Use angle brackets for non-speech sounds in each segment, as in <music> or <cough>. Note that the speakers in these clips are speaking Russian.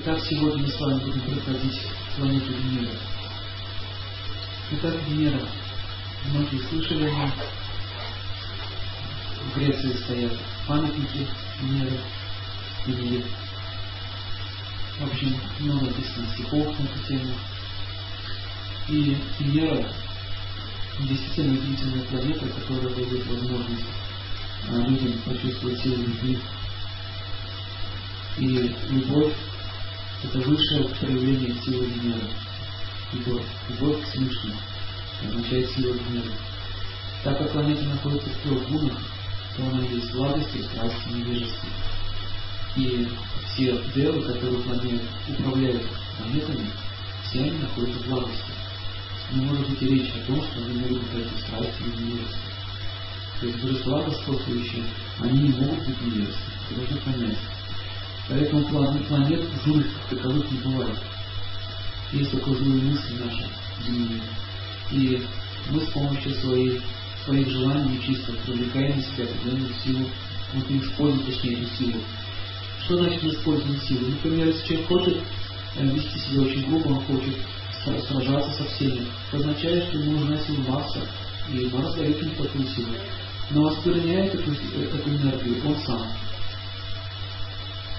Итак, сегодня мы с вами будем проходить планету Венера. Итак, Венера. Многие слышали о ней. В Греции стоят памятники Венеры, Венере. В общем, много написано стихов на эту тему. И Венера действительно удивительная планета, которая дает возможность а, людям почувствовать силу любви. И любовь – это высшее проявление силы Венеры. Любовь. Любовь к Всевышнему означает сила Венеры. Так как планета находится в трех гунах, то она есть благости, страсти, невежестве. И все девы, которые планет, управляют планетами, все они находятся в благости. Не может быть и речи о том, что они могут быть эти страсти или невежество. То есть божества господствующие, они не могут быть невежеством. Это нужно понять. Поэтому планет злых таковых не бывает. Есть только злые мысли наши земные. И мы с помощью своей, своих желаний и привлекаем на себя определенную силу, вот не используем точнее эту силу. Что значит используем силу? Например, если человек хочет э, вести себя очень грубо, он хочет сражаться со всеми, это означает, что ему нужна сила Марса, и Марс дает ему такую силу. Но оскверняет эту, эту энергию он сам.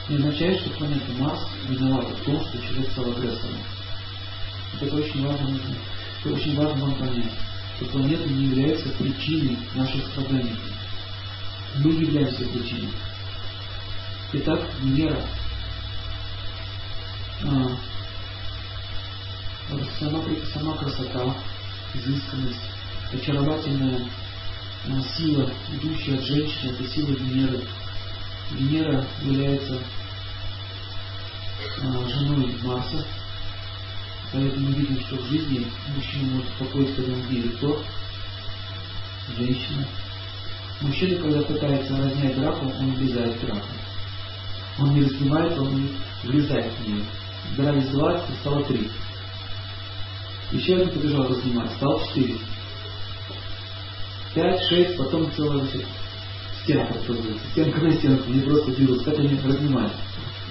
Не означает, что планета Марс виновата в том, что человек стал агрессором. Это очень важно, это очень важно вам понять, что планета не является причиной наших страданий. Мы являемся причиной. Итак, Венера а, сама, сама красота, изысканность, очаровательная а, сила, идущая от женщины, это сила Венеры. Венера является женой Марса, поэтому мы видим, что в жизни мужчина может спокойно, он видит кто? Женщина. Мужчина, когда пытается разнять драку, он влезает в драку. Он не раздевает, он влезает в нее. Дрались 20, стало 3. Еще один побежал разнимать, стал 4. 5, 6, потом целая стенка образуется. Стенка на стенку, не просто берут, как они разнимают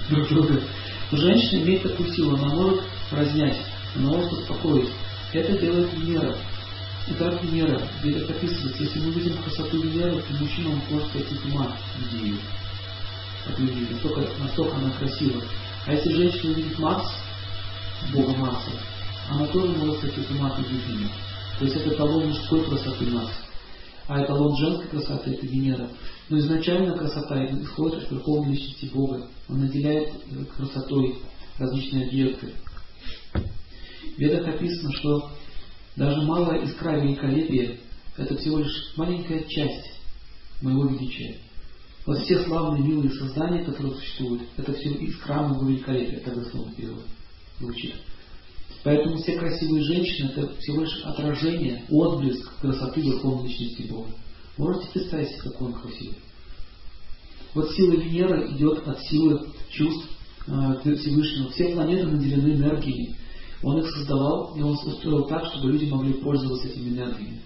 друг друга. Женщина имеет такую силу, она может разнять, она может успокоить. Это делает Венера. Итак, Венера, где это описывается, если мы видим красоту Венеры, то мужчина он может пойти с ума от нее. От любви. Настолько, настолько она красива. А если женщина увидит Марс, Бога Марса, она тоже может пойти с ума от любви. То есть это того мужской красоты Марса а эталон женской красоты – это Венера. Но изначально красота исходит от верховной личности Бога. Он наделяет красотой различные объекты. В ведах описано, что даже малая искра великолепия – это всего лишь маленькая часть моего величия. Вот все славные, милые создания, которые существуют, это все искра моего великолепия, так дословно перевод звучит. Поэтому все красивые женщины – это всего лишь отражение, отблеск красоты Верховной Личности Бога. Можете представить себе, он красивый? Вот сила Венеры идет от силы чувств э, Всевышнего. Все планеты наделены энергией. Он их создавал, и он устроил так, чтобы люди могли пользоваться этими энергиями.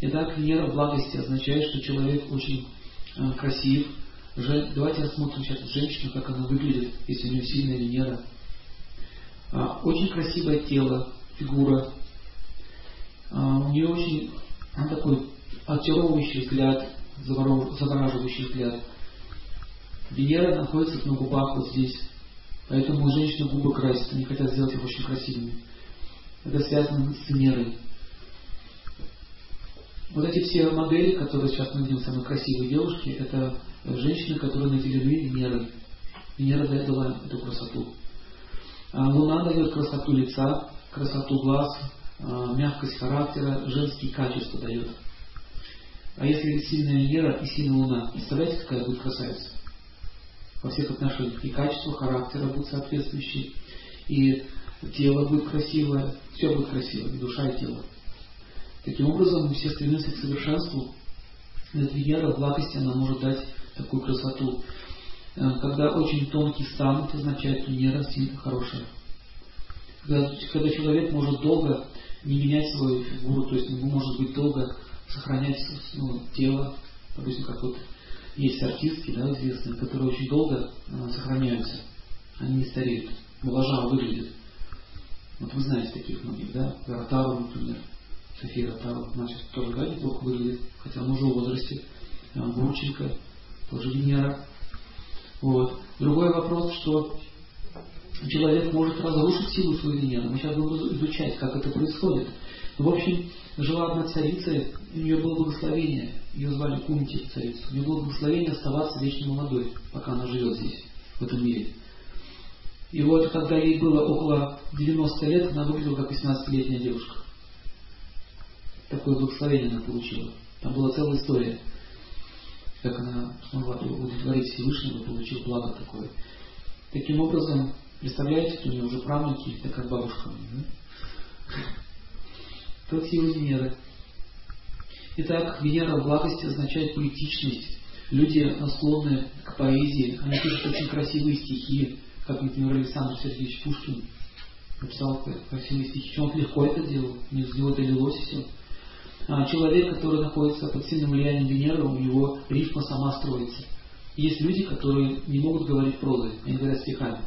Итак, Венера благости означает, что человек очень э, красив. Давайте рассмотрим сейчас женщину, как она выглядит, если у нее сильная Венера – а, очень красивое тело, фигура. А, у нее очень а, такой очаровывающий взгляд, завораживающий взгляд. Венера находится на губах вот здесь. Поэтому женщины губы красят, они хотят сделать их очень красивыми. Это связано с Венерой. Вот эти все модели, которые сейчас мы видим, самые красивые девушки, это женщины, которые наделены Венерой. Венера дала эту красоту. А, луна дает красоту лица, красоту глаз, а, мягкость характера, женские качества дает. А если сильная Венера и сильная Луна, представляете, какая будет красавица? Во всех отношениях. И качество характера будет соответствующее, и тело будет красивое, все будет красиво, и душа, и тело. Таким образом, мы все стремимся к совершенству. Эта Венера в благости, она может дать такую красоту. Э, когда очень тонкий стан, это означает Венера сильно хорошая. Когда, когда человек может долго не менять свою фигуру, то есть ему может быть долго сохранять ну, тело, допустим, как вот есть артистки, да, известные, которые очень долго э, сохраняются. они не стареют. Моложаво выглядят. Вот вы знаете таких многих, да? Ротару, например. София Ротару, значит, тоже да, неплохо выглядит, хотя он уже в возрасте. Гурченко, тоже Венера. Вот. Другой вопрос, что человек может разрушить силу своей Венеры. Мы сейчас будем изучать, как это происходит. В общем, жила одна царица, у нее было благословение, ее звали Кунти царицу. У нее было благословение оставаться вечно молодой, пока она живет здесь, в этом мире. И вот, когда ей было около 90 лет, она выглядела как 18-летняя девушка. Такое благословение она получила. Там была целая история, как она смогла удовлетворить Всевышнего, получил благо такое. Таким образом, представляете, у нее уже правнуки, такая бабушка. Да? Тот сила Венеры. Итак, Венера в благости означает поэтичность. Люди склонны к поэзии, они пишут очень красивые стихи, как, например, Александр Сергеевич Пушкин написал красивые стихи. Он легко это делал, из него это лилось все. А человек, который находится под сильным влиянием Венеры, у него рифма сама строится. Есть люди, которые не могут говорить прозой, они говорят стихами.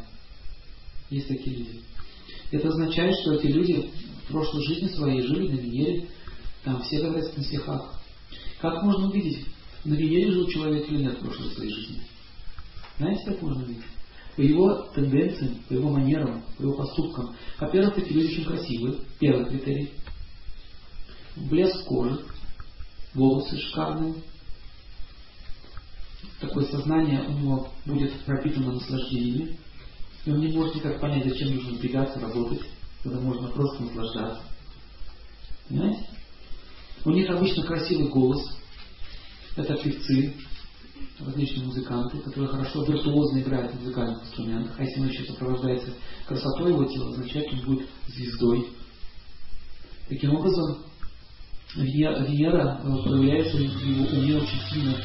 Есть такие люди. Это означает, что эти люди в прошлой жизни своей жили на Венере, там все говорят на стихах. Как можно увидеть, на Венере жил человек или нет в прошлой своей жизни? Знаете, как можно увидеть? по его тенденциям, по его манерам, по его поступкам. Во-первых, эти люди очень красивые. Первый критерий. Блеск кожи, волосы шикарные. Такое сознание у него будет пропитано наслаждениями. И он не может никак понять, зачем нужно сбегаться, работать, когда можно просто наслаждаться. Понимаете? У них обычно красивый голос. Это певцы, различные музыканты, которые хорошо виртуозно играют на музыкальных инструментах, а если он еще сопровождается красотой его тела, означает, он будет звездой. Таким образом, Венера э, проявляется в его уме очень сильно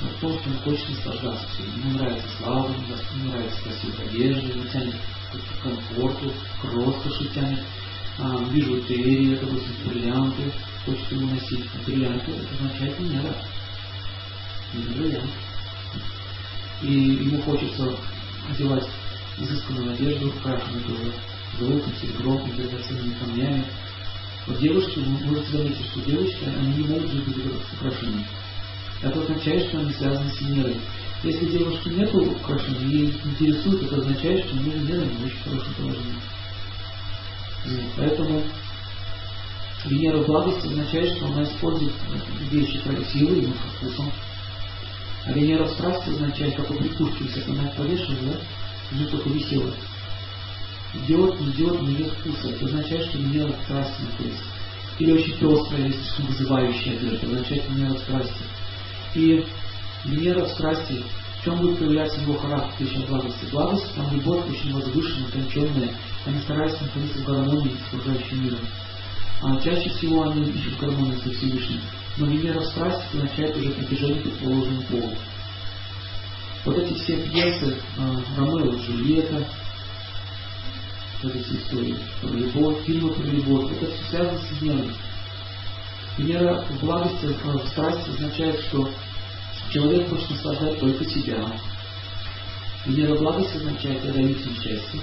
в том, что он хочет наслаждаться. Ему нравится слава, ему нравится красивая одежда, ему тянет к комфорту, к роскоши тянет, а, бижутерия, допустим, бриллианты, хочет ему носить. Бриллианты это означает Венера. Бриллиант и ему хочется одевать изысканную одежду, украшенную тоже золотом, серебром, драгоценными камнями. Вот девушки, вы можете заметить, что девушки, они не могут жить без украшений. Это означает, что они связаны с Венерой. Если девушки нет украшений, ей интересует, это означает, что они Венера не очень хорошем положении. Поэтому Венера благости означает, что она использует вещи красивые, и вкусом, а Венера в страсти означает, как у прикушки, если она повешена, да, она только висела. Идет, идет, но нет вкуса. Это означает, что Венера в страсти находится. Или очень пестрая, если слишком вызывающая. Это означает Венера в страсти. И Венера в страсти, чем будет проявляться его характер еще благости? Благость, там любовь очень возвышенная, утонченная. Они стараются находиться в гармонии с окружающим миром. А чаще всего они ищут гармонию со Всевышним. Но Венера в страсти означает уже притяжение к предположенному полу. Вот эти все пьесы э, Ромео и Джульетта, вот эти истории про любовь, фильмы про любовь, это все связано с Венерой. Венера в благости, в страсти означает, что человек хочет наслаждать только себя. Благости означает, я даю тебе счастье.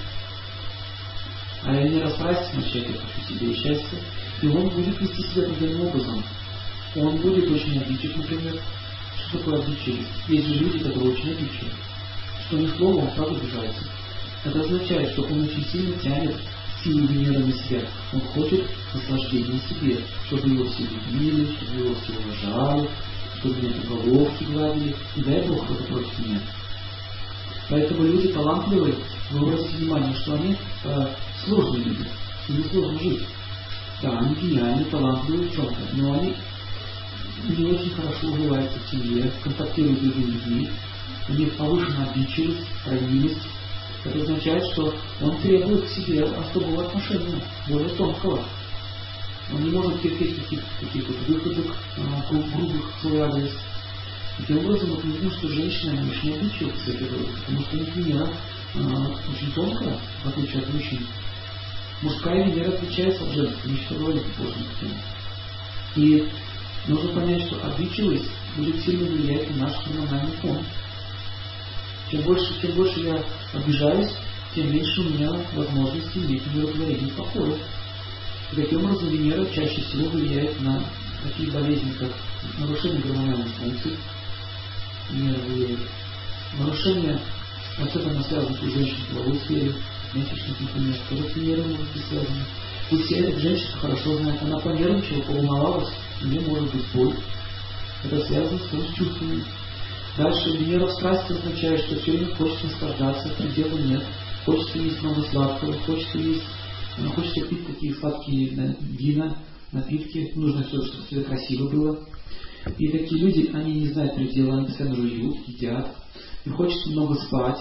А в страсти означает, я хочу себе счастье. И он будет вести себя определенным образом он будет очень обидчив, например. Что такое обидчивость? Есть же люди, которые очень обидчивы. Что ни слова, он сразу обижается. Это означает, что он очень сильно тянет силу Венеры на себя. Он хочет наслаждения себе, чтобы его все любили, чтобы его все уважали, чтобы меня по головке гладили. И дай Бог кто-то против меня. Поэтому люди талантливые, вы обратите внимание, что они э, сложные люди. Им сложно жить. Да, они гениальны, талантливые в чем-то, но они не очень хорошо уживается в семье, контактирует с другими людьми, у них повышена обидчивость, ранимость. Это означает, что он требует к себе особого отношения, более тонкого. Он не может терпеть каких-то вот выходок грубых в свой адрес. Таким образом, мы видим, что женщина очень обидчива к своей природе, потому что у них Венера а, очень тонкая, в отличие от мужчин. Мужская Венера отличается от женской, мы еще поговорим позже. И нужно понять, что обидчивость будет сильно влиять на наш гормональный фон. Чем больше, чем больше я обижаюсь, тем меньше у меня возможности иметь умиротворение и покой. Таким образом Венера чаще всего влияет на такие болезни, как нарушение гормональных функций, Венера влияет, нарушение, особенно связано у женщин в половой сфере, месячных, например, тоже с Венерой может связано. И все эта женщина хорошо знает, она понервничала, поволновалась, у нее может быть боль. Это связано с чувствами. Дальше Венера в страсти означает, что все время хочется наслаждаться, предела нет. Хочется есть много сладкого, хочется есть, ну, хочется пить такие сладкие вина, напитки. Нужно все, чтобы все красиво было. И такие люди, они не знают предела, они постоянно жуют, едят. Им хочется много спать.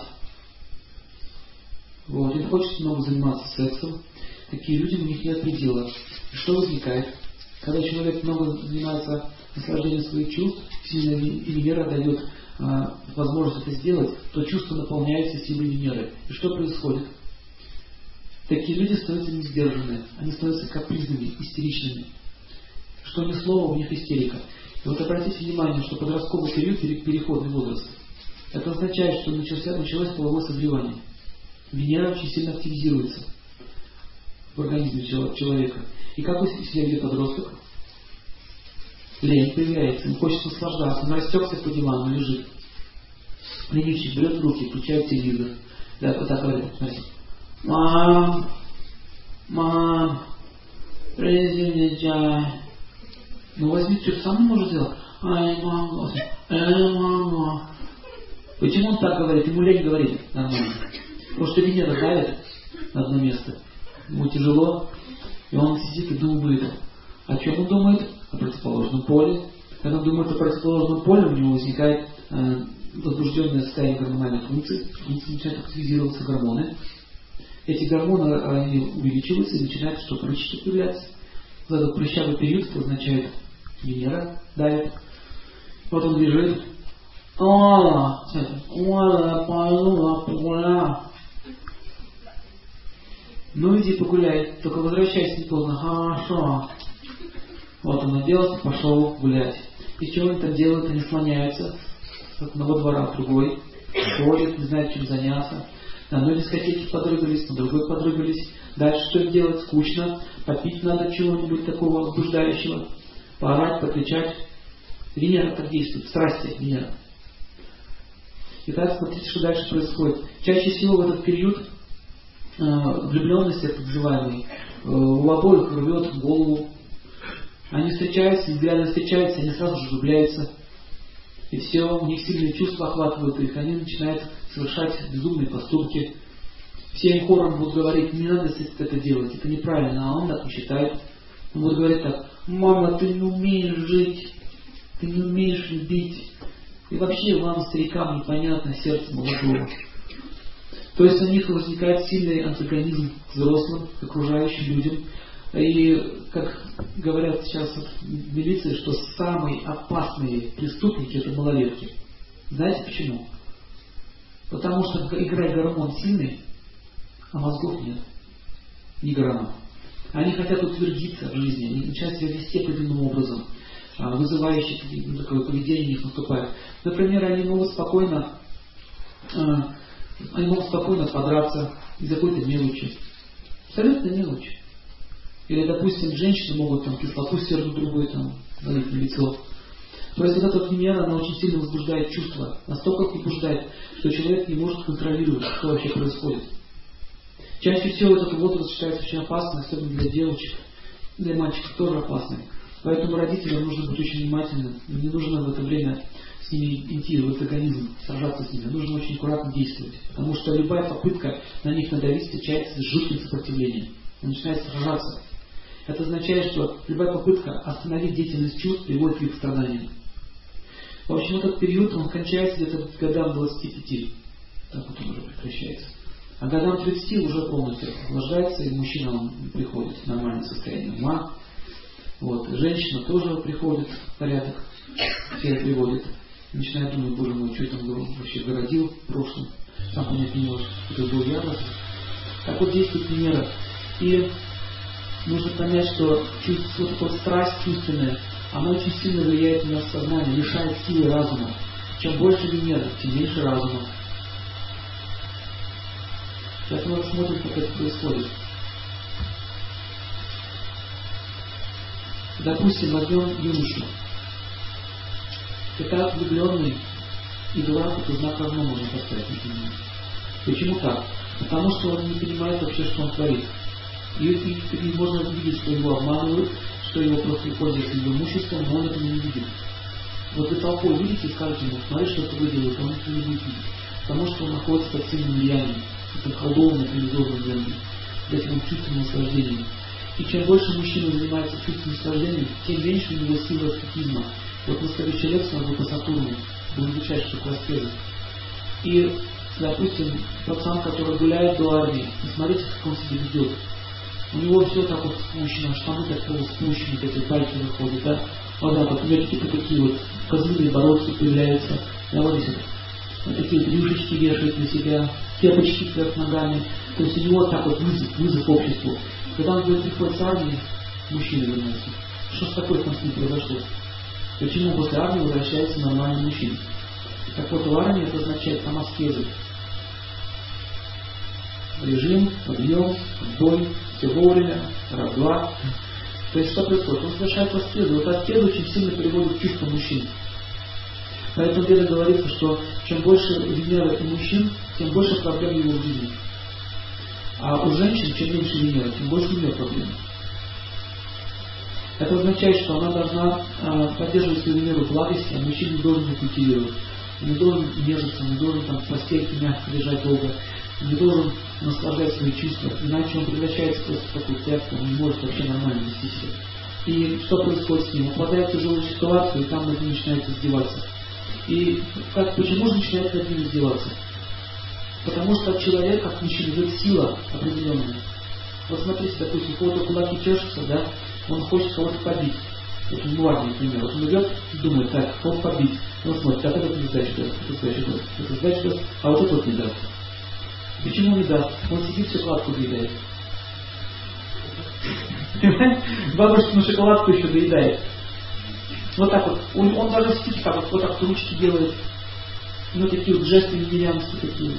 Вот, им хочется много заниматься сексом. Такие люди, у них нет предела. И что возникает? Когда человек много занимается наслаждением своих чувств, сильно Венера дает а, возможность это сделать, то чувство наполняется силой Венеры. И что происходит? Такие люди становятся не сдержанными, они становятся капризными, истеричными. Что ни слова, у них истерика. И вот обратите внимание, что подростковый период, переходный возраст, это означает, что начался, началось половое созревание. Венера очень сильно активизируется в организме человека. И как вы себя ведет подросток? Лень появляется, ему хочется наслаждаться, он растекся по дивану, лежит. Ленивчик берет руки, включает телевизор. Да, вот так смотрите. Мам, мам, принеси мне чай. Ну возьми, что сам может сделать. Ай, мама, эй, мама. Почему он так говорит? Ему лень говорить нормально. Потому что Венера давит на одно место. Ему тяжело, и он сидит и думает. О чем он думает? О противоположном поле. Когда он думает о противоположном поле, у него возникает э, возбужденное состояние гормональных функций, функции начинают активизироваться гормоны. Эти гормоны они увеличиваются и начинают что прыщики появляться. Вот этот прыщавый период, это означает Венера давит. Вот он лежит. Пойду погуляю. Ну иди погуляй, только возвращайся не поздно. Хорошо. Вот он оделся, пошел гулять. И что они там делают? Они слоняются с одного двора в другой, ходят, не знают, чем заняться. На одной дискотеке подрыгались, на другой подрыгались. Дальше что делать? Скучно. Попить надо чего-нибудь такого возбуждающего. Поорать, покричать. Венера так действует, страсти Венера. Итак, смотрите, что дальше происходит. Чаще всего в этот период э, влюбленности, так называемый, э, у обоих рвет голову. Они встречаются, взгляды встречаются, они сразу же влюбляются. И все, у них сильные чувства охватывают их, они начинают совершать безумные поступки. Все им хором будут говорить, не надо это делать, это неправильно, а он так не считает. Он будет говорить так, мама, ты не умеешь жить, ты не умеешь любить. И вообще вам, старикам, непонятно сердце молодого. То есть у них возникает сильный антагонизм к взрослым, к окружающим людям. И, как говорят сейчас в милиции, что самые опасные преступники это малолетки. Знаете почему? Потому что играет гормон сильный, а мозгов нет. Ни грамма. Они хотят утвердиться в жизни, они начинают себя вести определенным образом, а, вызывающие ну, такое поведение у них наступает. Например, они могут спокойно, а, они могут спокойно подраться из-за какой-то мелочи. Абсолютно мелочи. Или, допустим, женщины могут там кислоту сердцу другой там залить на лицо. То есть вот эта Венера, она очень сильно возбуждает чувства, настолько возбуждает, что человек не может контролировать, что вообще происходит. Чаще всего этот возраст считается очень опасным, особенно для девочек, для мальчиков тоже опасным. Поэтому родителям нужно быть очень внимательным. Не нужно в это время с ними идти в антагонизм, сражаться с ними. Нужно очень аккуратно действовать. Потому что любая попытка на них надавить встречается с жутким сопротивлением. Он начинает сражаться. Это означает, что любая попытка остановить деятельность чувств приводит к их страданиям. В общем, этот период, он кончается где-то к годам 25. Так вот он уже прекращается. А годам 30 уже полностью охлаждается, и мужчина он приходит в нормальное состояние ума. Вот. Женщина тоже приходит в порядок, себя приводит. Начинает думать, боже мой, что я там вообще городил в прошлом. Сам понять не может, это был я Так вот действует Венера. И нужно понять, что чувство, вот эта страсть чувственная, она очень сильно влияет на сознание, лишает силы разума. Чем больше Венеры, тем меньше разума. Сейчас мы посмотрим, как это происходит. Допустим, возьмем юношу. Это влюбленный, и дурак это знак равно можно поставить на Почему так? Потому что он не понимает вообще, что он творит. И, и, и можно видеть, что его обманывают, что его просто пользуются его имуществом, но он этого не видит. Вот вы толпой видите и скажете ему, смотри, что это вы делаете, он это не будет видеть. Потому что он находится под сильным влиянием, этим холодным, иллюзорным энергией, этим чувственным наслаждением. И чем больше мужчина занимается чувственным наслаждением, тем меньше у него сила аскетизма. Вот на следующей лекции он будет по Сатурну, будет изучать, что такое И, допустим, пацан, который гуляет до армии, и смотрите, как он себя ведет. У него все так вот спущено, штаны так вот спущены, эти пальцы выходят, да? Вот вот, у него какие-то такие вот козлиные бородки появляются, да, вот здесь вот такие брюшечки вешают на себя, кепочки вверх ногами. То есть у него так вот вызов, вызов обществу. Когда он говорит, приходит с армии, мужчина вернулся. Что ж такое там с ним произошло? Почему после армии возвращается нормальный мужчина? Так вот, в армии это означает там аскезы. Режим, подъем, бой, все вовремя, раз-два. То есть что происходит? Он совершает аскезу. Вот аскеза очень сильно приводит к чувству мужчин. Поэтому где говорится, что чем больше Венеры у мужчин, тем больше проблем его в жизни. А у женщин, чем меньше Венеры, тем больше у нее проблем. Это означает, что она должна э, поддерживать свою Венеру благости, а мужчина должен ее культивировать. Не должен нежиться, не должен там в постельке мягко лежать долго, не должен наслаждать свои чувства, иначе он превращается просто в такую тряпку, он не может вообще нормально вести себя. И что происходит с ним? Он попадает в тяжелую ситуацию, и там над ним начинает издеваться. И как, почему же начинает над ним издеваться? Потому что от человека, от мужчины, идет сила определенная. Вот смотрите, допустим, кого-то кулаки чешутся, да, он хочет кого-то побить. Вот в армии, например, вот он идет и думает, так, кого побить. Он смотрит, так этот не сдачу даст, этот сдачу даст, а вот этот не даст. Почему не даст? Он сидит, шоколадку доедает. Бабушкину шоколадку еще доедает. Вот так вот. Он, он даже сидит так вот, вот так ручки делает. Ну, такие вот жесты нигерианские такие.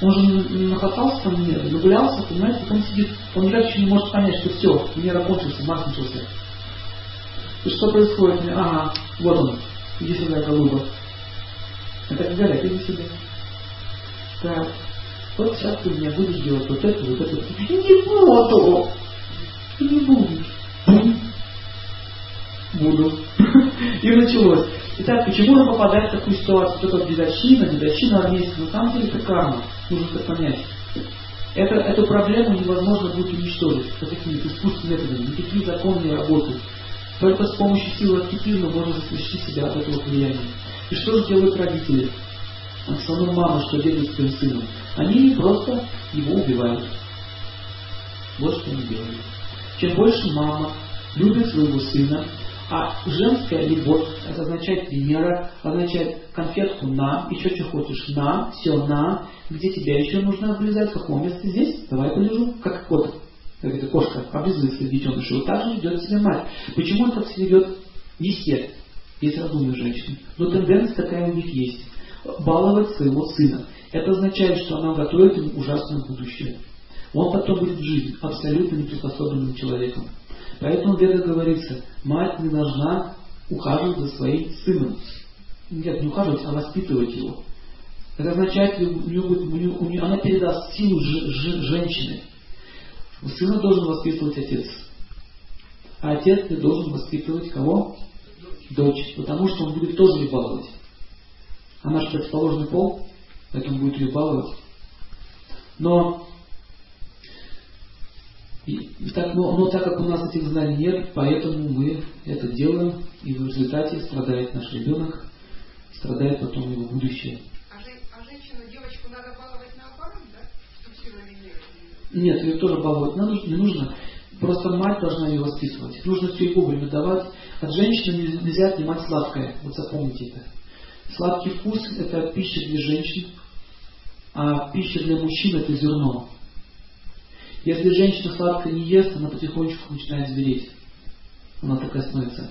Он же нахотался там мира, нагулялся, понимаете, потом сидит, он никак еще не может понять, что все, мир окончился, Марс начался. И что происходит? Ага, вот он, иди сюда, голуба. Это говорят, иди сюда. Так, вот сейчас ты мне будешь делать вот это, вот это. Не буду! Не будешь. Буду. И началось. Итак, почему он попадает в такую ситуацию? Вот это дедовщина, дедовщина армейская. На самом деле это карма. Нужно это понять. Это, эту проблему невозможно будет уничтожить какими-то искусственными методами. Никакие законы не работают. Только с помощью силы аскетизма можно защитить себя от этого влияния. И что же делают родители? В основном мама, что делают своим сыном? Они просто его убивают. Вот что они делают. Чем больше мама любит своего сына, а женская любовь, это означает Венера, означает конфетку на, еще что хочешь, на, все на, где тебя еще нужно облизать, в каком месте здесь, давай полежу, как кот, как эта кошка, облизывает своих детенышей. Вот так же ведет себя мать. Почему это себя ведет не все, есть разумные женщины, но тенденция такая у них есть. Баловать своего сына. Это означает, что она готовит ему ужасное будущее. Он потом будет жить абсолютно неприспособленным человеком. Поэтому где говорится, мать не должна ухаживать за своим сыном. Нет, не ухаживать, а воспитывать его. Это означает, у нее будет, у нее, у нее, она передаст силу ж, ж, женщины. У сына должен воспитывать отец. А отец должен воспитывать кого? Дочь. Потому что он будет тоже баловать. Она же противоположный пол, поэтому будет ее баловать. Но и, и так, но, но так как у нас этих знаний нет, поэтому мы это делаем, и в результате страдает наш ребенок, страдает потом его будущее. А, же, а женщину, девочку надо баловать наоборот, да? Чтобы сила Нет, ее тоже баловать надо, не нужно. Просто мать должна ее воспитывать. Нужно все и вовремя давать. От женщины нельзя отнимать сладкое. Вот запомните это. Сладкий вкус – это пища для женщин, а пища для мужчин – это зерно. Если женщина сладко не ест, она потихонечку начинает звереть. Она такая становится.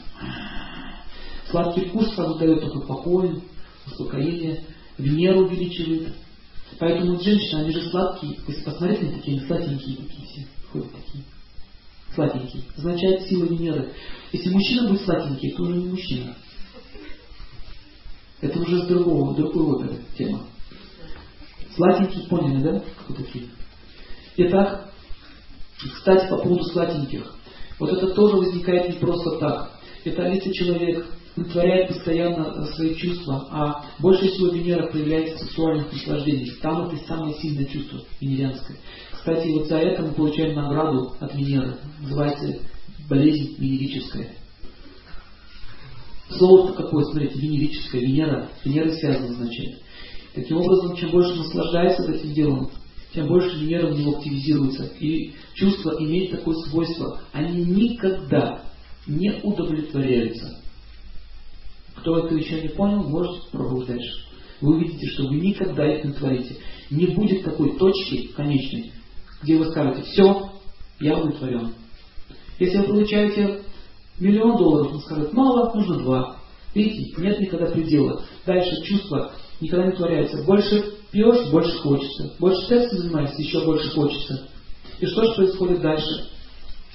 Сладкий вкус сразу дает только покой, успокоение, Венеру увеличивает, Поэтому женщины, они же сладкие. Если посмотреть на такие, они сладенькие такие все. Ходят такие. Сладенький. Означает сила Венеры. Если мужчина будет сладенький, то уже не мужчина. Это уже с другого, другой оперы тема. Сладенькие, поняли, да? Кто такие? Итак, кстати, по поводу сладеньких. Вот это тоже возникает не просто так. Это если человек удовлетворяет постоянно свои чувства, а больше всего Венера проявляется в сексуальных наслаждениях. Там это самое сильное чувство венерианское. Кстати, вот за это мы получаем награду от Венеры. Называется болезнь венерическая. Слово какое, смотрите, венерическое, Венера, Венера связано означает. Таким образом, чем больше наслаждается этим делом, тем больше Венера в него активизируется. И чувства имеют такое свойство, они никогда не удовлетворяются. Кто это еще не понял, может пробовать дальше. Вы увидите, что вы никогда их не творите. Не будет такой точки конечной, где вы скажете, все, я удовлетворен. Если вы получаете миллион долларов, он скажет, мало, нужно два. Видите, нет никогда предела. Дальше чувства никогда не творяются. Больше пьешь, больше хочется. Больше сексом занимаешься, еще больше хочется. И что же происходит дальше?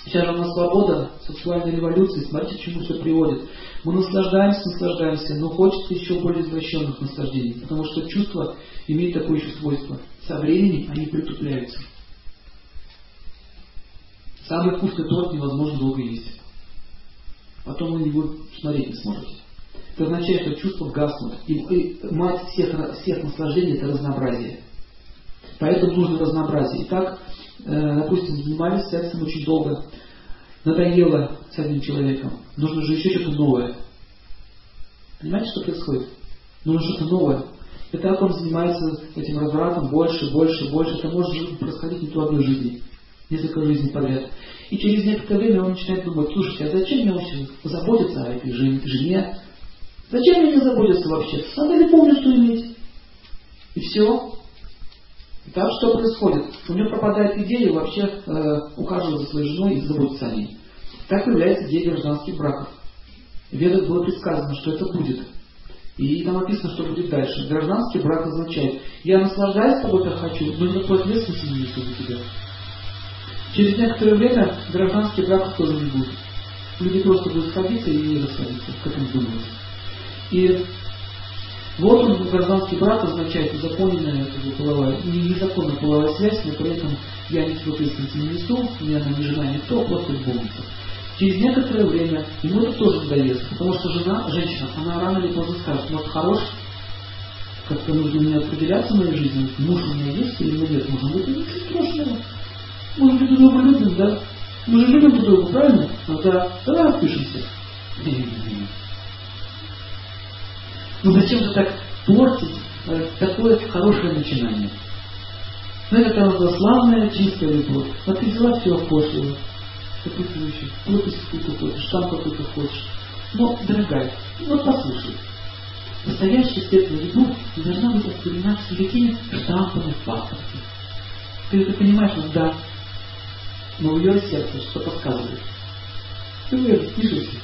Сейчас у нас свобода, сексуальная революция, смотрите, к чему все приводит. Мы наслаждаемся, наслаждаемся, но хочется еще более извращенных наслаждений, потому что чувства имеют такое еще свойство. Со временем они притупляются. Самый вкусный торт невозможно долго есть. Потом вы его смотреть не сможете. Это означает, что чувства гаснут. И, мать всех, всех наслаждений – это разнообразие. Поэтому нужно разнообразие. Итак, э, допустим, занимались сексом очень долго, надоело с одним человеком, нужно же еще что-то новое. Понимаете, что происходит? Нужно что-то новое. И так он занимается этим развратом больше, больше, больше. Это может происходить не то одной жизни, несколько жизней подряд. И через некоторое время он начинает думать, слушайте, а зачем мне вообще позаботиться о этой жене? Зачем мне не заботиться вообще? Надо ли что иметь? И все. Так что происходит? У него пропадает идея вообще э, ухаживать за своей женой и заботиться о ней. Так появляется идея гражданских браков. В ведах было предсказано, что это будет. И там написано, что будет дальше. Гражданский брак означает, я наслаждаюсь тобой, как хочу, но никакой ответственности не несу за тебя. Через некоторое время гражданский брак тоже не будет. Люди просто будут сходиться и не расходиться, как им думается. И вот он, гражданский брак означает незаконная половая, незаконная половая связь, но при этом я ничего ответственности не несу, меня там не жена, никто, просто любовница. Через некоторое время ему это тоже надоест, потому что жена, женщина, она рано или поздно скажет, может хорош, как-то нужно мне определяться в моей жизни, муж у меня есть или нет, может быть, ничего страшного. Мы же друг друга любим, да? Мы же любим друг друга, правильно? Ну да, давай распишемся. Ну зачем же так портить э, такое хорошее начинание? Ну это там была славная, чистая любовь. А ты взяла все пошло. Какую ты еще? Плотность какую-то хочешь, там какую-то хочешь. Но, дорогая, вот послушай. Настоящая светлая любовь не должна быть восприниматься никакими штампами в паспорте. Ты это понимаешь, ну да. Но в ее сердце что подсказывает. Ты в ее пишете.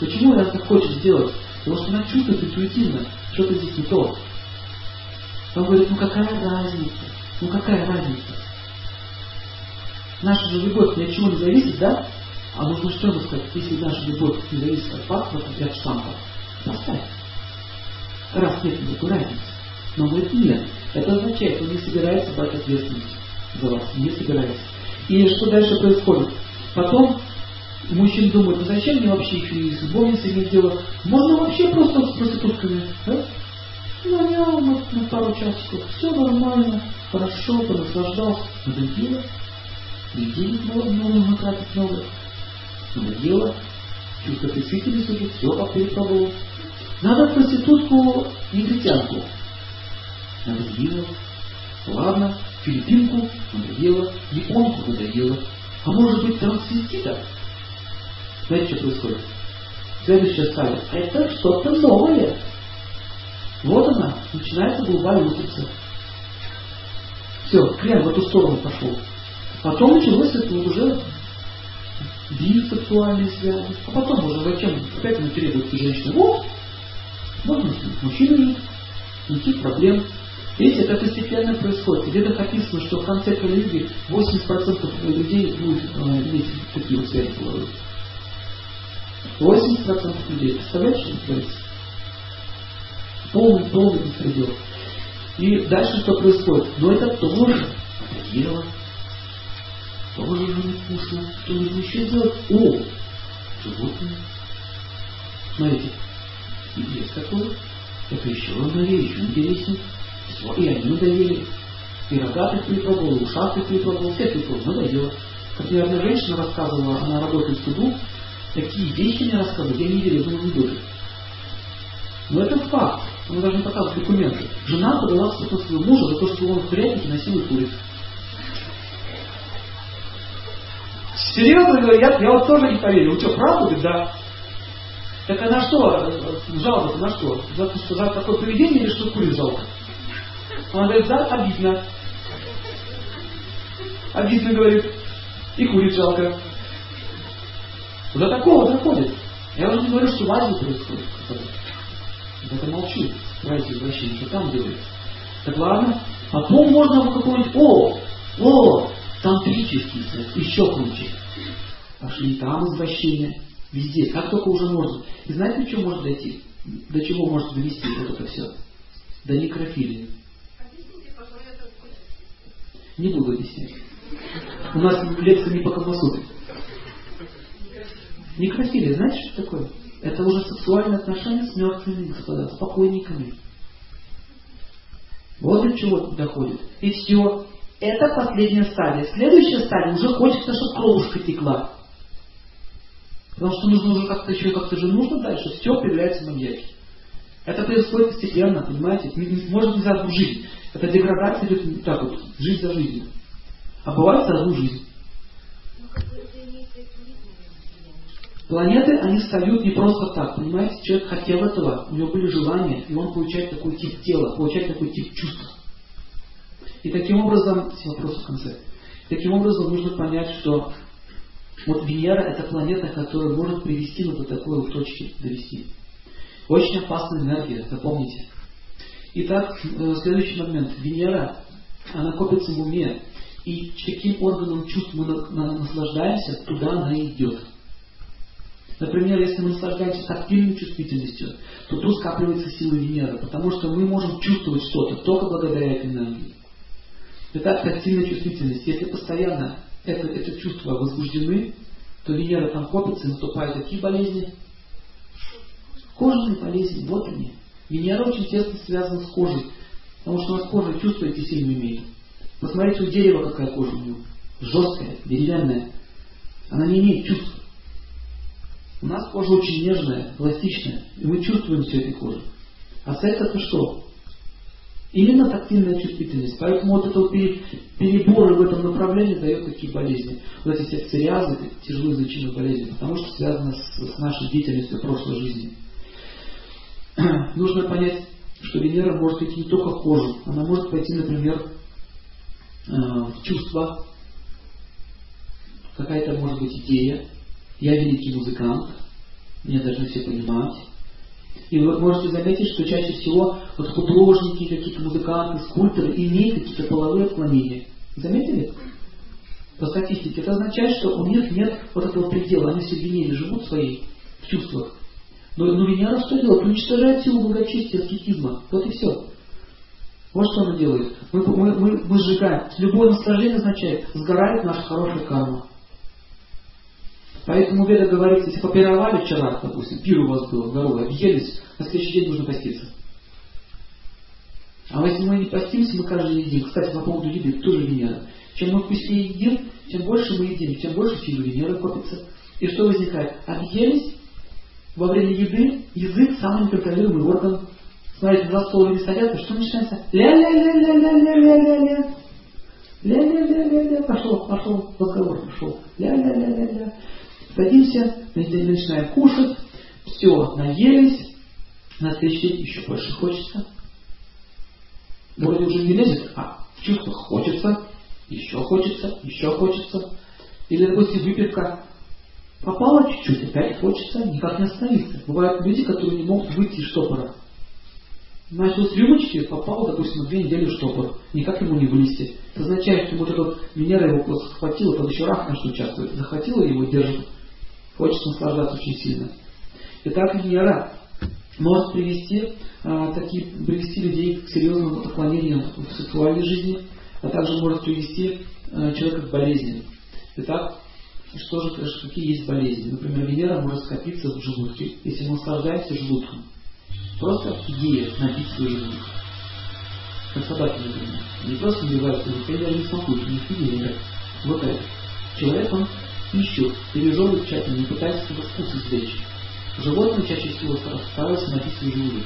Почему она так хочет сделать? Потому что она чувствует интуитивно, что-то здесь не то. Он говорит, ну какая разница? Ну какая разница? Наша же любовь ни от чего не зависит, да? А нужно что ему сказать? Если наша любовь не зависит от паспорта и от штампа, поставь. Раз нет никакой разницы. Но он говорит, нет. Это означает, он не собирается брать ответственность за вас. Не собирается. И что дальше происходит? Потом Мужчина думает, ну зачем мне вообще еще и с любовницей иметь дело? Можно вообще просто с проститутками, да? Нанял на, на пару часиков, все нормально, хорошо, понаслаждался. Надоело, денег нужно тратить много. Надоело, чувство присытились уже, все перепробовал. Надо проститутку негритянку. Надоело. Ладно, филиппинку надоело, японку надоело. А может быть трансвестита? Знаете, что происходит? Следующая стадия. Это что-то новое. Вот она, начинается голубая лутица. Все, крен в эту сторону пошел. Потом началось это уже бисексуальные связи. А потом уже зачем опять материализуются женщины. Вот, можно мужчина жить, никаких проблем. Видите, это постепенно происходит. Где-то описано, что в конце коллегии 80% людей будет э, иметь такие вот связи половые. 80% людей. Представляете, что творится? Полный, полный беспредел. И дальше что происходит? Но это тоже дело. Тоже же невкусно. Что нужно еще сделать? О, животные. Смотрите, есть такое. Это еще одновее, еще интереснее. Все, и они надоели. И рогатых припробовал, и ушастых припробовал, всех припробовал, надоело. Как мне одна женщина рассказывала, она работает в суду, такие вещи мне рассказывают, я не верю, думаю, не дожит. Но это факт. Она даже не показывает документы. Жена подала в суд своего мужа за то, что он в курятнике носил и курит. Серьезно говорю, я, я вот тоже не поверил. Что, правда? Говорит, да. Так а на что жалоба на что? За, за такое поведение или что курит жалко? Говорит, да, обидно. Обидно, говорит. И курит жалко. До такого доходит. Я уже не говорю, что в Азии происходит. Это молчу. Давайте извращение, что там делают. Так ладно. А потом можно в какой-нибудь, о, о, тантрический секс, еще круче. Пошли там извращение. Везде. Как только уже можно. И знаете, до чего может дойти? До чего может довести вот это все? До некрофилии. Не буду объяснять. У нас лекция не по Камасутре. Некрофилия, знаете, что такое? Это уже сексуальные отношения с мертвыми, господа, с покойниками. Вот до чего доходит. И все. Это последняя стадия. Следующая стадия уже хочется, чтобы кровушка текла. Потому что нужно уже как-то еще как-то же нужно дальше. Все появляется маньяки. Это происходит постепенно, понимаете? Может нельзя одну жизнь. Это деградация идет так вот, жизнь за жизнью. А бывает одну жизнь. Планеты, они встают не просто так, понимаете? Человек хотел этого, у него были желания, и он получает такой тип тела, получает такой тип чувств. И таким образом, все вопросы в конце, таким образом нужно понять, что вот Венера это планета, которая может привести вот до такой вот точки довести. Очень опасная энергия, запомните. Итак, э, следующий момент. Венера, она копится в уме. И каким органом чувств мы наслаждаемся, туда она идет. Например, если мы наслаждаемся тактильной чувствительностью, то тут скапливается сила Венеры, потому что мы можем чувствовать что-то только благодаря этой энергии. Итак, тактильная чувствительность. Если постоянно это, это чувства возбуждены, то Венера там копится и наступают такие болезни. Кожные болезни, вот они. Венера очень тесно связана с кожей, потому что у нас кожа чувствуете сильно имеет. Посмотрите, у дерева какая кожа у него. Жесткая, деревянная. Она не имеет чувств. У нас кожа очень нежная, пластичная, и мы чувствуем все этой кожей. А секс это что? Именно тактильная чувствительность. Поэтому вот это вот переборы в этом направлении дает такие болезни. Вот эти все псориазы, тяжелые излечимые болезни, потому что связано с, с нашей деятельностью прошлой жизни. <clears throat> Нужно понять, что Венера может идти не только в кожу, она может пойти, например, э, в чувства, какая-то может быть идея, я великий музыкант, меня должны все понимать. И вы можете заметить, что чаще всего вот художники, какие-то музыканты, скульпторы имеют какие-то половые отклонения. Заметили? По статистике. Это означает, что у них нет вот этого предела. Они все в живут в своих чувствах. Но, но Венера что делает? Уничтожает силу благочестия, аскетизма. Вот и все. Вот что она делает. Мы, мы, мы, мы сжигаем. Любое наслаждение означает, сгорает наша хорошая карма. Поэтому Веда говорит, если попировали вчера, допустим, пир у вас был здоровый, объелись, на следующий день нужно поститься. А если мы не постимся, мы каждый день едим. Кстати, по поводу еды, тоже Венера. Чем мы вкуснее едим, тем больше мы едим, тем больше силы Венеры копится. И что возникает? Объелись, во время еды язык самый неконтролируемый орган. Смотрите, два стола не садятся, что начинается? Ля-ля-ля-ля-ля-ля-ля-ля. Ля-ля-ля-ля-ля. Пошел, пошел, разговор пошел. Ля-ля-ля-ля-ля. Садимся, начинаем кушать, все, наелись, на следующий день еще больше хочется. Вроде уже не лезет, а в чувствах хочется, еще хочется, еще хочется. Или, допустим, выпивка попала чуть-чуть, опять хочется, никак не остановиться. Бывают люди, которые не могут выйти из штопора. начал с рюмочки, попал, допустим, две недели в штопор. Никак ему не вылезти. Это означает, что вот этот Венера его просто схватила, под еще рак наш участвует. Захватила его держит. Хочет наслаждаться очень сильно. Итак, Венера может привести, а, такие, привести людей к серьезным отклонениям в сексуальной жизни, а также может привести а, человека к болезни. Итак, что же, какие есть болезни? Например, Венера может скопиться в желудке, если мы наслаждаемся желудком. Просто идея набить свой желудок. Как собаки, например. Не просто набивают желудок, они даже не смакуют, них Венера. Вот это. Человек, он пищу пережевывает тщательно, не пытается себе вкус извлечь. Животные чаще всего стараются набить свой желудок.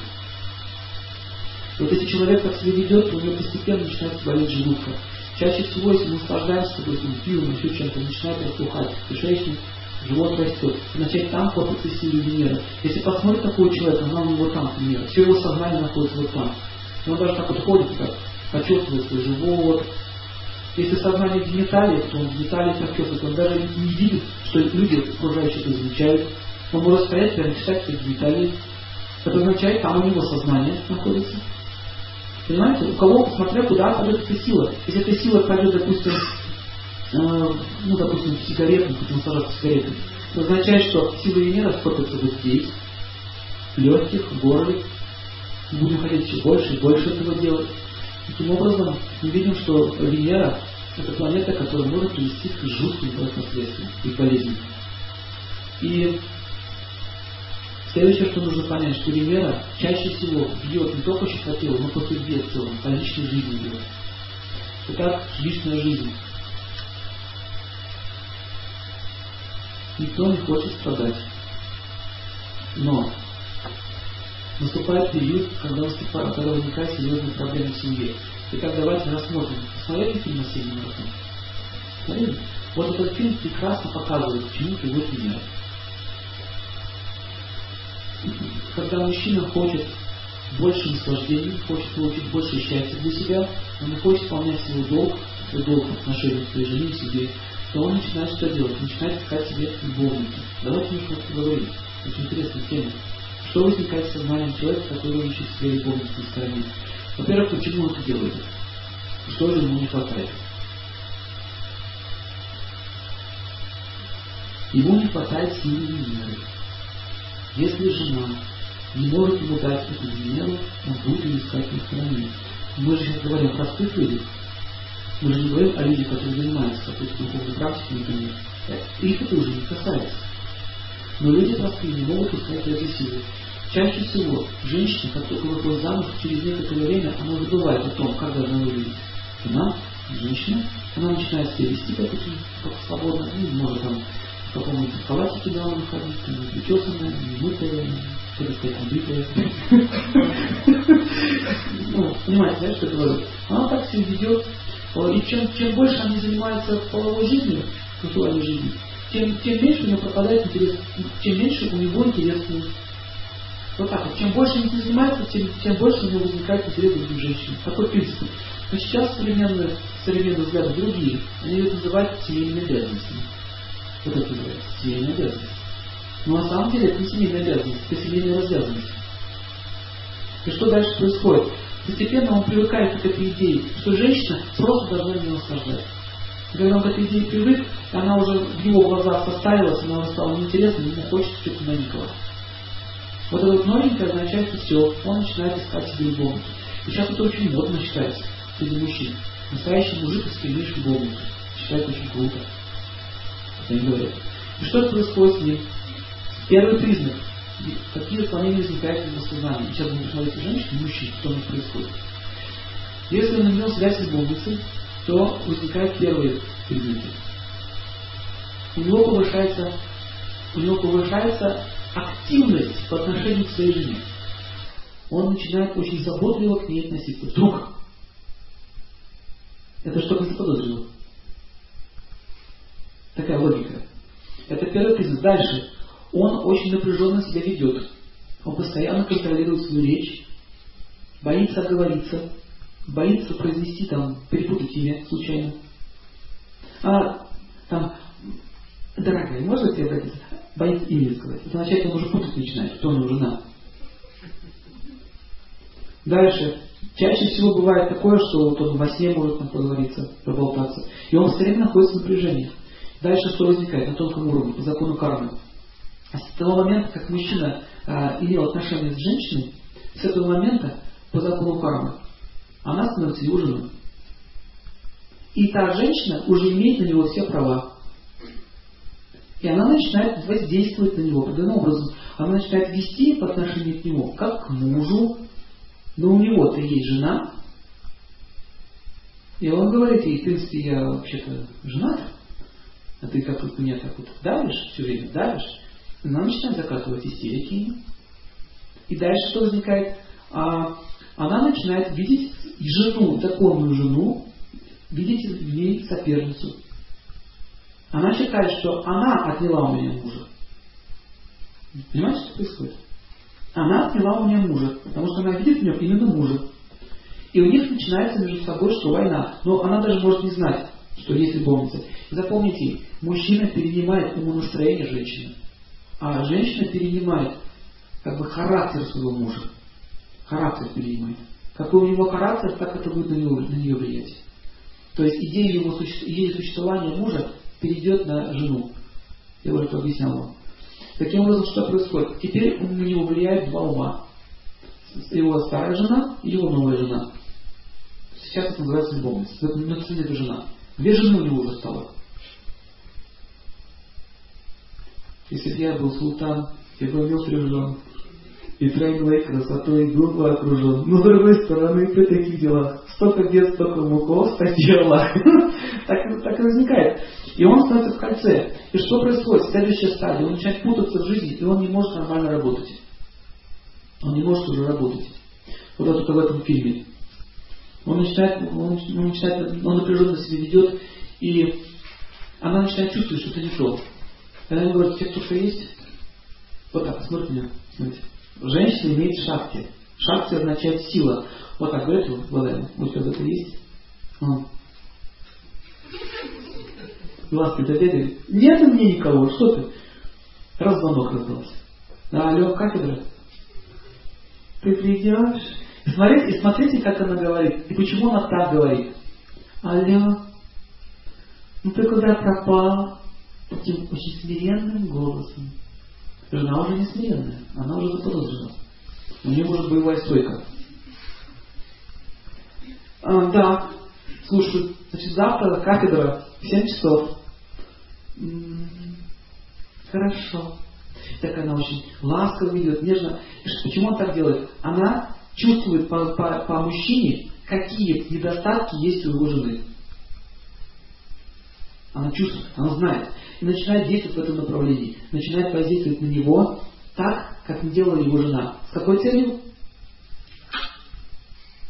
Вот если человек так себя ведет, у него постепенно начинает болеть желудка. Чаще всего, если мы наслаждаемся допустим, пивом, еще чем-то, начинает распухать кишечник, живот растет. Значит, там копится сила Венеры. Если посмотреть такого человека, она у него там Венера. Все его сознание находится вот там. И он даже так вот ходит, так, почувствует свой живот. Если сознание в гениталиях, то он в гениталиях почувствует. Он даже не видит, что люди окружающие замечают. Он может стоять прямо читать свои гениталии. Это означает, там у него сознание находится. Понимаете? У кого, смотря куда пойдет эта сила. Если эта сила пойдет, допустим, э, ну, допустим, в сигарету, хотим сажать сигареты, это означает, что сила Венеры скопится вот здесь, в легких, в горле. Будем хотеть все больше и больше этого делать. Таким образом, мы видим, что Венера – это планета, которая может привести к жутким последствиям и болезням. И Следующее, что нужно понять, что Венера чаще всего бьет не только телу, но по судьбе в целом, по личной жизни бьет. Итак, личная жизнь. Никто не хочет страдать. Но наступает период, когда, наступает, когда возникают серьезные проблемы в семье. Итак, давайте рассмотрим. Посмотрели фильм «Осенний марафон»? Смотрели? Вот этот фильм прекрасно показывает, к чему приводит Венера когда мужчина хочет больше наслаждений, хочет получить больше счастья для себя, он не хочет выполнять свой долг, свой долг в отношении к своей жене себе, то он начинает что делать? Начинает искать себе любовницу. Давайте немножко поговорим. Очень интересная тема. Что возникает в сознании человека, который ищет себе любовницу на стороне? Во-первых, почему он это делает? Что же ему не хватает? Ему не хватает силы Венеры. Если жена не может ему дать эту Венеру, он будет ее искать на стороне. Мы же сейчас говорим о простых людях. Мы же не говорим о людях, которые занимаются какой-то духовной практикой, например. Их это уже не касается. Но люди простые не могут искать этой силы. Чаще всего женщина, как только выходит замуж, через некоторое время она забывает о том, как должна выглядеть жена, женщина. Она начинает себя вести как, как свободно, ну, может там в каком-нибудь халатике дома находиться, не причесанная, мытая, что сказать, убитая. Ну, понимаете, да, что говорю? Она так себя ведет. И чем, чем больше они занимаются половой жизнью, сексуальной жизнью, тем, тем меньше у него пропадает интерес, тем меньше у него интерес. Вот так вот. Чем больше они занимаются, тем, тем больше у него возникает интерес к другим женщинам. Такой принцип. Но сейчас современные, современные взгляды другие. Они это называют семейными обязанностями. Это называется семейная обязанность. Но на самом деле это не семейная обязанность, это семейная развязанность. И что дальше происходит? Постепенно он привыкает к этой идее, что женщина просто должна меня наслаждать. И когда он к этой идее привык, она уже в его глазах состарилась, она уже стала неинтересна, ему хочется что-то новенького. Вот это вот новенькое означает, что все, он начинает искать себе любовницу. И сейчас это очень модно считается среди мужчин. Настоящий мужик, если имеешь любовницу. Считается очень круто. Говорят. И что происходит с ним? Первый признак. Какие отклонения возникают в его сознании. Сейчас будем смотреть женщин, мужчин, что у них происходит. Если он имел связь с любовницей, то возникают первые признаки. У него повышается, у него повышается активность по отношению к своей жене. Он начинает очень заботливо к ней относиться. Вдруг. Это что ты заподозрил? Такая логика. Это первый признак. Дальше. Он очень напряженно себя ведет. Он постоянно контролирует свою речь, боится оговориться, боится произнести там, перепутать имя случайно. А там, дорогая, можно тебе обратиться? Боится имя сказать. Это означает, он уже путать начинает, кто у него жена. Дальше. Чаще всего бывает такое, что вот он во сне может там поговориться, проболтаться. И он постоянно находится в напряжении. Дальше что возникает на тонком уровне, по закону кармы? А с того момента, как мужчина а, имел отношения с женщиной, с этого момента, по закону кармы, она становится его женой. И та женщина уже имеет на него все права. И она начинает воздействовать на него определенным образом. Она начинает вести по отношению к нему, как к мужу. Но у него-то есть жена. И он говорит ей, в принципе, я вообще-то женат. А ты как вот меня так вот давишь, все время давишь. Она начинает закатывать истерики. И дальше что возникает? А, она начинает видеть жену, законную жену, видеть в ней соперницу. Она считает, что она отняла у меня мужа. Понимаете, что происходит? Она отняла у меня мужа, потому что она видит в нем именно мужа. И у них начинается между собой, что война. Но она даже может не знать, что есть любовница. И запомните, мужчина перенимает умонастроение женщины, а женщина перенимает как бы характер своего мужа. Характер перенимает. Какой у него характер, так это будет на, него, на нее влиять. То есть идея его идея существования мужа перейдет на жену. Я уже это объяснял вам. Таким образом, что происходит? Теперь на него влияют два ума. Его старая жена и его новая жена. Сейчас это называется любовница. Это, это жена. Две жены у него уже стало. Если бы я был султан, я бы имел трех жен и тройной красотой грубо окружен. Но с другой стороны, при таких делах столько дед, столько муков, Аллах. <laughs> так, так и возникает. И он становится в кольце. И что происходит? Следующая стадия. Он начинает путаться в жизни, и он не может нормально работать. Он не может уже работать. Вот это в этом фильме. Он начинает, он, он, начинает, он напряженно себя ведет, и она начинает чувствовать, что это не то. Она ему тебе кто-то есть? Вот так, смотрите меня. Смотрите. Женщина имеет шахти. Шахти означает сила. Вот так говорит Владимир. У тебя это есть? А. Глазки дядя нет у меня никого, что ты? Раз звонок раздался. Да, алло, кафедра. Ты придешь? И смотрите, и смотрите, как она говорит. И почему она так говорит. Алло, ну ты куда пропал? Таким очень смиренным голосом. Жена уже не смиренная, она уже заподозрена. У нее может боевая стойка. А, да, слушай, значит, завтра кафедра в 7 часов. М-м-м, хорошо. Так она очень ласково ведет, нежно. Почему он так делает? Она чувствует по, по, по мужчине, какие недостатки есть у его жены. Она чувствует, она знает. И начинает действовать в этом направлении. Начинает воздействовать на него так, как не делала его жена. С какой целью?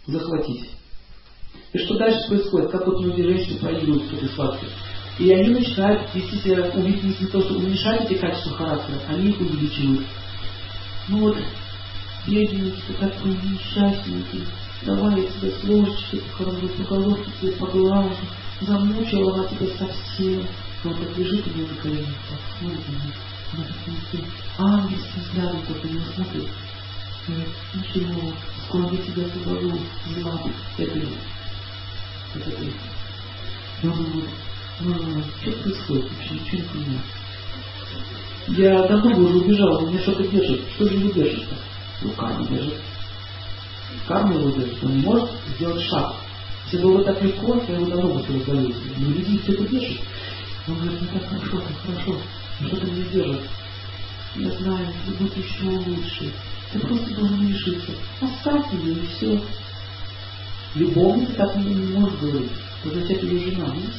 Захватить. И что дальше происходит? Как вот многие женщины проигрывают в этой схватке. И они начинают вести себя, увидеть не то, что уменьшать эти качества характера, они их увеличивают. Ну вот, бедненький, ты такой несчастненький, давай я тебя с ложечкой похороню, по головке тебе поглажу, замучила она тебя совсем. Но он так лежит у нее на коленях, подходит ему, она таким ангельским взглядом только не смотрит. Говорит, ничего, скоро я тебя освобожу из лап этой, этой. И он думает, ну, что происходит вообще, ничего не понимаю. Я давно уже убежал, меня что-то держит. Что же его держит-то? Ну, карма держит. Карма его держит. Он не может сделать шаг. Если бы было так легко, то его давно бы развалилось. Но люди все это держит. Он говорит, ну так хорошо, так хорошо. Но что-то меня держит. Я знаю, ты будет еще лучше. Ты просто должен решиться. Оставь ее и все. Любовница так не, не может говорить. Это означает ее жена, видите?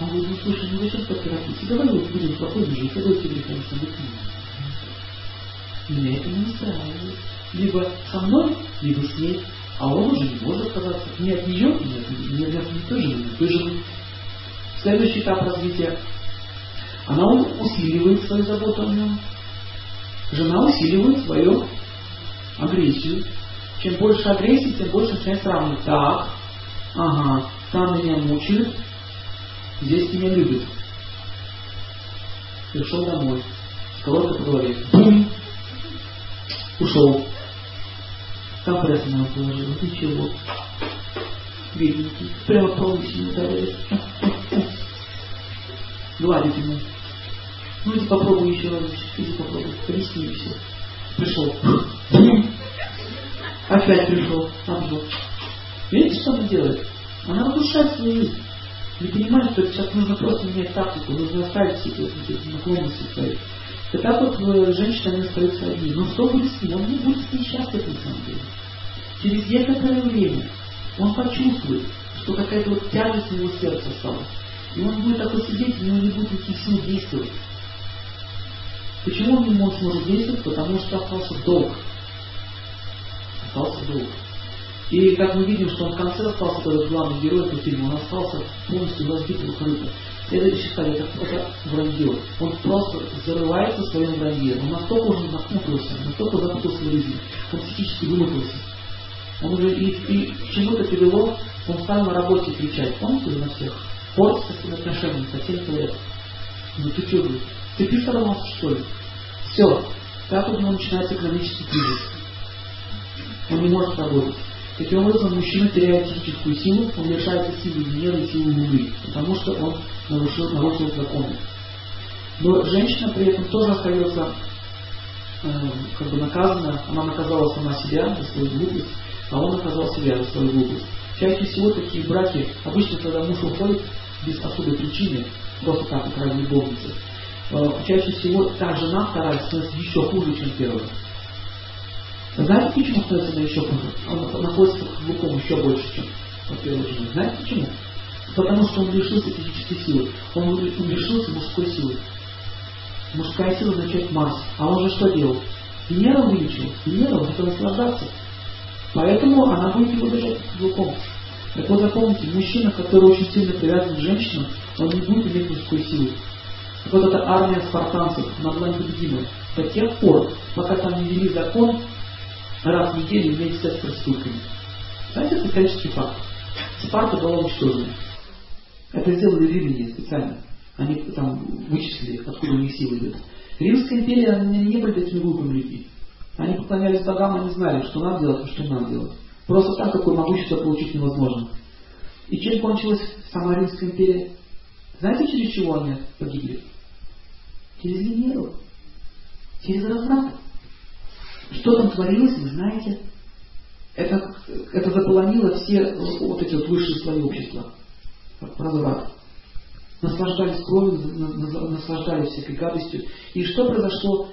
Он говорит, ну слушай, ну зачем так торопиться? Давай вот будем спокойно жить, давай тебе, конечно, быть Меня это не устраивает. Либо со мной, либо с ней. А он уже не может отказаться. Не от нее, не от, не от, не той жены, той жены. Следующий этап развития. Она усиливает свою заботу о нем. Жена усиливает свою агрессию. Чем больше агрессии, тем больше начинает сравнивать. Так, ага, там меня мучают, здесь меня любят. Пришел домой. Сковородка по. Бум! Ушел. Компресс она положила. Ничего. Бедненький. Прямо по лысине ударили. Гладит ему. Ну иди попробуй еще раз. Иди попробуй. Рискни все. Пришел. Опять пришел. Обжег. Видите, что она делает? Она разрушает свою жизнь. Не понимает, что сейчас нужно просто менять тактику, нужно оставить все эти наклонности свои. Так вот э, женщина остается одни. Но что будет с ним? Он не будет с ней счастлив на самом деле. Через некоторое время он почувствует, что какая-то вот тяжесть его сердце стала. И он будет такой сидеть, у него не будет никаких сил действовать. Почему он не может, сможет действовать? Потому что остался долг. Остался долг. И как мы видим, что он в конце остался этот главный герой этого фильма, он остался полностью разбитым крытым. Это считали, это, это вранье. Он просто зарывается в своем вранье. Он настолько уже запутался, настолько запутался в жизни, он психически вымотался. Он уже и, и чему-то привело, он стал на работе кричать. Помните на всех? Портится с отношениями, совсем человек. Ну ты что, ты пишешь сорвался, что ли? Все. Так у него начинается экономический кризис. Он не может работать. Таким образом, мужчина теряет физическую силу, он лишается силы гнева и силы луны, потому что он нарушил, нарушил законы. Но женщина при этом тоже остается э, как бы наказана, она наказала сама себя за свою глупость, а он наказал себя за свою глупость. Чаще всего такие браки, обычно когда муж уходит без особой причины, просто так, как ради любовницы, э, чаще всего та жена вторая становится еще хуже, чем первая. Знаете, почему становится еще хуже? Он находится под каблуком еще больше, чем по первой жене. Знаете почему? Потому что он лишился физической силы. Он, он лишился мужской силы. Мужская сила означает Марс. А он же что делал? Венера увеличил. Венера он наслаждаться. Поэтому она будет его держать под каблуком. Так вот запомните, мужчина, который очень сильно привязан к женщинам, он не будет иметь мужской силы. Вот эта армия спартанцев, она была непобедимая. До тех пор, пока там не ввели закон, раз в неделю иметь секс с проститутками. Знаете, это исторический факт. Спарта была уничтожена. Это сделали римляне специально. Они там вычислили, откуда у них сила идет. Римская империя, они не были такими глупыми людьми. Они поклонялись богам, они знали, что надо делать, а что надо делать. Просто так такое могущество получить невозможно. И чем кончилась сама Римская империя? Знаете, через чего они погибли? Через Венеру. Через разврат. Что там творилось, вы знаете? Это, это заполонило все вот эти вот высшие слои общества. Разврат. Наслаждались кровью, наслаждались всякой гадостью. И что произошло?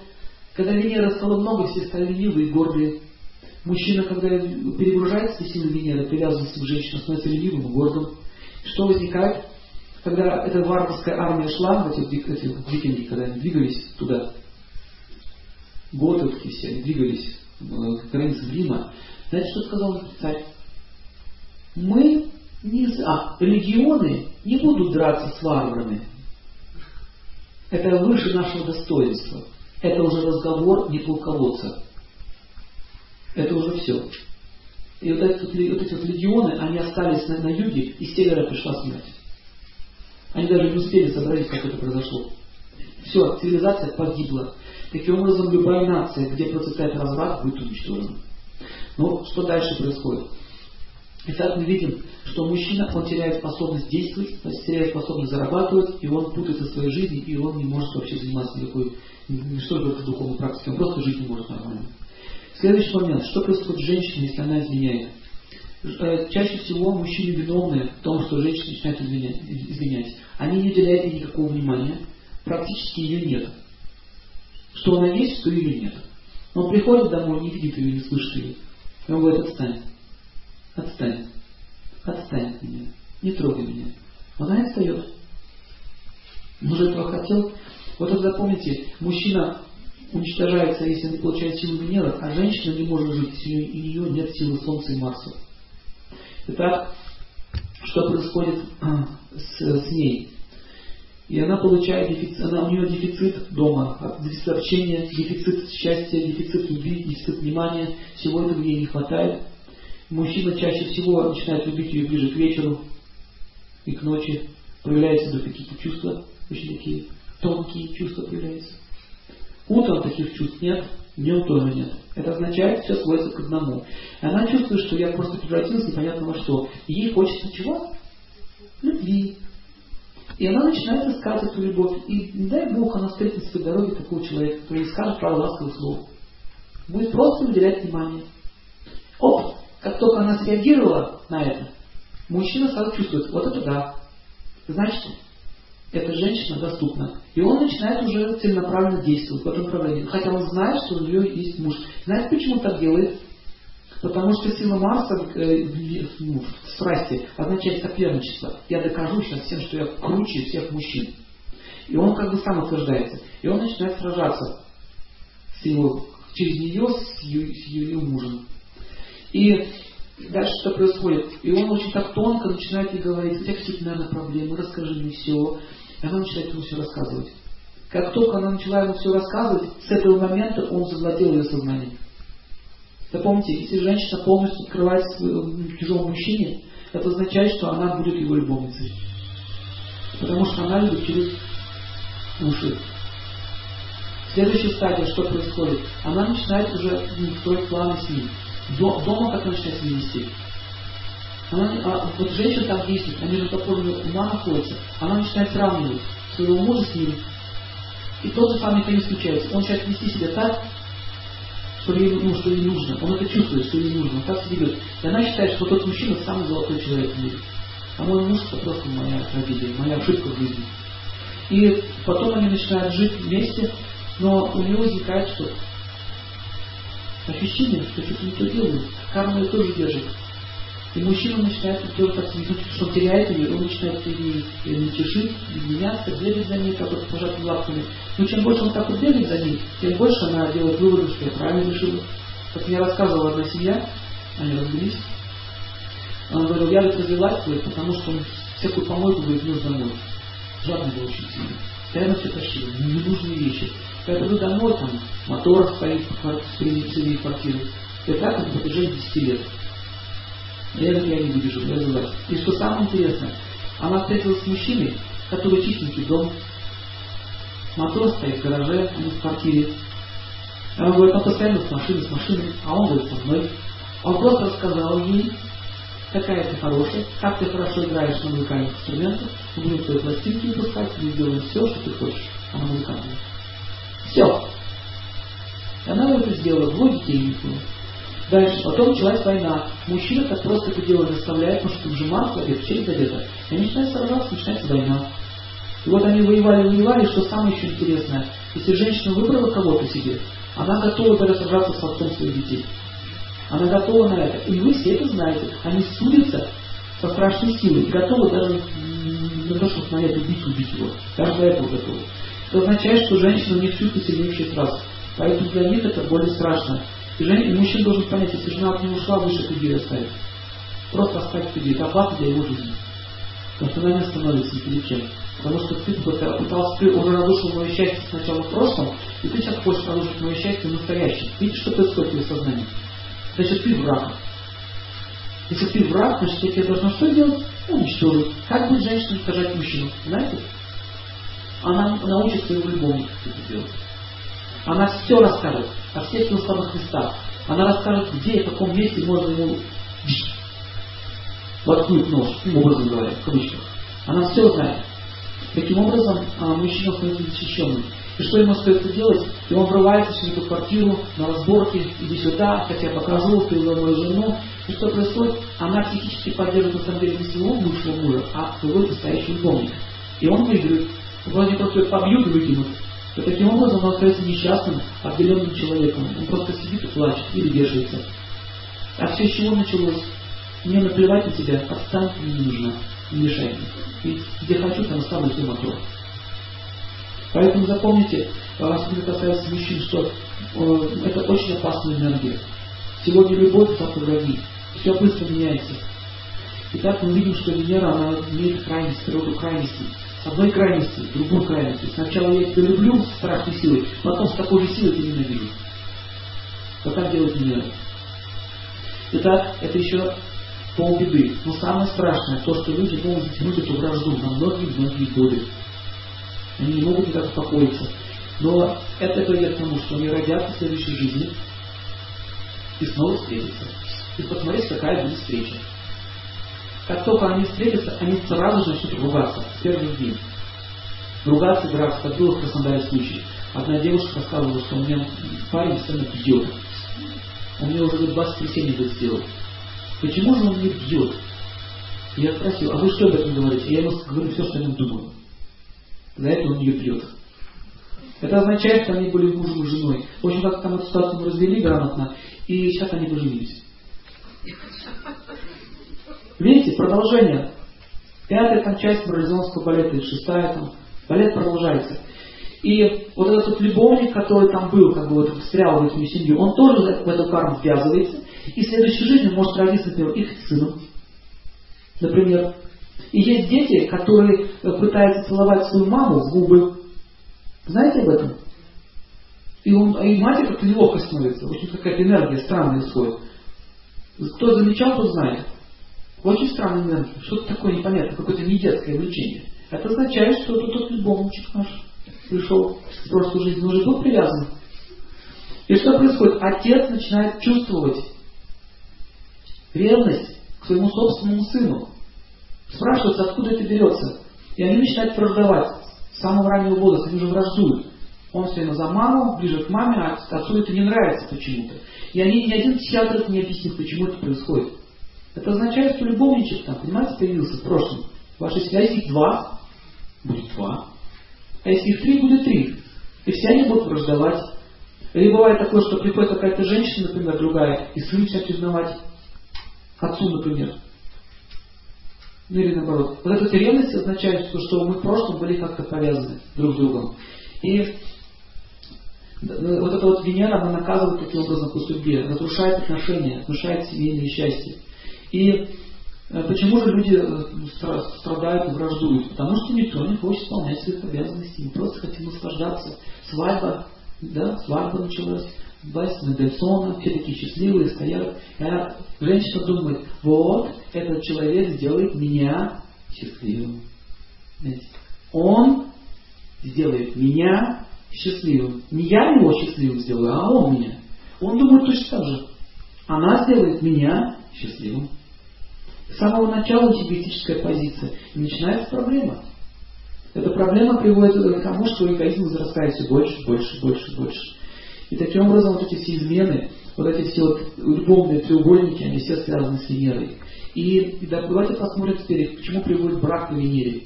Когда Венера стало много, все стали ленивые и гордые. Мужчина, когда перегружается силой Венеры, привязанности к женщине, становится ленивым и гордым. Что возникает? Когда эта варварская армия шла, эти, эти викинги, когда они двигались туда, готовки все, двигались к границам Рима, знаете, что сказал царь? Мы не, а, легионы не будут драться с варварами. Это выше нашего достоинства. Это уже разговор не полководца. Это уже все. И вот, эти, вот эти вот легионы, они остались на, на юге, и с севера пришла смерть. Они даже не успели сообразить, как это произошло. Все, цивилизация погибла. Таким образом, любая нация, где процветает разврат, будет уничтожена. Но что дальше происходит? Итак, мы видим, что мужчина, он теряет способность действовать, то теряет способность зарабатывать, и он путается в своей жизни, и он не может вообще заниматься никакой, не что только духовной практикой, он просто жить не может нормально. Следующий момент. Что происходит с женщиной, если она изменяет? Э, чаще всего мужчины виновны в том, что женщины начинают изменять. изменять. Они не уделяют ей никакого внимания, практически ее нет. Что она есть, что ее нет. Он приходит домой, не видит ее, не слышит ее. И он говорит, отстань. Отстань. Отстань от меня. Не трогай меня. Она отстает. Муж этого хотел. Вот это запомните, мужчина уничтожается, если не получает силу Венеры, а женщина не может жить, если у нее нет силы Солнца и Марса. Итак, что происходит <clears throat> с, с ней? И она получает дефицит, она, у нее дефицит дома, дефицит общения, дефицит счастья, дефицит любви, дефицит внимания, всего этого ей не хватает. Мужчина чаще всего начинает любить ее ближе к вечеру и к ночи, появляются вдруг какие-то чувства, очень такие тонкие чувства появляются. Утром таких чувств нет, у нее тоже нет. Это означает, все сводится к одному. Она чувствует, что я просто превратилась непонятно во что. Ей хочется чего? Любви. И она начинает рассказывать эту любовь. И не дай Бог, она встретит в своей дороге такого человека, который скажет пару ласковых слов. Будет просто уделять внимание. Оп! Как только она среагировала на это, мужчина сразу чувствует, вот это да. Значит, эта женщина доступна. И он начинает уже целенаправленно действовать в этом направлении. Хотя он знает, что у нее есть муж. Знаете, почему он так делает? Потому что сила Марса э, ну, в страсти означает соперничество. Я докажу сейчас всем, что я круче всех мужчин. И он как бы сам утверждается. И он начинает сражаться с его, через нее с ее, с ее мужем. И дальше что происходит? И он очень так тонко начинает ей говорить, у тебя какие-то, наверное, проблемы, расскажи мне все. И она начинает ему все рассказывать. Как только она начала ему все рассказывать, с этого момента он завладел ее сознанием. Запомните, если женщина полностью открывается чужому мужчине, это означает, что она будет его любовницей. Потому что она любит через уши. Следующая стадия, что происходит? Она начинает уже строить планы с ним. Дома как начинает себя вести? Она, а, вот женщина так действует, они же по ума находятся. Она начинает сравнивать своего мужа с ним. И тот же самый механизм включается. Он начинает вести себя так, что ей, ну, что ей нужно. Он это чувствует, что ей нужно. Он так ведет. И она считает, что тот мужчина самый золотой человек в мире. А мой муж это просто моя трагедия, моя ошибка в жизни. И потом они начинают жить вместе, но у него возникает что? Ощущение, что что-то не то делают. Карма ее тоже держит. И мужчина начинает делать что он теряет ее, он начинает ее мельтешить, меняться, бегать за ней, как вот пожатыми лапками. Но чем больше он так вот бегает за ней, тем больше она делает выводы, что я правильно решила. Как мне рассказывала одна семья, они разбились. Она говорила, я вот развелась, потому что он всякую помойку, говорит, нес домой. Жадный был очень сильно. Постоянно все тащил, ненужные вещи. Я приду домой, там, мотор стоит в среди квартиры. И так на протяжении 10 лет. Говорю, я не выдержу, я развелась. И что самое интересное, она встретилась с мужчиной, который чистенький дом, мотор стоит в гараже, а не в квартире. Она говорит, он постоянно с машины, с машины, а он говорит, со мной. Он просто рассказал ей, какая ты хорошая, как ты хорошо играешь на музыкальных инструментах, мы будем твои пластинки выпускать, мы сделаем все, что ты хочешь. Она музыкальная. Все. И она это сделала, двое детей у Дальше, потом началась война. Мужчина так просто это дело заставляет, же Марс где-то, через где-то. И они начинают сражаться, начинается война. И вот они воевали, воевали, что самое еще интересное, если женщина выбрала кого-то себе, она готова даже сражаться с отцом своих детей. Она готова на это. И вы все это знаете. Они судятся со страшной силой готовы даже на то, чтобы на эту бить, убить его. Даже для этого готовы. Это означает, что женщина них чувствует сильнейший страх. Поэтому для них это более страшно. И, жен... мужчина должен понять, если жена от него ушла, выше людей оставить. Просто оставить. Это оплата для его жизни. Потому что она не становится чем. Потому что ты пытался, ты уже разрушил мое счастье сначала в прошлом, и ты сейчас хочешь разрушить мое счастье в настоящем. Видишь, что происходит в твоем сознании? Значит, ты враг. Если ты враг, значит, тебе должна что делать? Уничтожить. Как будет женщина уничтожать мужчину? Знаете? Она научит своего любовника это делать. Она все расскажет о всех слабых местах. Она расскажет, где и в каком месте можно ему воткнуть нож, образом говоря, в кавычках. Она все знает. Таким образом, а, мужчина становится защищенным. И что ему остается делать? И он врывается в эту квартиру на разборке, иди сюда, как я покажу, ты мою жену. И что происходит? Она психически поддерживает на самом деле не своего бывшего мужа, а своего настоящего любовника. И он выиграет. Вроде просто побьют и выкинут то таким образом он остается несчастным, отделенным человеком. Он просто сидит и плачет или вешается. А все с чего началось? Мне наплевать на тебя, отстань, мне не нужна, не мешай мне. И где хочу, там оставлю свой мотор. Поэтому запомните, особенно касается мужчин, что э, это очень опасная энергия. Сегодня любовь, завтра враги. Все быстро меняется. Итак, мы видим, что Венера, она имеет крайность, природу крайности одной крайности в другую. Сначала я тебя люблю с страшной силой, потом с такой же силой тебя ненавижу. Вот так делать не. Итак, это еще полбеды. Но самое страшное, то, что люди могут затянуть эту вражду на многие-многие годы. Они не могут никак успокоиться. Но это приведет к тому, что они родятся в следующей жизни и снова встретятся. И посмотреть, какая будет встреча. Как только они встретятся, они сразу же начнут ругаться с первых дней. Ругаться, драться, как было в Краснодаре случай. Одна девушка рассказывала, что у меня парень постоянно бьет. Он мне уже два воскресенья будет сделать. Почему же он мне бьет? Я спросил, а вы что об этом говорите? Я ему говорю все, что я думаю. За это он ее бьет. Это означает, что они были мужем и женой. В общем, как там эту ситуацию мы развели грамотно, и сейчас они поженились. Видите, продолжение. Пятая там часть марлезонского балета, и шестая там. Балет продолжается. И вот этот вот любовник, который там был, как бы вот встрял в эту семью, он тоже в эту карму ввязывается. И в следующей жизни может родиться, например, их сыном. Например. И есть дети, которые пытаются целовать свою маму в губы. Знаете об этом? И, он, и мать как-то неловко становится. Очень какая-то энергия странная исходит. Кто замечал, тот знает. Очень странная энергия. Что-то такое непонятное, какое-то не детское влечение. Это означает, что это тот любовничек наш пришел в прошлую жизнь, он уже был привязан. И что происходит? Отец начинает чувствовать ревность к своему собственному сыну. Спрашивается, откуда это берется. И они начинают враждовать с самого раннего возраста, они уже враждуют. Он все время за маму, ближе к маме, а отцу это не нравится почему-то. И они, ни один психиатр не объяснит, почему это происходит. Это означает, что любовничек там, понимаете, появился в прошлом. В вашей связи их два, будет два. А если их три, будет три. И все они будут враждовать. Или бывает такое, что приходит какая-то женщина, например, другая, и сын начинает узнавать отцу, например. Ну или наоборот. Вот эта ревность означает, что мы в прошлом были как-то повязаны друг с другом. И вот эта вот Венера, она наказывает таким образом по судьбе, разрушает отношения, разрушает семейное счастье. И э, почему же люди э, страдают и враждуют? Потому что никто не хочет исполнять своих обязанностей. Мы просто хотим наслаждаться. Свадьба, да, свадьба началась, власть Мендельсона, все такие счастливые стоят. А женщина думает, вот, этот человек сделает меня счастливым. Он сделает меня счастливым. Не я его счастливым сделаю, а он меня. Он думает точно так же. Она сделает меня счастливым. С самого начала эгоистическая позиция. И начинается проблема. Эта проблема приводит к тому, что эгоизм возрастает все больше, больше, больше, больше. И таким образом вот эти все измены, вот эти все вот любовные треугольники, они все связаны с Венерой. И, и да, давайте посмотрим теперь, к чему приводит брак по Венере.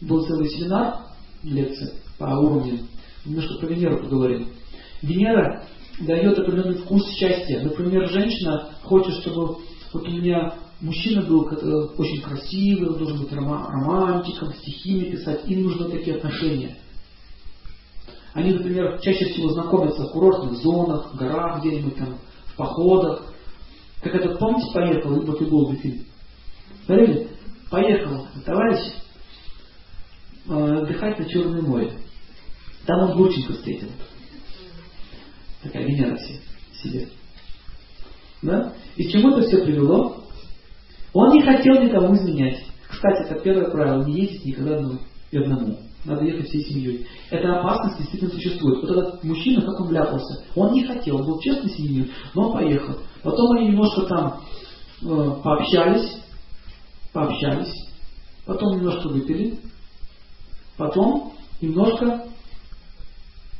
Был целый семинар, лекция по уровню. Немножко про Венеру поговорим. Венера дает определенный вкус счастья. Например, женщина хочет, чтобы вот у меня мужчина был очень красивый, он должен быть романтиком, стихи писать, им нужны такие отношения. Они, например, чаще всего знакомятся в курортных зонах, в горах где-нибудь там, в походах. Как этот, помните, поехал, вот и был фильм. Смотрели? Поехал товарищ э, отдыхать на Черное море. Там он Гурченко встретил. Такая Венера себе. Да? И чему это все привело? Он не хотел никому изменять. Кстати, это первое правило. Не ездить никогда и одному. Надо ехать всей семьей. Эта опасность действительно существует. Вот этот мужчина, как он вляпался. Он не хотел, он был честный семьей, но он поехал. Потом они немножко там э, пообщались, пообщались, потом немножко выпили, потом немножко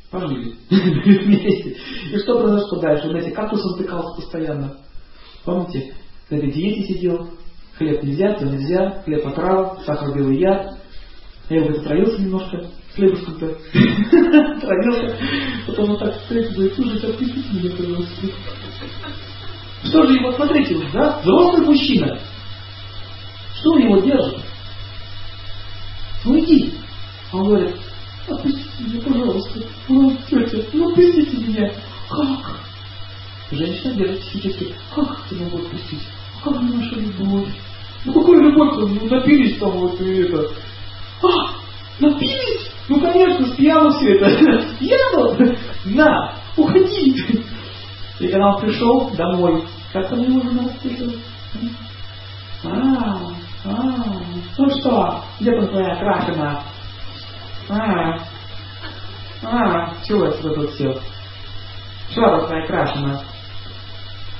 пожили <laughs> вместе. И что произошло дальше? Он эти кактусом тыкался постоянно. Помните, на диете сидел, хлеб нельзя, то нельзя, хлеб отрал, сахар белый яд. Я вот отравился немножко, хлебушком-то <laughs> отравился. Потом он так встретил, говорит, слушай, как ты меня, пожалуйста. Что же его, смотрите, да, взрослый мужчина. Что его держит? Ну иди. Он говорит, отпустите меня, пожалуйста. Ну, тетя, ну отпустите меня. Как? Женщина держит психически. Как ты могу отпустить? Как наша любовь? Ну какой любовь? Ну напились там вот и это. А, напились? Ну конечно, с пьяну все это. <laughs> Пьяну? На, уходи. И когда он пришел домой, как там его жена пришла? А, а, ну что, где там твоя крашена? А, а, чего это тут все? Что тут накрашено?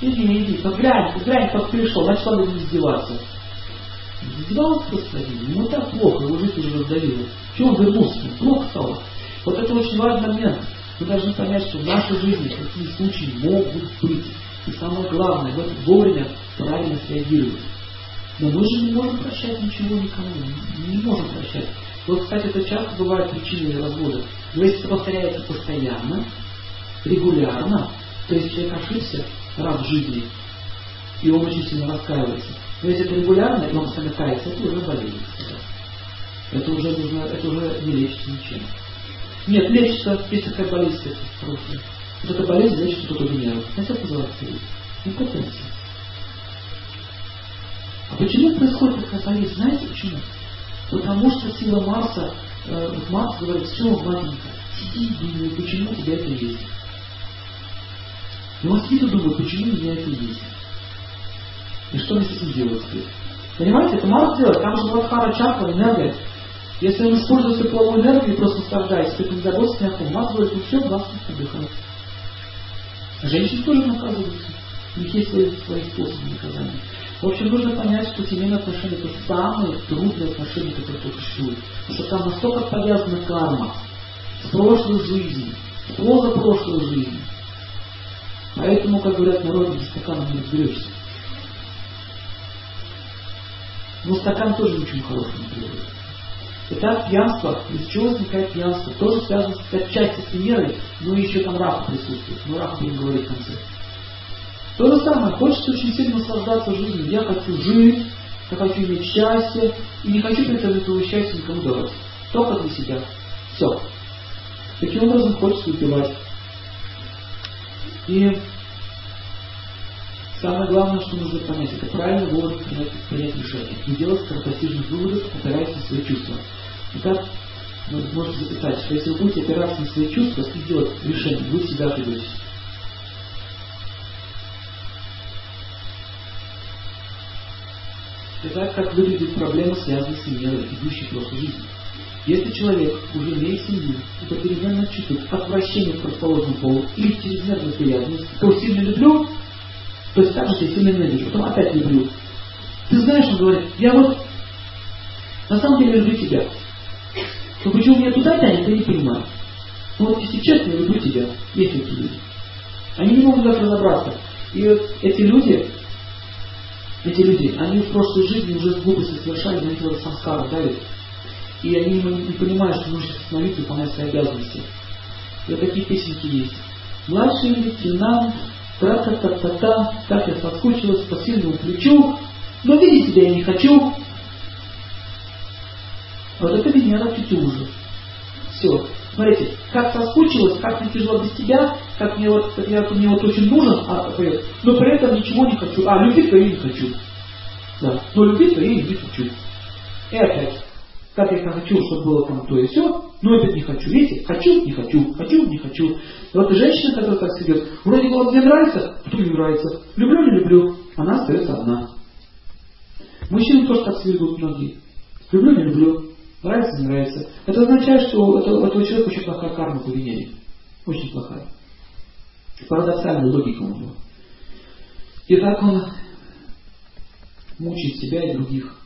Иди, иди, поглянь, поглянь, как пришел, значит, он будет издеваться. Просто один, ему так плохо, его жизнь уже раздавила. Чего он вернулся? Плохо стало. Вот это очень важный момент. Мы должны понять, что в нашей жизни такие случаи могут быть. И самое главное, в этом вовремя правильно среагировать. Но мы же не можем прощать ничего никому. Не можем прощать. Вот, кстати, это часто бывает причиной развода. Но если это повторяется постоянно, регулярно, то есть человек ошибся раз в жизни, и он очень сильно раскаивается. Но если это регулярно, и постоянно кается, это уже болезнь. Это уже нужно, это уже не лечится ничем. Нет, лечится, есть такая болезнь, кстати, хорошая. Вот эта болезнь лечится только Венеру. Знаете, как называется? Импотенция. А почему происходит такая болезнь? Знаете почему? Потому что сила Марса, э, Марс говорит, все, маленько, сиди и думай, почему у тебя это есть. И он сидит и думает, почему у меня это есть. И что мне с этим делать теперь? Понимаете, это Марс делает, там же Владхара чакра, энергия. Если он использует тепловую энергию и просто наслаждается, то это не заботится ни о ком. Марс говорит, ну все, вас отдыхает. Женщины тоже наказываются. У них есть свои, свои способы наказания. В общем, нужно понять, что семейные отношения это самые трудные отношения, которые существуют. Потому что там настолько повязана карма с прошлой жизнью, с позапрошлой жизнью. Поэтому, как говорят народы, без стакана не разберешься. Но стакан тоже хорошего не приводит. Итак, пьянство, из чего возникает пьянство, тоже связано с отчасти с Венерой, но еще там рак присутствует. Но рак будем говорить в конце. То же самое, хочется очень сильно наслаждаться жизнью. Я хочу жить, я хочу иметь счастье, и не хочу при этом этого счастья никому давать. Только для себя. Все. Таким образом хочется убивать. И самое главное, что нужно понять, это правильно вовремя принять, принять решение. Не делать скоротостижных выводов, опираясь на свои чувства. Итак, вы можете записать, что если вы будете опираться на свои чувства и делать решение, вы всегда ошибетесь. Итак, как выглядит проблема, связанная с Венерой, идущей в прошлой жизни. Если человек уже имеет семью и попеременно чувствует отвращение к противоположному полу или чрезмерную приятность, то сильно люблю, то есть так же я сильно ненавижу, потом опять люблю. Ты знаешь, он говорит, я вот на самом деле люблю тебя. Но почему меня туда тянет, я не понимаю. Ну вот если честно, я люблю тебя. Есть эти люди. Они не могут даже разобраться. И вот эти люди, эти люди, они в прошлой жизни уже глупости совершали, на них это самскара давит. И они не, понимают, что нужно остановиться и выполнять свои обязанности. И вот такие песенки есть. Младшие лейтенант, тра-та-та-та-та, так я соскучилась по сильному плечу, но видеть тебя я не хочу. Вот это Венера уже. Все. Смотрите, как соскучилась, как мне тяжело без тебя, как мне вот, как я, мне вот очень нужен, а, но при этом ничего не хочу. А, любить я не хочу. Да. Но любить я не хочу. И опять. Как я хочу, чтобы было там то и все, но опять не хочу. Видите? Хочу, не хочу, хочу, не хочу. И вот женщина, которая так сидит, вроде бы мне нравится, потом не нравится. Люблю, не люблю. Она остается одна. Мужчины тоже так себя многие. Люблю, не люблю. Нравится, не нравится. Это означает, что у этого человека очень плохая карма по Венере. Очень плохая. Парадоксальная логика у него. И так он мучает себя и других.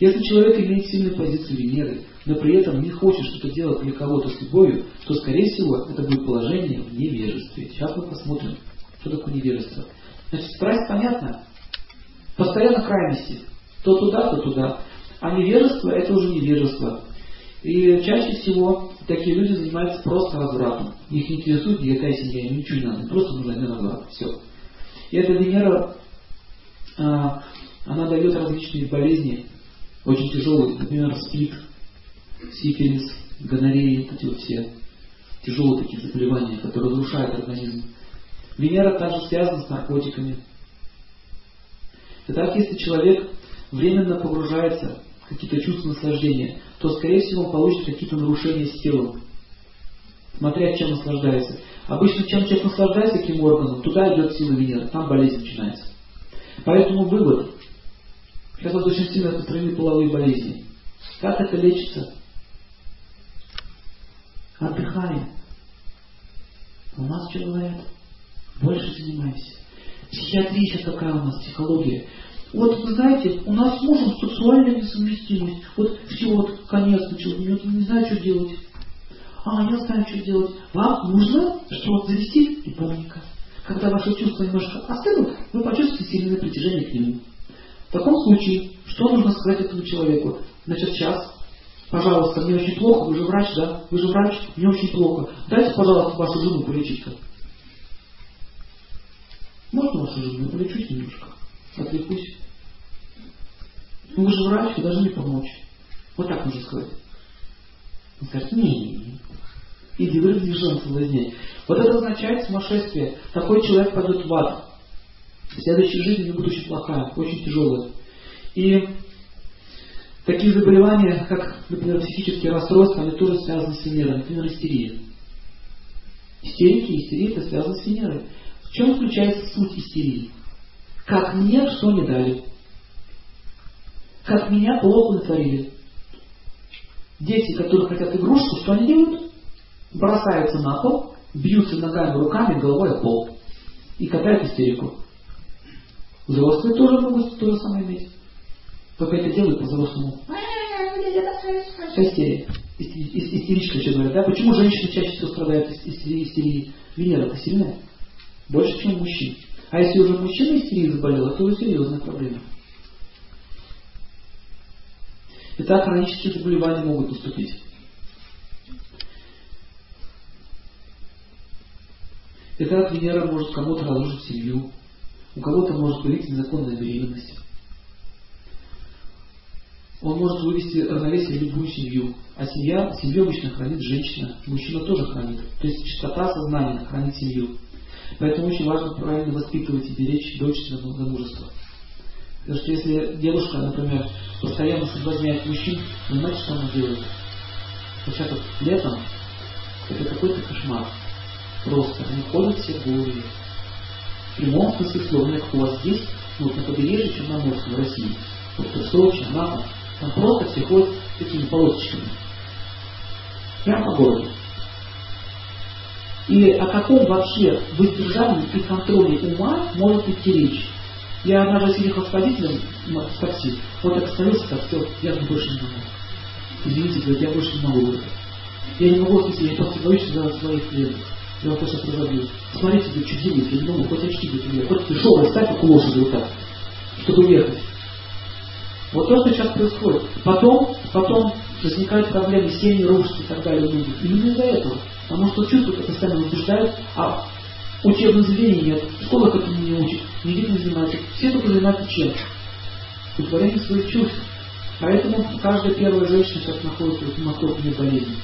Если человек имеет сильную позицию Венеры, но при этом не хочет что-то делать для кого-то с любовью, то, скорее всего, это будет положение в невежестве. Сейчас мы посмотрим, что такое невежество. Значит, страсть понятна. Постоянно крайности. То туда, то туда. А невежество – это уже невежество. И чаще всего такие люди занимаются просто развратом. Их не интересует никакая семья, им ничего не надо. Просто нужно один разврат. Все. И эта Венера, а, она дает различные болезни, очень тяжелые, например, спид, сифилис, гонореи, эти вот все тяжелые такие заболевания, которые разрушают организм. Венера также связана с наркотиками. Итак, если человек временно погружается в какие-то чувства наслаждения, то, скорее всего, он получит какие-то нарушения с телом, смотря чем наслаждается. Обычно, чем человек наслаждается каким органом, туда идет сила Венеры, там болезнь начинается. Поэтому вывод. Сейчас вот очень сильно распространены половые болезни. Как это лечится? отдыхаем. У нас что говорят? Больше занимаемся. Психиатрия сейчас какая у нас, психология. Вот, вы знаете, у нас с мужем сексуальная несовместимость. Вот все, вот конец начал. Я не знаю, что делать. А, я знаю, что делать. Вам нужно что завести любовника. Когда ваши чувства немножко остынут, вы почувствуете сильное притяжение к нему. В таком случае, что нужно сказать этому человеку? Значит, сейчас, пожалуйста, мне очень плохо, вы же врач, да? Вы же врач, мне очень плохо. Дайте, пожалуйста, вашу жену полечить-ка. Можно вашу жену полечить немножко? Отвлекусь. Ну вы же врач, вы должны помочь. Вот так можно сказать. Он скажет, не, не, не. Иди выразить жен соблазнять. Вот это означает сумасшествие. Такой человек пойдет в ад. Следующая жизнь будет очень плохая, очень тяжелая. И такие заболевания, как, например, психические расстройства, они тоже связаны с Венерой. Например, истерия. Истерики истерия это связано с Венерой. В чем заключается суть истерии? Как мне что не дали. Как меня плохо натворили. Дети, которые хотят игрушку, что они делают? Бросаются на пол, бьются ногами, руками, головой о пол. И катают истерику. Взрослые тоже могут то же самое иметь. Только это делают по-взрослому. Истерия. Истеричка, что говорят. Да? Почему женщины чаще всего страдают истерии? Венера-то сильная. Больше, чем мужчин. А если уже мужчина истерией заболел, это уже серьезная проблема. Итак, хронические заболевания могут наступить. Итак, Венера может кому-то разрушить семью, у кого-то может появиться незаконная беременность. Он может вывести равновесие в любую семью. А семья, семью обычно хранит женщина, мужчина тоже хранит. То есть чистота сознания хранит семью. Поэтому очень важно правильно воспитывать и беречь дочь до замужества. Потому что если девушка, например, постоянно соблазняет мужчин, вы знаете, что она делает? Вот сейчас летом это какой-то кошмар. Просто они ходят все голые. Прямом смысле у вас здесь, вот на побережье Черноморском в России, вот в Сочи, Анапа, там просто все ходят такими полосочками. Прямо по городу. И о каком вообще воздержании и контроле ума может идти речь? Я однажды ехал с водителем в такси, вот так остановился, так, все, я больше не могу. Извините, говорит, я больше не могу. Я не могу, если я просто боюсь за своих клиентов. Я вот сейчас разобью. Смотрите, говорит, что делаете, я хоть очки, говорит, хоть дешевый ставь, как у лошади вот так, чтобы ехать. Вот то, что сейчас происходит. Потом, потом возникают проблемы, семьи рушатся и так далее. Именно из-за этого. Потому что чувства постоянно возбуждают, а учебных заведений нет, школа этому не учит, не занимается. Все только занимаются чем? Удовлетворение своих чувств. Поэтому каждая первая женщина сейчас находится в гематопной болезни.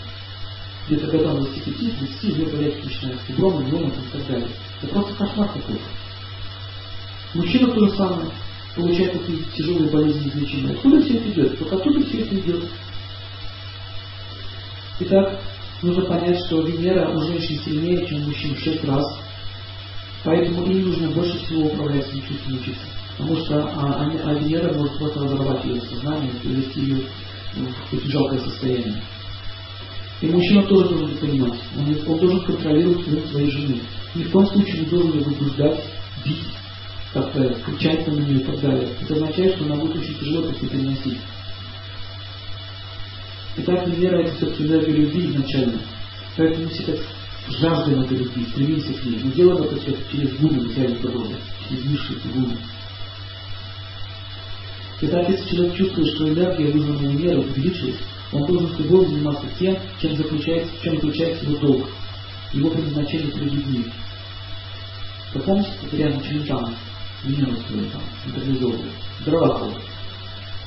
Где-то годам 25-30 ее болячки начинаются, фибромы, миомы и так далее. Это просто кошмар какой-то. Мужчина то же самое получает такие тяжелые болезни излечения. Откуда все это идет? Только оттуда все это идет. Итак, нужно понять, что Венера у женщин сильнее, чем у мужчин в 6 раз. Поэтому им нужно больше всего управлять своим чувством учиться. Потому что а, они, а Венера может просто разорвать ее сознание, привести ее в жалкое состояние. И мужчина тоже должен это понимать. Он, он должен контролировать ум своей жены. Ни в коем случае не должен ее возбуждать, бить, как-то кричать на нее и так далее. Это означает, что она будет очень тяжело это переносить. Итак, Венера это все-таки любви изначально. Поэтому все так жаждем этой любви, стремимся к ней. Мы делаем это все через гуны материальной природы, через высшие гуны. Итак, если человек чувствует, что энергия, вызванная Венерой, увеличилась, он должен с заниматься тем, чем заключается, чем заключается его долг, его предназначение перед людьми. Вы помните, это Челентана, Венеру свою там, интервизовывали, дрова.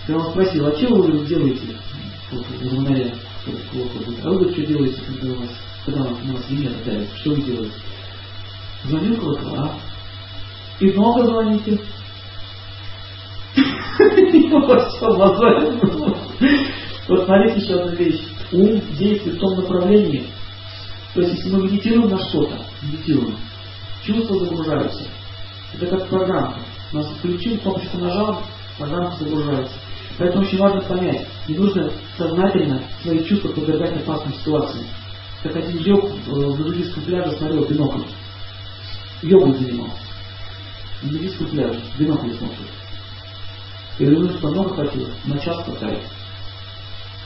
Я вам спросил, а что вы делаете? Звонаре, а вы что делаете, когда у вас когда у нас Венера давит, что вы делаете? Звоню в колокола. И много звоните. <laughs> Вот смотрите еще одна вещь. Ум действует в том направлении. То есть, если мы медитируем на что-то, медитируем, чувства загружаются. Это как программка. У нас включил, кнопочку нажал, программка загружается. Поэтому очень важно понять, не нужно сознательно свои чувства подвергать опасным ситуациям. как один йог э, в нудистском пляже смотрел бинокль. Йогу занимался. На нудистском пляже, бинокль смотрит. И говорю, что много хватило, на час хватает.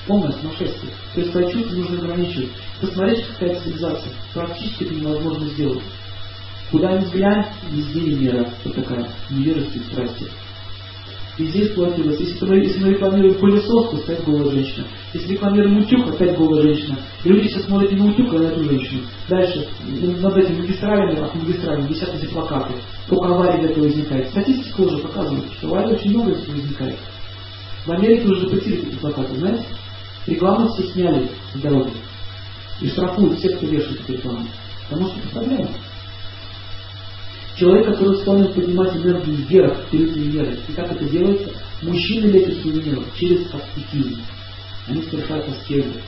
Полное сумасшествие. То есть чувства нужно ограничивать. Посмотрите, какая цивилизация. Практически это невозможно сделать. Куда ни взглянь, везде мера. Вот такая невежество и страсти. И здесь платилось. Если мы, если мы рекламируем пылесос, то опять голая женщина. Если рекламируем утюг, опять голая женщина. И люди сейчас смотрят не на утюг, а на эту женщину. Дальше, над этими магистралями, а магистралями висят эти плакаты. Только аварии для этого возникает. Статистика уже показывает, что аварий очень много из возникает. В Америке уже запретили эти плакаты, знаете? Рекламу все сняли с дороги. И штрафуют всех, кто вешает эти рекламы. Потому что это проблема. Человек, который склонен поднимать энергию вверх, перед меры. И как это делается? Мужчины свою венеру через аскетизм. Они совершают аскезу.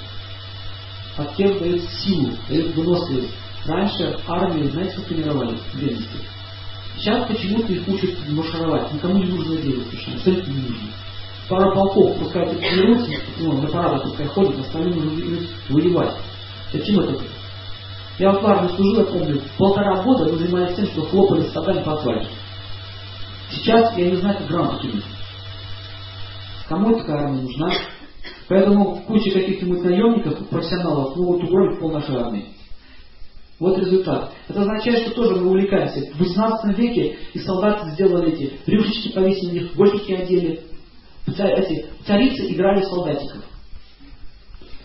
Аскез дает силу, дает выносливость. Раньше армии, знаете, как тренировали древности? Сейчас почему-то их учат маршировать. Никому не нужно делать, совершенно абсолютно не нужно. Пара полков, пускай тренируются, ну, на парадах пускай ходят, остальные нужно воевать. Зачем это? Я в армии служил, я помню, полтора года мы занимались тем, что хлопали стадами по асфальту. Сейчас я не знаю, как грамоту кинуть. Кому такая армия нужна? Поэтому куча каких-нибудь наемников, профессионалов могут угробить пол нашей армии. Вот результат. Это означает, что тоже мы увлекаемся. В 18 веке и солдаты сделали эти брюшечки повесили, их гольфики одели. Эти царицы играли солдатиков.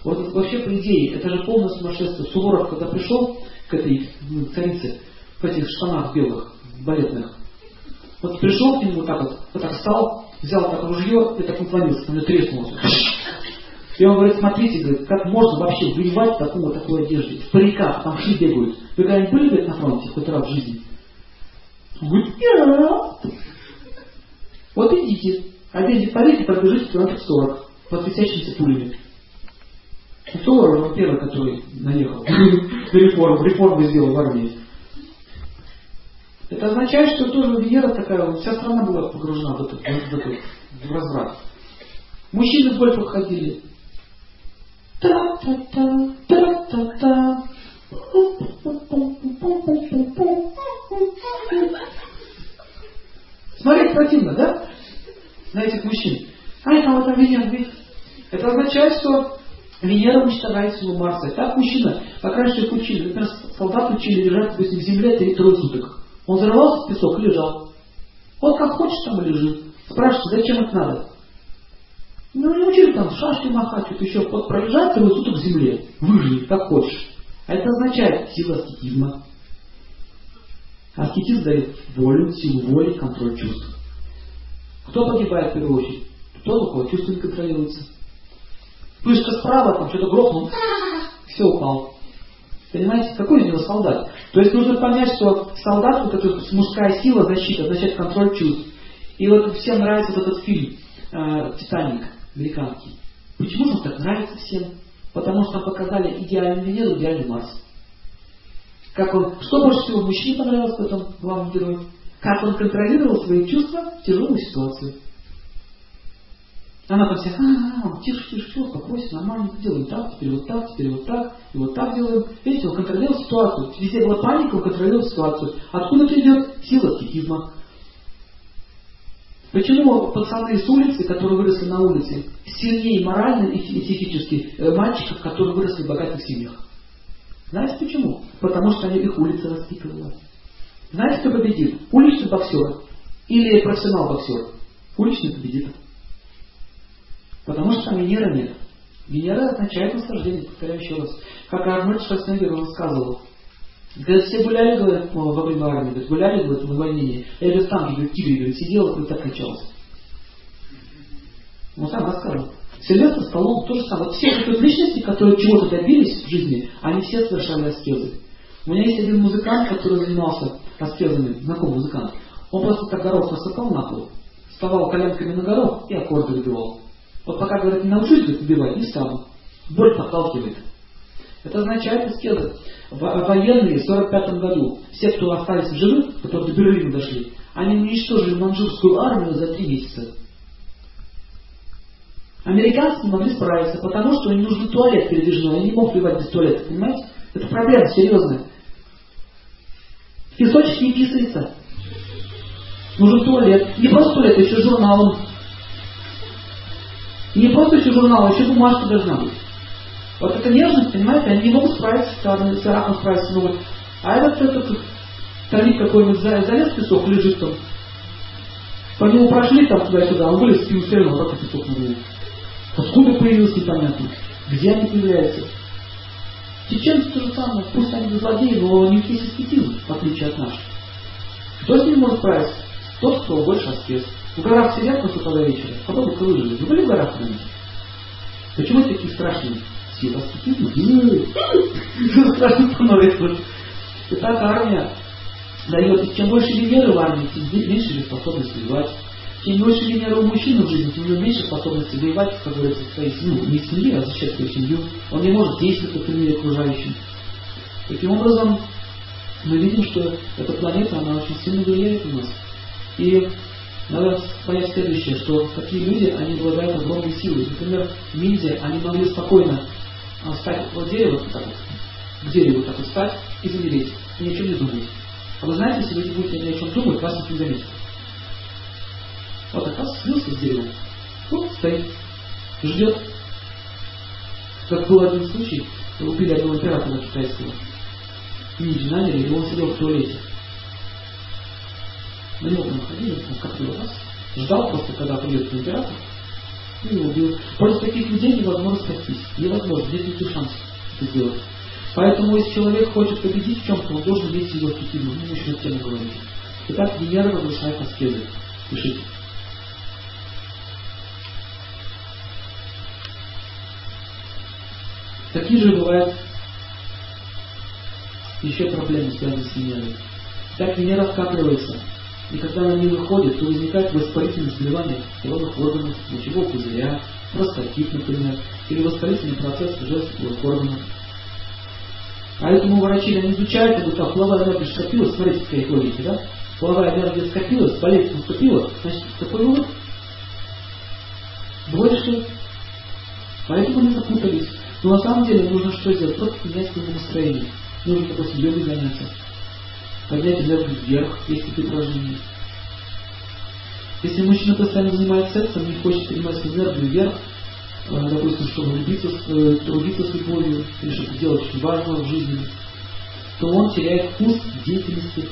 Вот вообще, по идее, это же полное сумасшествие. Суворов, когда пришел к этой ну, царице, в этих штанах белых, балетных, вот пришел к нему вот так вот, вот так встал, взял так ружье и так наклонился, на треснулся. И он говорит, смотрите, говорит, как можно вообще воевать в такой вот такой одежде, в париках, там все бегают. Вы когда-нибудь были говорит, на фронте хоть раз в жизни? Он говорит, нет. Вот идите, оденьте парик и пробежите километров 40 под светящимися пулями. Суворов, он первый, который наехал на реформу, реформу сделал в армии. Это означает, что тоже Венера такая, вся страна была погружена в этот, в этот в разврат. Мужчины в гольфах ходили. Та-та-та, та-та-та. Смотреть противно, да? На этих мужчин. А это вот Венера, видите? Это означает, что Венера уничтожает силу Марса. Так мужчина, как раньше их учили, например, солдат учили лежать допустим, в земле три трое суток. Он зарывался в песок и лежал. Вот как хочешь, там и лежит. Спрашивайте, зачем это надо? Ну, не учили там шашки махать, что-то еще. Вот пролежать трое суток в земле, выжить, как хочешь. А это означает сила аскетизма. Аскетизм дает волю, силу воли, контроль чувств. Кто погибает в первую очередь? Тот, у кого чувство не контролируется. Вышка справа, там что-то грохнул, все упал. Понимаете, какой из него солдат? То есть нужно понять, что солдат, вот эта мужская сила, защита, означает контроль чувств. И вот всем нравится вот этот фильм э, «Титаник» американский. Почему же он так нравится всем? Потому что нам показали идеальную Венеру, идеальный Марс. Как он, что больше всего мужчине понравилось в этом главном герое? Как он контролировал свои чувства в тяжелую ситуацию. Она там вся, а, тише, тише, все, успокойся, нормально, делаем так, теперь вот так, теперь вот так, и вот так делаем. Видите, он контролировал ситуацию. Везде была паника, он контролировал ситуацию. Откуда придет сила аскетизма? Почему пацаны с улицы, которые выросли на улице, сильнее морально и психически э, мальчиков, которые выросли в богатых семьях? Знаете почему? Потому что они их улица воспитывала. Знаете, кто победит? Уличный боксер или профессионал боксер? Уличный победит. Потому что там Венера нет. Венера означает наслаждение, повторяю еще раз. Как Арнольд Шварценеггер рассказывал. Говорит, все гуляли, говорят, во время армии, говорит, гуляли, говорит, в увольнении. Я говорю, там, говорит, тигр, говорит, сидел, говорит, так качался. Он сам рассказывал. Сильвестр Сталлоне то же самое. Вот все эти личности, которые чего-то добились в жизни, они все совершали аскезы. У меня есть один музыкант, который занимался аскезами, знакомый музыкант. Он просто так горох насыпал на пол, вставал коленками на горох и аккорды выбивал. Вот пока, говорят, не научусь говорит, убивать, не стану. Боль подталкивает. Это означает аскезы. Военные в 45 году, все, кто остались в живых, которые до Берлина дошли, они уничтожили манчжурскую армию за три месяца. Американцы не могли справиться, потому что им нужен туалет передвижной, они не могут воевать без туалета, понимаете? Это проблема серьезная. Песочек не писается. Нужен туалет. Не просто а еще журналом. не просто еще журнал, а еще бумажка должна быть. Вот эта нежность, понимаете, они не могут справиться с раком справиться могут. А этот, этот старик какой-нибудь залез в песок, лежит там. По нему прошли там туда-сюда, он вылез и все равно, как песок на голову. Откуда появился непонятно. Где они появляются? Чеченцы то же самое, пусть они злодеи, но у них есть аскетизм, в отличие от наших. Кто с ним может справиться? Тот, кто больше аскез. В горах сидят на утра до вечера, попробуй-ка выжили. Вы были в горах раньше? Почему такие страшные? Все аскетизм? <laughs> Страшно становится. Итак, армия дает, чем больше Венеры в армии, тем меньше способность воевать. Чем больше Венеры у мужчины в жизни, тем у него меньше способности воевать, как говорится, своей ну, не в семье, а защищать свою семью. Он не может действовать в мире окружающим. Таким образом, мы видим, что эта планета, она очень сильно влияет на нас. И надо понять следующее, что такие люди, они обладают огромной силой. Например, в Индии они могли спокойно а, встать вот дерево, так вот, к дереву так вот встать и замереть, и ни о чем не думать. А вы знаете, если вы не будете ни о чем думать, вас никто не заметит. Вот так раз слился с деревом, вот стоит, ждет. Как был один случай, убили одного императора китайского. Ниндзя наняли, и он сидел в туалете. На него там ходили, он как его раз, ждал просто, когда придет император, и его убил. Против таких людей невозможно спастись. Невозможно, нет никаких шансов это сделать. Поэтому, если человек хочет победить в чем-то, он должен иметь его эффективно. Мы еще тему говорим. Итак, Венера разрушает аскезы. Пишите. Какие же бывают еще проблемы, связанные с Венерой? Так Венера скапливается. И когда она не выходит, то возникает воспалительное заболевание половых органов, мочевого пузыря, простатит, например, или воспалительный процесс женских органов. Поэтому врачи они изучают, и говорят, половая энергия скопилась, смотрите, какая их да? Половая энергия скопилась, болезнь наступила, значит, какой вывод? Больше. Поэтому они запутались. Но на самом деле нужно что сделать? Просто менять свое настроение. Нужно, допустим, йогой заняться. Поднять энергию вверх, есть такие упражнения. Если мужчина постоянно занимается сексом, не хочет принимать энергию вверх, Э, допустим, чтобы влюбиться, э, трудиться с любовью, или что-то делать очень важного в жизни, то он теряет вкус деятельности,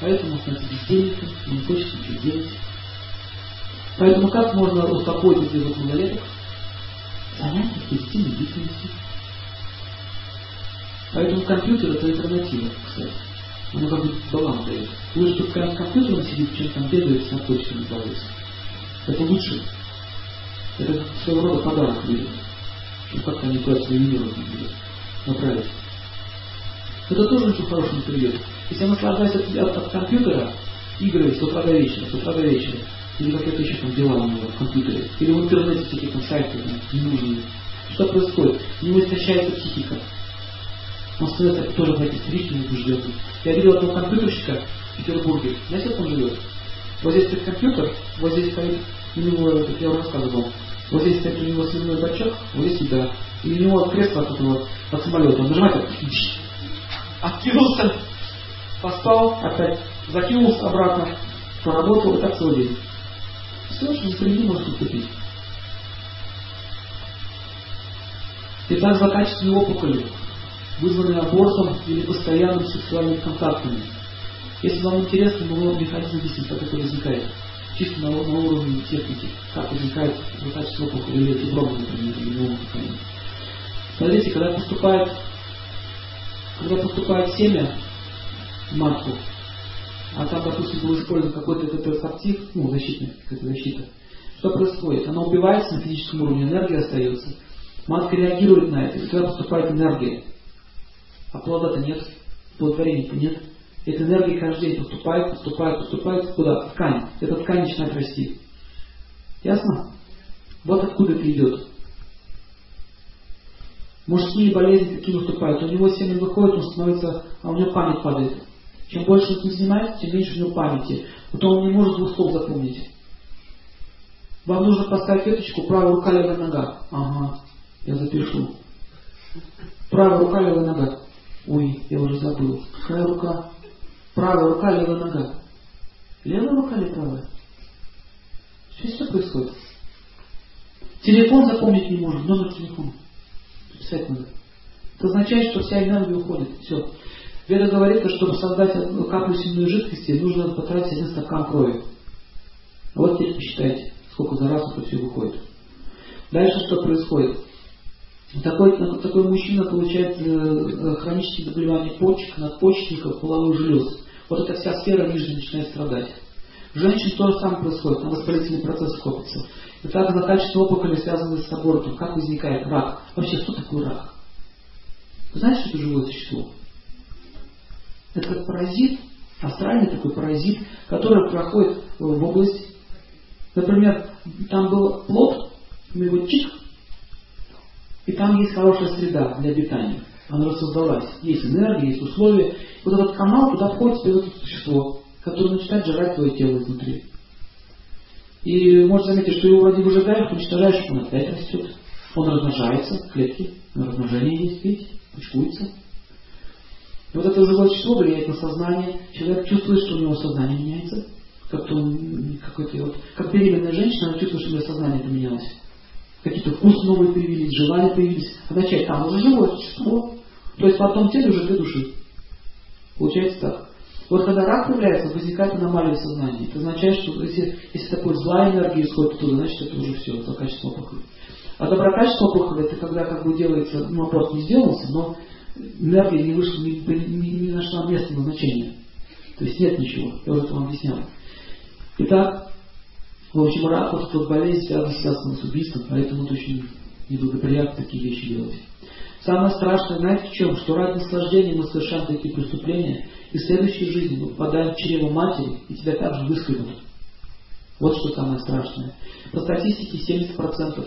поэтому становится бездельником, не хочет ничего делать. Поэтому как можно успокоить этих малолеток? Занятие позитивной деятельностью. Поэтому компьютер это альтернатива, кстати. Оно как бы баланс дает. Лучше пускай с компьютером сидит, чем там бегает с наркотиками балуется. Это лучше. Это своего рода подарок людям. И как-то они туда свою миру направить. Это тоже очень хороший интерьер. Если я наслаждаюсь от, от, от компьютера, игры с утра до вечера, с утра до вечера, или какие-то еще там дела у него в компьютере, или в интернете всякие там сайты там, ненужные. Что происходит? У него истощается психика. Он становится тоже, знаете, личным убежденным. Я видел одного компьютерщика в Петербурге. Знаете, как он живет? Вот здесь стоит компьютер, вот здесь стоит, у него, как я уже рассказывал, вот здесь стоит у него сливной бачок, вот здесь еда. И у него кресло от этого, от самолета. Он нажимает, откинулся, <laughs> поспал, опять закинулся обратно, поработал, и так целый день. Все, что впереди может наступить. Итак, злокачественные опухоли, вызванные абортом или постоянным сексуальными контактами. Если вам интересно, мы вам механизм объяснить, как это возникает чисто на, на уровне техники, как возникает результат опухоль или фибромы, например, или неопухоли. Смотрите, когда поступает, когда поступает семя в матку, а там, допустим, был использован какой-то контрацептив, ну, защитный, какая-то защита, что происходит? Она убивается на физическом уровне, энергия остается. Матка реагирует на это, и когда поступает энергия, а плода-то нет, плодотворения-то нет, эта энергия каждый день поступает, поступает, поступает куда? В ткань. Эта ткань начинает расти. Ясно? Вот откуда это идет. Мужские болезни какие наступают. У него семя выходит, он становится, а у него память падает. Чем больше он этим занимается, тем меньше у него памяти. Потом он не может двух слов запомнить. Вам нужно поставить веточку, правая рука, левая нога. Ага, я запишу. Правая рука, левая нога. Ой, я уже забыл. Какая рука? Правая рука, левая нога. Левая рука или правая? Что здесь происходит? Телефон запомнить не может, номер телефона. Писать надо. Это означает, что вся энергия уходит. Все. Веда говорит, что чтобы создать каплю сильной жидкости, нужно потратить один стакан крови. Вот теперь посчитайте, сколько за раз это все выходит. Дальше что происходит? Такой, такой мужчина получает э, хронические заболевания почек, надпочечников, половых желез. Вот эта вся сфера нижняя начинает страдать. Женщин то же самое происходит, там воспалительный процесс копится. И так злокачественные опухоли связаны с абортом. Как возникает рак? Вообще, что такое рак? Вы знаете, что это живое существо? Это как паразит, астральный такой паразит, который проходит в область. Например, там был плод, мы его чик, и там есть хорошая среда для обитания. Она создалась. Есть энергия, есть условия. Вот этот канал, туда входит себе это существо, которое начинает жрать твое тело изнутри. И можно заметить, что его вроде выжигаешь, уничтожаешь, он опять растет. Он размножается, клетки, размножение есть, видите, почкуется. Вот это живое существо влияет на сознание. Человек чувствует, что у него сознание меняется. Как-то он какой-то вот, как беременная женщина, она чувствует, что у нее сознание поменялось какие-то вкусы новые появились, желания появились. Означает, там уже живое существо. То есть потом теле уже для души. Получается так. Вот когда рак появляется, возникает аномалия в сознании. Это означает, что если, если такой злая энергия исходит оттуда, значит это уже все, злокачество опухоли. А доброкачество опухоли это когда как бы делается, ну аборт не сделался, но энергия не вышла, не, не, не нашла места назначения. То есть нет ничего. Я уже вам объяснял. Итак, в общем, рак, вот болезнь связана, связана с убийством, поэтому это очень неблагоприятно такие вещи делать. Самое страшное, знаете в чем? Что ради наслаждения мы совершаем такие преступления, и в следующей жизни мы попадаем в чрево матери, и тебя также выскребут. Вот что самое страшное. По статистике 70%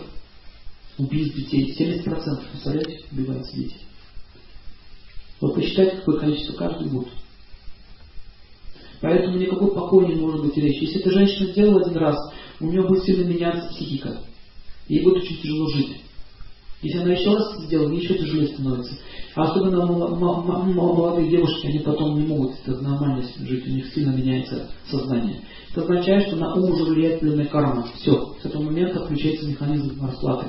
убийств детей, 70%, представляете, убиваются дети. Вот посчитайте, какое количество каждый год. Поэтому никакой покой не может быть речи. Если эта женщина сделала один раз, у нее будет сильно меняться психика. Ей будет очень тяжело жить. Если она еще раз это сделала, еще тяжелее становится. А особенно молодые девушки, они потом не могут это нормально жить, у них сильно меняется сознание. Это означает, что на ум уже влияет пленная карма. Все, с этого момента включается механизм расплаты.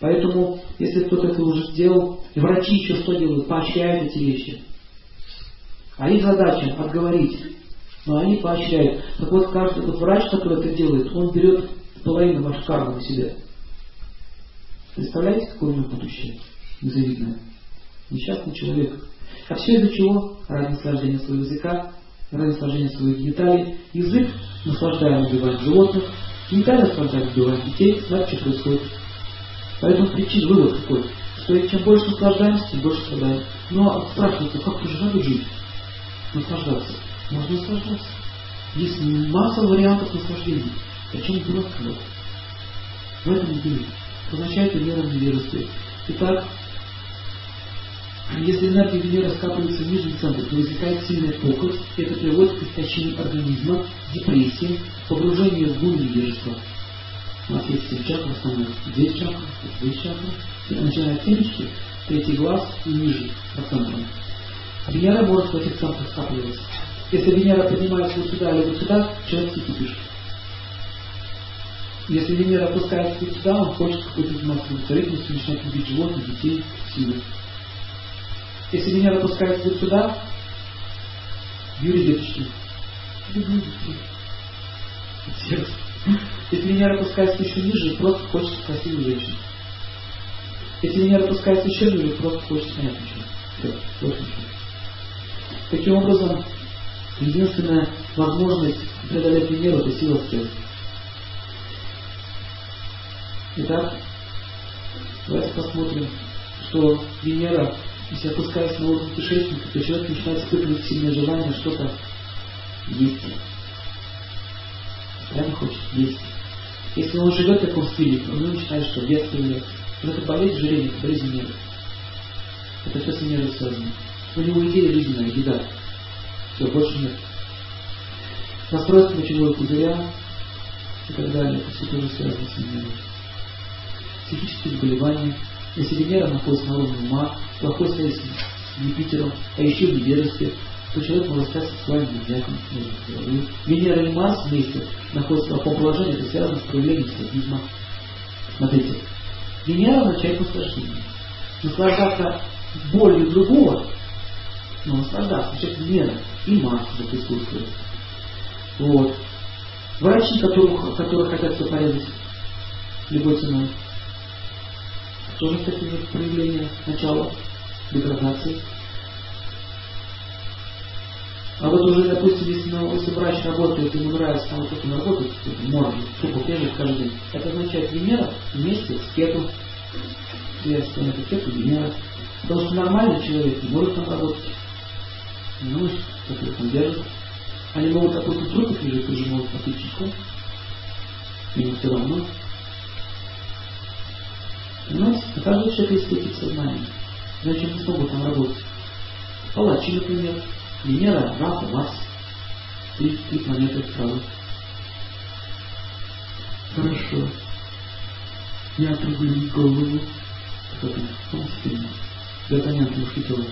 Поэтому, если кто-то это уже сделал, врачи еще что делают? Поощряют эти вещи. А их задача отговорить но они поощряют. Так вот, каждый вот врач, который это делает, он берет половину вашей кармы на себя. Представляете, какое у него будущее? Незавидное. Несчастный человек. А все из-за чего? Ради наслаждения своего языка, ради наслаждения своих деталей. Язык наслаждаем убивать животных, гениталии наслаждаем убивать детей. Знаете, что происходит? Поэтому причин, вывод такой, что чем больше наслаждаемся, тем больше страдаем. Но спрашивается, как же надо жить? Наслаждаться. Можно наслаждаться. Есть масса вариантов наслаждений. Зачем дурак вот? В этом деле. Означает вера в невежестве. Итак, если энергия Венеры скапливается в нижнем центре, то возникает сильная похоть, это приводит к истощению организма, депрессии, погружению в гуль невежества. У нас есть семь чакр, основные две чакры, две чакры, начиная от семечки, третий глаз и ниже, по центрам. Венера может в этих центрах скапливаться. Если Венера поднимается вот сюда или вот сюда, человек кипишь. Если Венера опускается вот сюда, он хочет какой-то заниматься благотворительностью, начинает любить животных, детей, силы. Если Венера опускается вот сюда, Юрий деточки. Люблю Сердце. Если Венера опускается еще ниже, просто хочется красивую женщину. Если Венера опускается еще ниже, просто хочется понять ничего. Все. Таким образом, Единственная возможность преодолеть Венеру – это сила стресса. Итак, давайте посмотрим, что Венера, если опускается на уровень кишечника, то человек начинает испытывать сильное желание что-то есть. Прямо хочет есть. Если он живет в таком стиле, он начинает что? Детство нет. Но это болезнь ожирение, это болезнь Венеры. Это все с Венерой связано. У него идея жизненная, еда. Все, больше нет. Расстройство мочевого пузыря и так далее. Это все тоже связано с Венерой. Психические заболевания. Если Венера находится на уровне ума, плохой связи Юпитером, а еще в невежестве, то человек может стать сексуальным маньяком. Венера и Марс вместе находятся в таком положении, это связано с проявлением садизма. Смотрите, Венера означает наслаждение. Наслаждаться болью другого, но наслаждаться, значит Венера и Марс тут присутствует. Вот. Врачи, которые, которые хотят все порезать любой ценой, тоже такие вот проявления начала деградации. А вот уже, допустим, если, ну, если врач работает, ему нравится, там он работает, может, тупо пежит каждый день, это означает Венера вместе с кету. Следствие это кету Венера. Потому что нормальный человек не может там работать. Ну, их там держит. Они могут, в трупах лежать, тоже могут чайку. Ему все равно. Понимаете? У каждого человека есть такие сознания. Значит, не смогут там работать. Палачи, например, Венера, Рака, Марс. Три, три планеты сразу. Хорошо. Я отрублю голову. Как это? Помните фильм? Д'Артаньян Мушкетера.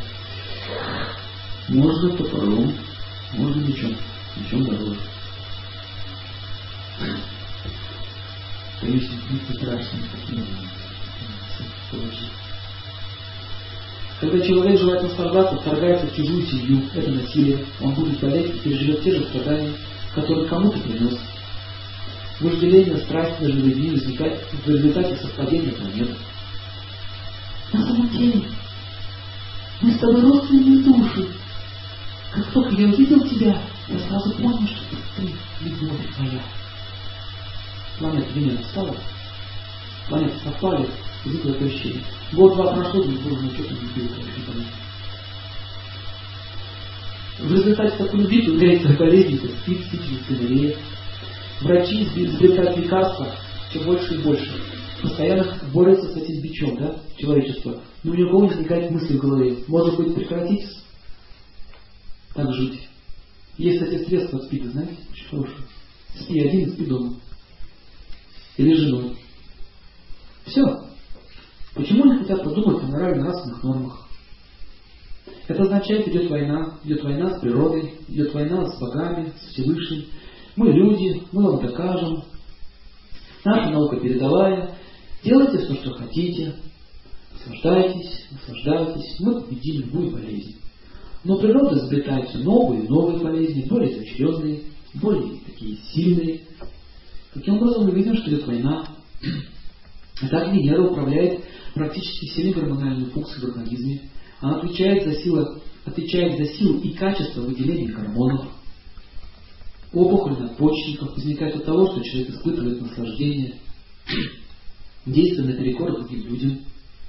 Можно топором, можно мечом. Мечом дороже. Есть, не страшно. Когда человек желает наслаждаться, вторгается в чужую семью, это насилие, он будет болеть и переживет те же страдания, которые кому-то принес. Вожделение, страсть между людьми возникает в результате совпадения планет. На самом деле, мы с тобой родственные души. Как только я увидел тебя, я сразу понял, что ты любовь моя. Планета Венера встала, планеты совпали, возникло это ощущение. Год-два прошло, боже мой, что-то не конечно, В результате такой любви появляется болезнь, как спид, спичность, гонорея. Врачи изобретают лекарства все больше и больше. Постоянно борются с этим бичом, да, человечество. Но у него возникает мысль в голове. Может быть, прекратить так жить. Есть, кстати, средства от спида, знаете, очень хорошие. Спи один, спи дома. Или женой. Все. Почему они хотят подумать о морально-нравственных нормах? Это означает, идет война, идет война с природой, идет война с богами, с Всевышним. Мы люди, мы вам докажем. Наша наука передовая. Делайте все, что хотите. Наслаждайтесь, наслаждайтесь. Мы победим любую болезнь. Но природа изобретает все новые и новые болезни, более изощренные, более такие сильные. Таким образом мы видим, что идет война. И так Венера управляет практически всеми гормональными функциями в организме. Она отвечает за силу, отвечает за силу и качество выделения гормонов. Опухоль надпочечников возникает от того, что человек испытывает наслаждение. Действие наперекор другим людям.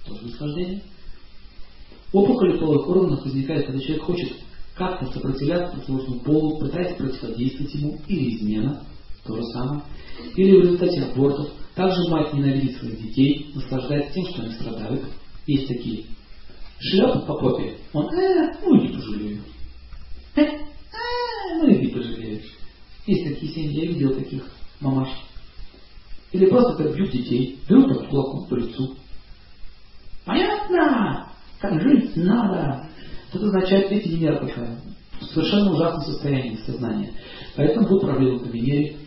Тоже наслаждение. Опухоль половых органов возникает, когда человек хочет как-то сопротивляться противоположному полу, пытается противодействовать ему, или измена, то же самое, или в результате абортов. Также мать ненавидит своих детей, наслаждается тем, что они страдают. Есть такие. Шлепнут по попе, он, э, ну иди пожалею. Э, э, ну иди пожалеешь. Есть такие семьи, я видел таких мамаш. Или просто как бьют детей, берут так кулаком по лицу. Понятно? Как жить надо. Это означает, видите, Венера какая. Совершенно ужасное состояние сознания. Поэтому тут проблема по Венере.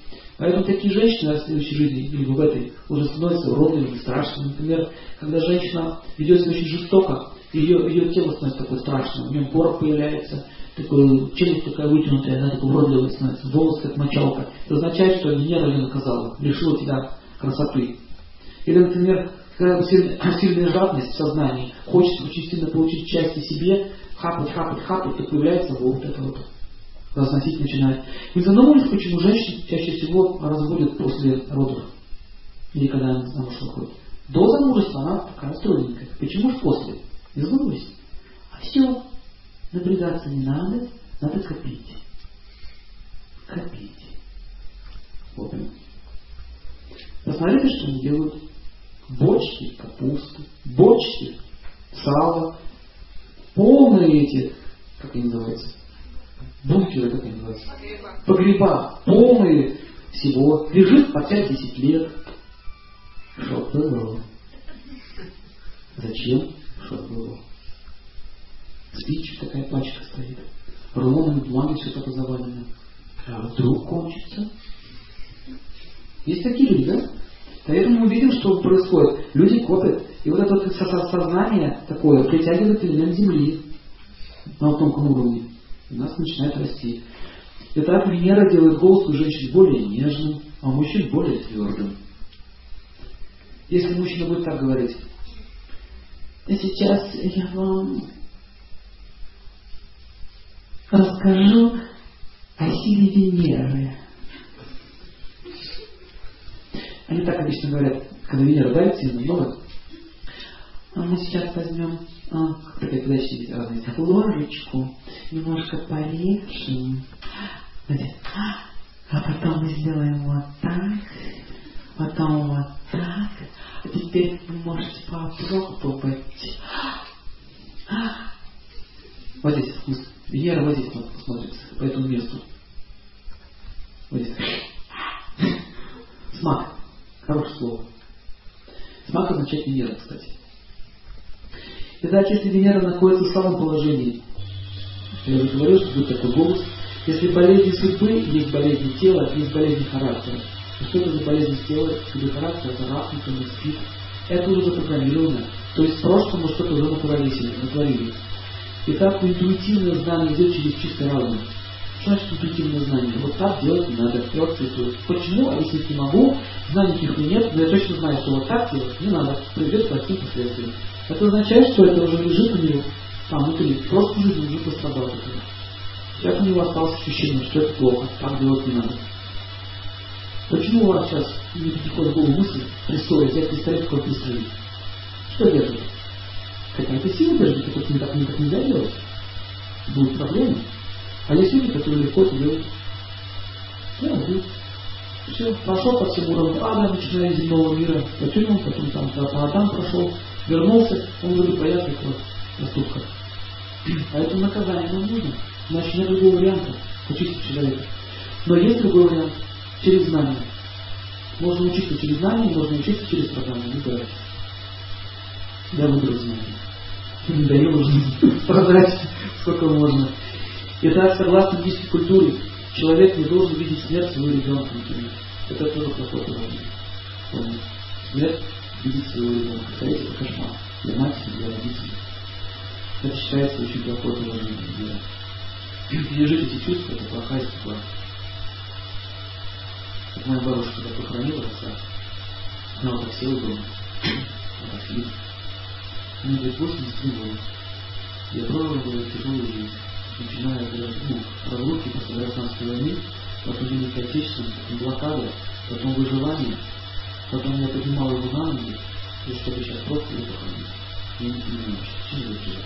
Поэтому такие женщины в следующей жизни или в этой уже становятся уродливыми, страшными. Например, когда женщина ведет себя очень жестоко, ее, ее тело становится такое страшное, у нее порох появляется, такой, челюсть такая вытянутая, она такая уродливая становится, волос как мочалка. Это означает, что Венера ее наказала, лишила тебя красоты. Или, например, когда <clears throat> сильная жадность в сознании, хочется очень сильно получить счастье себе, хапать, хапать, хапать, то появляется вот это вот разносить начинает. Вы задумывались, почему женщины чаще всего разводят после родов? Или когда она замуж выходит? До замужества она такая стройненькая. Почему же после? Не задумывались? А все, напрягаться не надо, надо копить. Копить. Вот. Посмотрите, что они делают бочки капусты, бочки сала, полные эти, как они называются, бункеры, как они называются, погреба, полные всего, лежит по 5-10 лет. Что было? Зачем? Что было? спичек такая пачка стоит. Рулонами бумаги все это завалено. А вдруг кончится? Есть такие люди, да? Поэтому мы видим, что происходит. Люди копят. И вот это вот сознание такое притягивает элемент Земли на тонком уровне. У нас начинает расти. Итак, Венера делает голос у женщин более нежным, а у мужчин более твердым. Если мужчина будет так говорить, и сейчас я вам расскажу о силе Венеры. Они так обычно говорят, когда Венера давит сильно много. А мы сейчас возьмем, а, как такая подача разные, ложечку, немножко порежем, а потом мы сделаем вот так, потом вот так, а теперь вы можете попробовать. Вот здесь вкус. Венера вот здесь вот посмотрится, по этому месту. Вот здесь. Смак. Хорошее слово. Смак означает Венера, кстати. Итак, если Венера находится в слабом положении, я уже говорил, что будет такой голос, если болезни судьбы, есть болезни тела, есть болезни характера. И что это за болезнь тела или характера? Это рак, например, спит. Это уже запрограммировано. То есть в прошлом мы что-то уже натворили, натворили. Итак, интуитивное знание идет через чистый разум. Что значит интуитивное знание? Вот так делать не надо. Я вот. Почему? А если не могу, знаний каких нет, но я точно знаю, что вот так делать не надо. Приведет к плохим. Это означает, что это уже лежит у него там внутри. Просто уже пострадал от этого. Сейчас у него осталось ощущение, что это плохо, так делать не надо. Почему у вас сейчас не приходит в голову мысль пристроить, взять пистолет и пристрелить? Что держит? Какая-то сила держит, так, не так нельзя делать. Будут проблемы. А есть люди, которые легко это делают. Делают. Все, прошел по всем уровням ада, начиная земного мира, потянул, потом там по Адам прошел, вернулся, он вроде порядок вот поступках. Поэтому наказание нам нужно. Значит, нет другого варианта очистить человека. Но есть другой вариант. Через знание. Можно учиться через знание, можно учиться через программу. Выбирайте. Я выберу знание. Не даю уже страдать <laughs> сколько можно. Итак, согласно индийской культуре, человек не должен видеть смерть своего ребенка, например. Это тоже плохое положение. Смерть видеть своего это кошмар. Для матери, для родителей. Это считается очень плохое положение. Пережить эти чувства, это плохая ситуация. Как моя бабушка, когда похоронила отца, она вот так села дома, сидит. Мне говорит, 83 года. Я прожил, говорит, тяжелую жизнь. Начиная от ну, разлуки после гражданской войны, потом Великой Отечественной, потом блокада, потом выживание, потом я поднимал его на ноги, и чтобы сейчас просто его похоронить. Я не понимаю, чем я живу.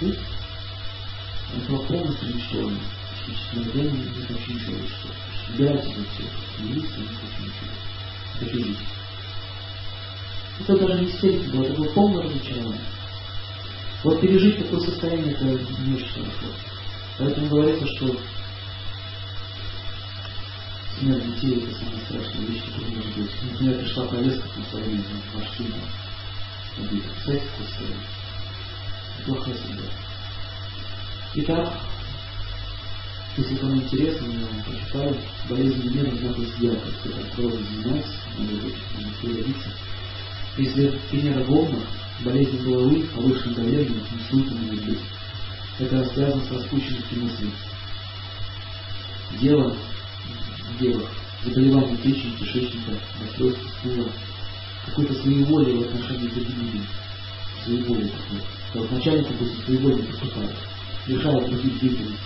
Ты это было полностью уничтожено. Физическое время не хочу ничего уничтожить. Убирайте вы все. Милиция не хочу ничего. Жить. Это даже не истерика было, это было полное разочарование. Вот пережить такое состояние, это не очень хорошо. Поэтому говорится, что смерть детей это самая страшная вещь, которая может быть. Например, пришла повестка на современном ваш сын убит. Представляете, какое состояние? Плохая судьба. Итак, если кому интересно, я вам прочитаю. Болезнь Венеры находится ярко, когда кровью занимается, надо очень периодиться. Если Венера волна, болезнь головы, повышенное давление, инсульт может быть. Это связано с распущенностью мыслей. Дело, дело, заболевание печени, кишечника, расстройство стула, какой-то своеволие в отношении к другим людям. Своеволие такое. Вот начальник, допустим, своеволие поступает, лишает других деятельности,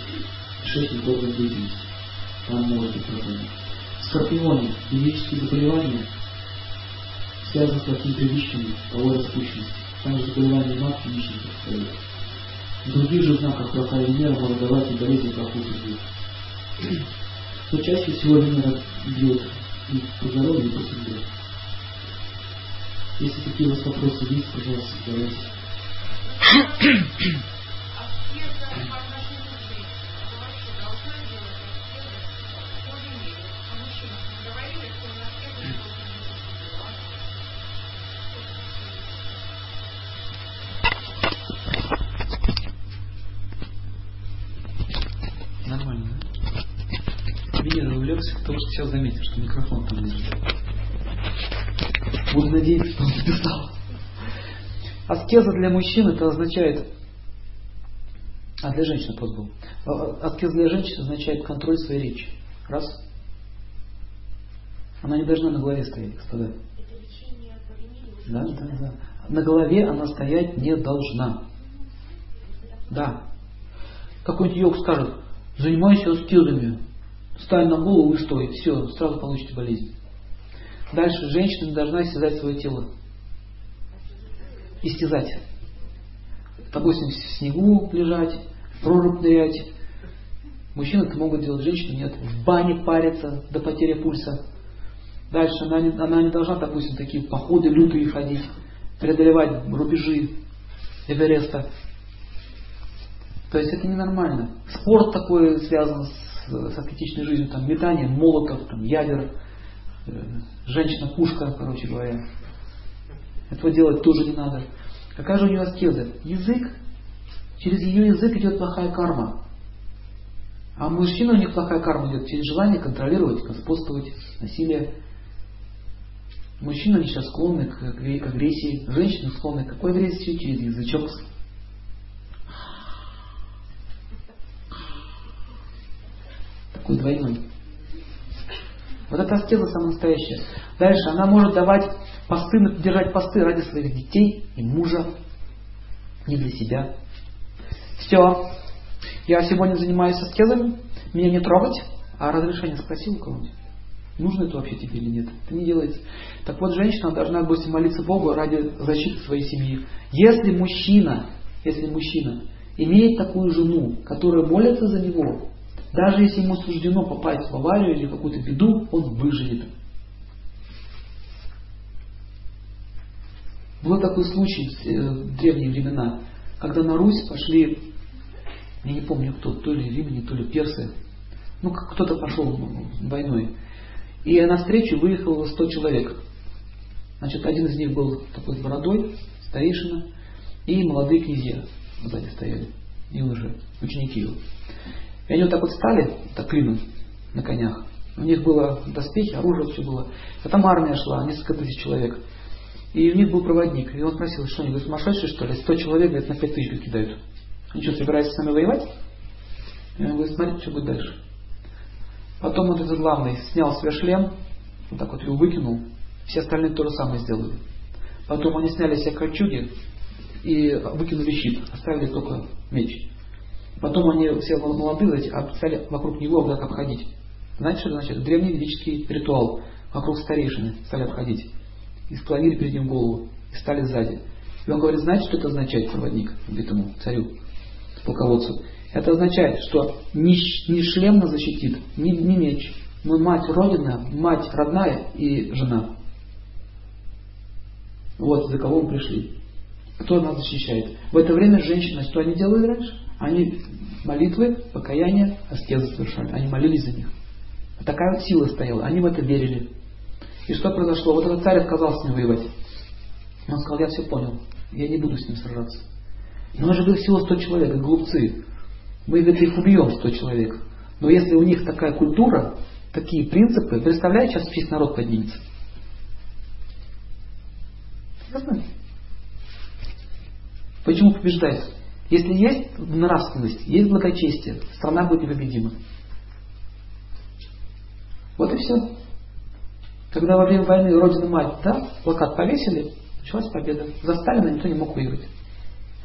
кишечник орган деятельности. Там может быть проблема. В скорпионе физические заболевания связаны с плохими привычками, половой распущенности. Там же заболевания матки, яичника стоит. В других же знаках плохая Венера и болезни плохую Но чаще всего Венера бьет и по здоровью, и по судьбе. Если такие у вас вопросы есть, пожалуйста, задавайте. Сейчас заметил, что микрофон там лежит. Буду надеяться, что он записал. Аскеза для мужчин это означает, а для женщин вопрос был. Аскеза для женщин означает контроль своей речи. Раз. Она не должна на голове стоять, господа. Да, да, да. На голове она стоять не должна. Да. Какой-нибудь йог скажет, занимайся аскезами, стань на голову и стой, все, сразу получите болезнь. Дальше женщина не должна истязать свое тело. Истязать. Допустим, в снегу лежать, в прорубь нырять. Мужчины это могут делать, женщины нет. В бане париться до потери пульса. Дальше она не, она не должна, допустим, такие походы лютые ходить, преодолевать рубежи Эвереста. То есть это ненормально. Спорт такой связан с, с аскетичной жизнью, там метание молотов, там, ядер, э, женщина-пушка, короче говоря. Этого делать тоже не надо. Какая же у нее аскеза? Язык. Через ее язык идет плохая карма. А мужчина у них плохая карма идет через желание контролировать, господствовать, насилие. Мужчины сейчас склонны к, к агрессии, женщины склонны к какой агрессии? Через язычок. Такой двойной. Вот это аскеза настоящая. Дальше она может давать посты, держать посты ради своих детей и мужа, не для себя. Все. Я сегодня занимаюсь аскезами, меня не трогать, а разрешение спросил у кого-нибудь. Нужно это вообще тебе или нет? Это не делается. Так вот, женщина должна, допустим, молиться Богу ради защиты своей семьи. Если мужчина, если мужчина имеет такую жену, которая молится за него, даже если ему суждено попасть в аварию или какую-то беду, он выживет. Был такой случай э, в древние времена, когда на Русь пошли, я не помню кто, то ли римляне, то ли персы, ну кто-то пошел войной. И на встречу выехало 100 человек. Значит, один из них был такой с бородой, старейшина, и молодые князья сзади стояли, и уже ученики его. И они вот так вот стали, так клином, на конях. У них было доспехи, оружие, все было. А там армия шла, несколько тысяч человек. И у них был проводник. И он спросил, что они, вы сумасшедшие, что ли? Сто человек, говорит, на пять тысяч кидают. Они что, собираются с нами воевать? И он говорит, смотрите, что будет дальше. Потом вот этот главный снял свой шлем, вот так вот его выкинул. Все остальные то же самое сделали. Потом они сняли все кольчуги и выкинули щит, оставили только меч. Потом они все молодые стали вокруг него так обходить. Знаете, что это значит? Древний ведический ритуал. Вокруг старейшины стали обходить. И склонили перед ним голову. И стали сзади. И он говорит, знаете, что это означает, проводник, этому царю, полководцу? Это означает, что не, не шлем нас защитит, не, не меч. Мы мать Родина, мать родная и жена. Вот за кого мы пришли. Кто нас защищает? В это время женщины, что они делали раньше? Они молитвы, покаяние, аскезы совершали. Они молились за них. Такая вот сила стояла. Они в это верили. И что произошло? Вот этот царь отказался с ним воевать. Он сказал, я все понял. Я не буду с ним сражаться. Но он же был всего 100 человек, глупцы. Мы ведь их убьем, 100 человек. Но если у них такая культура, такие принципы, представляете, сейчас весь народ поднимется. Почему побеждает? Если есть нравственность, есть благочестие, страна будет непобедима. Вот и все. Когда во время войны Родина Мать, да, плакат повесили, началась победа. За Сталина никто не мог выиграть.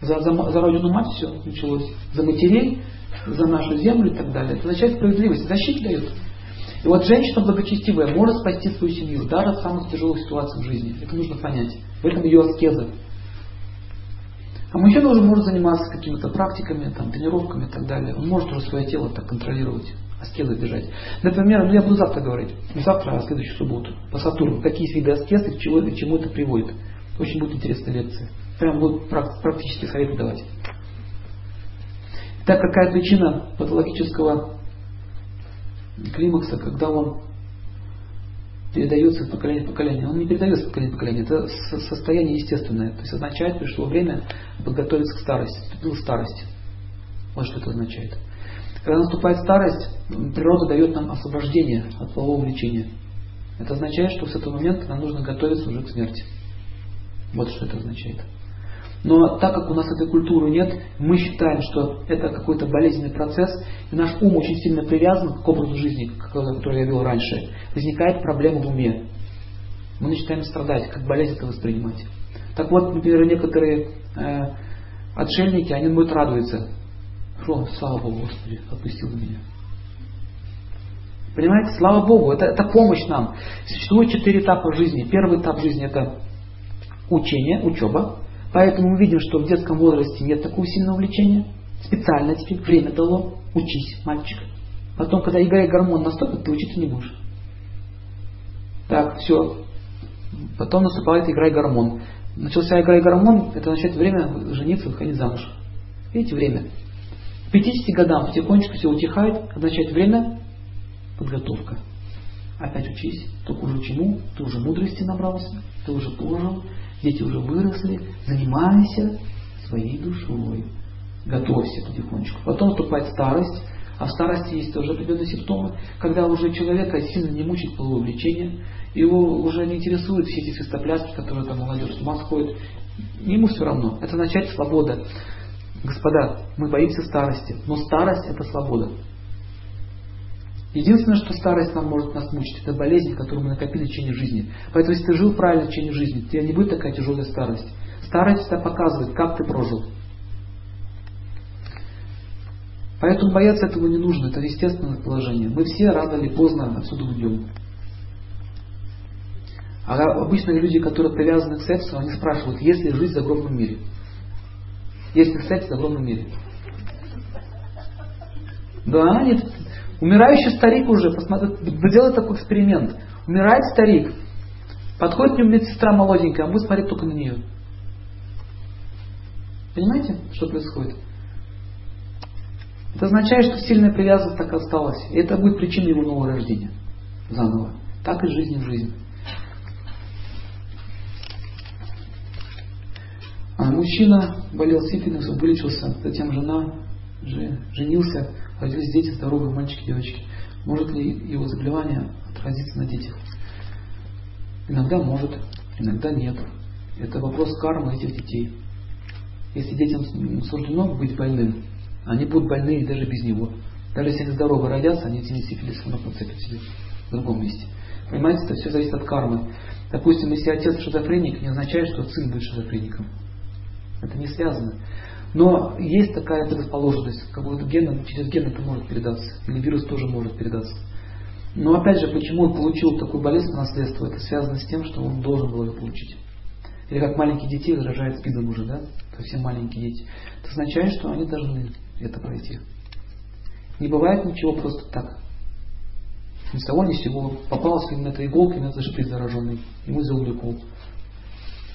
За, за, за Родину Мать все началось. За матерей, за нашу землю и так далее. Это означает справедливость. Защиту дает. И вот женщина благочестивая может спасти свою семью, даже от самых тяжелых ситуаций в жизни. Это нужно понять. В этом ее аскеза. А мужчина уже может заниматься какими-то практиками, там, тренировками и так далее. Он может уже свое тело так контролировать, аскезы держать. Например, ну я буду завтра говорить, не завтра, а следующую субботу, по Сатурну, какие виды аскезы, к чему, к чему это приводит. Очень будет интересная лекция. Прям будут практически советы давать. Так какая причина патологического климакса, когда он передается из поколения в поколение. Он не передается из поколения в поколение, это состояние естественное. То есть означает, пришло время подготовиться к старости. Наступила старость. Вот что это означает. Когда наступает старость, природа дает нам освобождение от полового влечения. Это означает, что с этого момента нам нужно готовиться уже к смерти. Вот что это означает. Но так как у нас этой культуры нет, мы считаем, что это какой-то болезненный процесс, и наш ум очень сильно привязан к образу жизни, который я вел раньше, возникает проблема в уме. Мы начинаем страдать, как болезнь это воспринимать. Так вот, например, некоторые э, отшельники, они будут радоваться. Что, слава Богу, Господи, отпустил меня. Понимаете, слава Богу, это, это помощь нам. Существует четыре этапа жизни. Первый этап жизни это учение, учеба. Поэтому мы видим, что в детском возрасте нет такого сильного увлечения. Специально теперь время дало. Учись, мальчик. Потом, когда игра гормон наступит, ты учиться не будешь. Так, все. Потом наступает игра гормон. Начался игра гормон, это начать время жениться, выходить замуж. Видите, время. К 50 годам потихонечку все утихает, означает время подготовка. Опять учись, только уже чему? Ты уже мудрости набрался, ты уже пожил, дети уже выросли, занимайся своей душой. Готовься потихонечку. Потом наступает старость, а в старости есть тоже определенные симптомы, когда уже человека сильно не мучает половое влечение, его уже не интересуют все эти свистопляски, которые там молодежь с ума сходит. Ему все равно. Это означает свобода. Господа, мы боимся старости, но старость это свобода. Единственное, что старость нам может нас мучить, это болезнь, которую мы накопили в течение жизни. Поэтому, если ты жил правильно в течение жизни, тебя не будет такая тяжелая старость. Старость всегда показывает, как ты прожил. Поэтому бояться этого не нужно, это естественное положение. Мы все рано или поздно отсюда уйдем. А обычно люди, которые привязаны к сексу, они спрашивают, есть ли жизнь в загробном мире? Есть ли секс в загробном мире? Да, нет. Умирающий старик уже, делает такой эксперимент. Умирает старик, подходит к нему медсестра молоденькая, а будет смотреть только на нее. Понимаете, что происходит? Это означает, что сильная привязанность так осталась. И это будет причиной его нового рождения. Заново. Так и жизнь в жизнь. А мужчина болел сифилисом, вылечился, затем жена, женился, родились дети, здоровые мальчики, девочки. Может ли его заболевание отразиться на детях? Иногда может, иногда нет. Это вопрос кармы этих детей. Если детям суждено быть больным, они будут больны даже без него. Даже если они здоровы родятся, они этими сифилисом на подцепят себе в другом месте. Понимаете, это все зависит от кармы. Допустим, если отец шизофреник, не означает, что сын будет шизофреником. Это не связано. Но есть такая предрасположенность, как будто ген, через ген это может передаться, или вирус тоже может передаться. Но опять же, почему он получил такую болезнь по наследству, это связано с тем, что он должен был ее получить. Или как маленькие детей заражают спидом уже, да? Совсем маленькие дети. Это означает, что они должны это пройти. Не бывает ничего просто так. Ни с того ни с сего попалась ему эта иголка, на шприц зараженный. Ему сделали укол.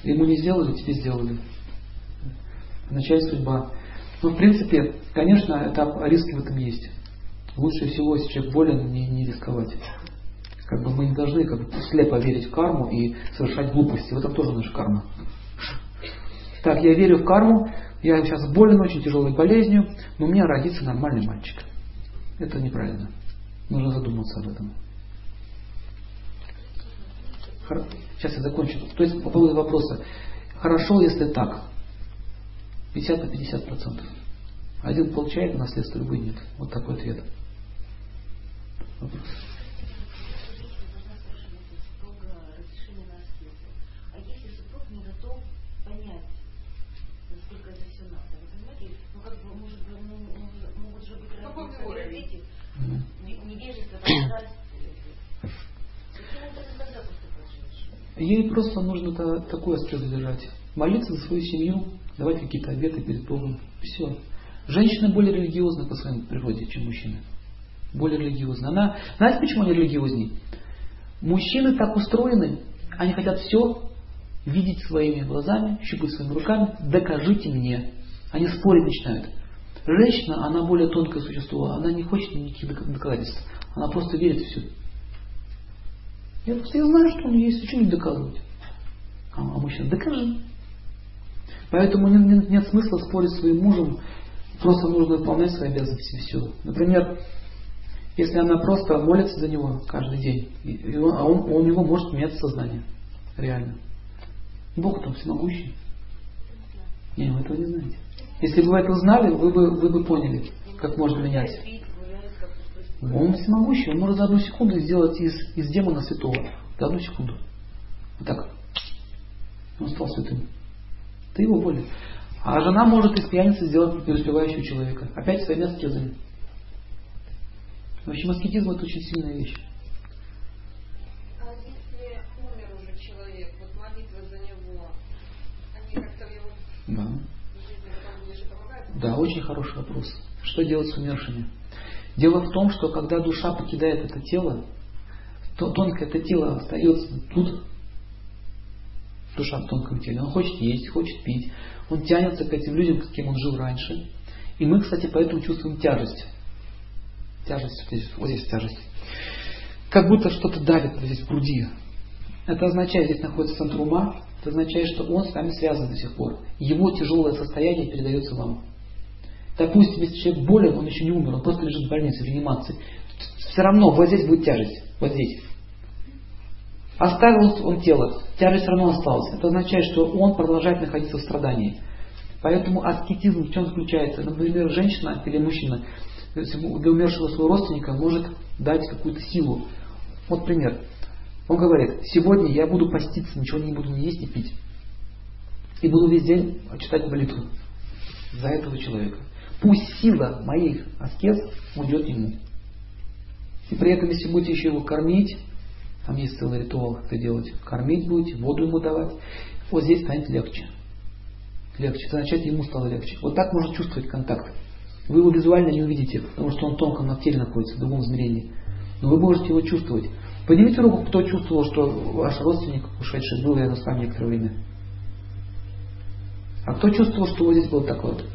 Ему не сделали, тебе сделали означает судьба. Но в принципе, конечно, этап риски в этом есть. Лучше всего, если человек болен, не, не рисковать. Как бы мы не должны как бы, слепо верить в карму и совершать глупости. В этом тоже наша карма. Так, я верю в карму, я сейчас болен очень тяжелой болезнью, но у меня родится нормальный мальчик. Это неправильно. Нужно задуматься об этом. Сейчас я закончу. То есть по поводу вопроса. Хорошо, если так. 50 на 50 процентов. Один получает наследство, другой нет. Вот такой ответ. Вопрос. Ей просто нужно такое аспект держать. Молиться за свою семью, давать какие-то обеты перед Богом. Все. Женщина более религиозна по своей природе, чем мужчина. Более религиозна. Она, знаете, почему они религиозней? Мужчины так устроены, они хотят все видеть своими глазами, щупать своими руками, докажите мне. Они спорить начинают. Женщина, она более тонкое существо, она не хочет никаких доказательств. Она просто верит в все. Я просто я знаю, что нее есть, что не доказывать. А мужчина, докажи. Поэтому нет, нет, смысла спорить с своим мужем, Просто нужно выполнять свои обязанности все. Например, если она просто молится за него каждый день, и он, а он, у него может меняться сознание. Реально. Бог там всемогущий. Не, вы этого не знаете. Если бы вы это узнали, вы бы, вы бы поняли, как можно менять. Он всемогущий, он может за одну секунду сделать из, из демона святого. За одну секунду. Вот так. Он стал святым. Ты его болен. А жена может из пьяницы сделать преуспевающего человека. Опять своими аскезами. В общем, аскетизм это очень сильная вещь. А если умер уже человек, вот молитва за него, они как-то его Да. жизни помогают? Да, очень хороший вопрос. Что делать с умершими? Дело в том, что когда душа покидает это тело, то тонкое это тело остается тут, душа в тонком теле. Он хочет есть, хочет пить, он тянется к этим людям, с кем он жил раньше. И мы, кстати, поэтому чувствуем тяжесть. Тяжесть, здесь, вот здесь тяжесть. Как будто что-то давит здесь в груди. Это означает, здесь находится центр ума, это означает, что он с вами связан до сих пор. Его тяжелое состояние передается вам. Допустим, если человек болен, он еще не умер, он просто лежит в больнице, в реанимации. Все равно вот здесь будет тяжесть. Вот здесь. Оставил он тело, тяжесть все равно осталась. Это означает, что он продолжает находиться в страдании. Поэтому аскетизм в чем заключается? Например, женщина или мужчина для умершего своего родственника может дать какую-то силу. Вот пример. Он говорит, сегодня я буду поститься, ничего не буду ни есть, ни пить. И буду весь день читать молитву за этого человека. Пусть сила моих аскез уйдет ему. И при этом, если будете еще его кормить, там есть целый ритуал, как это делать. Кормить будете, воду ему давать. Вот здесь станет легче. Легче. Это означает, ему стало легче. Вот так можно чувствовать контакт. Вы его визуально не увидите, потому что он тонко на теле находится, в другом измерении. Но вы можете его чувствовать. Поднимите руку, кто чувствовал, что ваш родственник ушедший был рядом с вами некоторое время. А кто чувствовал, что вот здесь был такой вот?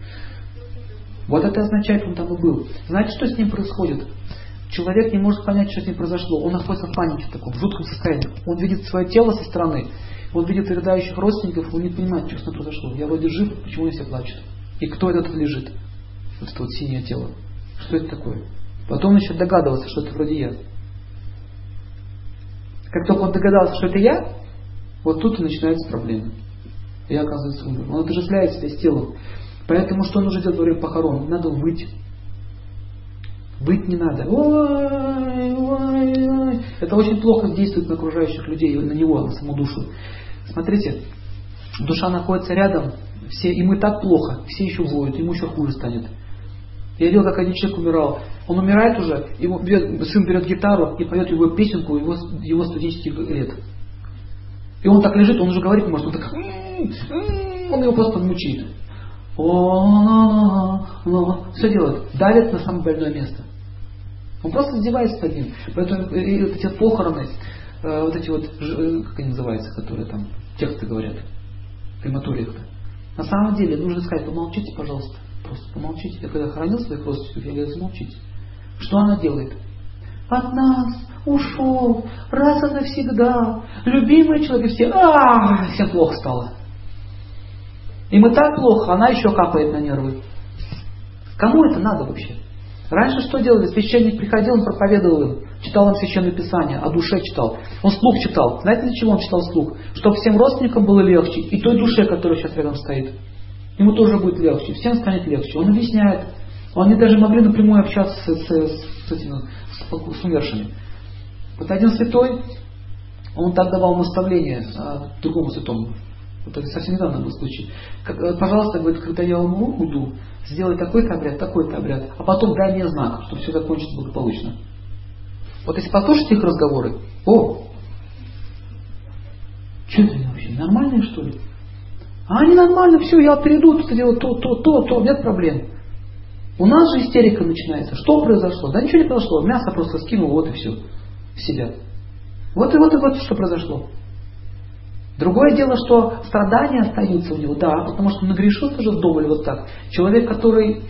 Вот это означает, он там и был. Знаете, что с ним происходит? Человек не может понять, что с ним произошло. Он находится в панике, в таком в жутком состоянии. Он видит свое тело со стороны, он видит рыдающих родственников, он не понимает, что с ним произошло. Я вроде жив, почему они все плачут? И кто этот лежит? Вот это вот синее тело. Что это такое? Потом начнет догадываться, что это вроде я. Как только он догадался, что это я, вот тут и начинаются проблемы. Я, оказывается, умер. Он отождествляет себя с телом. Поэтому что нужно делать во время похорон? Надо выть. Выть не надо. Ой, ой, ой. Это очень плохо действует на окружающих людей, на него, на саму душу. Смотрите, душа находится рядом, все, ему и так плохо, все еще воют, ему еще хуже станет. Я видел, как один человек умирал. Он умирает уже, ему берет, сын берет гитару и поет его песенку его, его студенческих лет. И он так лежит, он уже говорить не может, он так, он его просто мучит. Все делает, давит на самое больное место. Он просто издевается над ним. Поэтому и вот эти похороны, э, вот эти вот, э, как они называются, которые там тексты говорят, крематориях-то. На самом деле нужно сказать, помолчите, пожалуйста. Просто помолчите. Я когда хоронил своих родственников, я говорю, замолчите. Что она делает? От нас ушел раз и навсегда любимый человек, все, а, всем плохо стало. Им и так плохо, она еще капает на нервы. Кому это надо вообще? Раньше что делали? Священник приходил, он проповедовал им, читал им священное писание, о душе читал. Он слух читал. Знаете, для чего он читал слух? Чтобы всем родственникам было легче, и той душе, которая сейчас рядом стоит. Ему тоже будет легче, всем станет легче. Он объясняет. Они даже могли напрямую общаться с, с, с, этими, с, с умершими. Вот один святой, он так давал наставление а, другому святому. Вот это совсем недавно был случай. Как, э, пожалуйста, говорит, когда я умру, уйду, сделай такой-то обряд, такой-то обряд, а потом дай мне знак, чтобы все закончилось благополучно. Вот если послушать их разговоры, о, что это вообще, нормальные что ли? А они нормально, все, я перейду, ты делаю то, то, то, то, нет проблем. У нас же истерика начинается. Что произошло? Да ничего не произошло. Мясо просто скинул, вот и все. Себя. Вот и вот и вот что произошло. Другое дело, что страдания остаются у него, да, потому что нагрешил тоже вдоволь вот так. Человек, который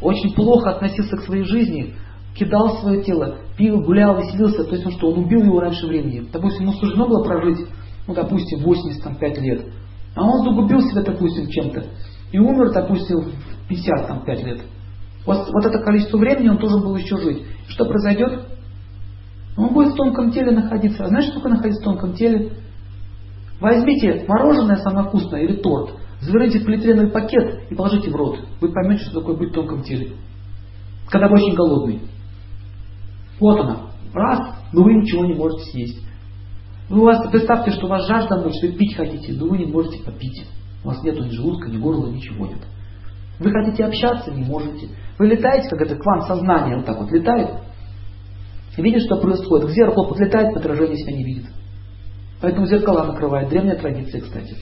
очень плохо относился к своей жизни, кидал свое тело, пил, гулял, веселился, то есть он что, он убил его раньше времени. Допустим, ему суждено было прожить, ну, допустим, 85 лет, а он загубил себя, допустим, чем-то. и умер, допустим, в 55 лет. Вот, вот это количество времени он должен был еще жить. Что произойдет? Он будет в тонком теле находиться. А знаешь, что такое находиться в тонком теле? Возьмите мороженое самое вкусное или торт, заверните в полиэтиленовый пакет и положите в рот. Вы поймете, что такое быть в тонком теле. Когда вы очень голодный. Вот она. Раз, но вы ничего не можете съесть. Вы у вас, представьте, что у вас жажда мочь, вы пить хотите, но вы не можете попить. У вас нет ни желудка, ни горла, ничего нет. Вы хотите общаться, не можете. Вы летаете, как это к вам сознание вот так вот летает, видит, что происходит. К зеркалу подлетает, отражение себя не видит. Поэтому зеркала накрывает. Древняя традиция, кстати.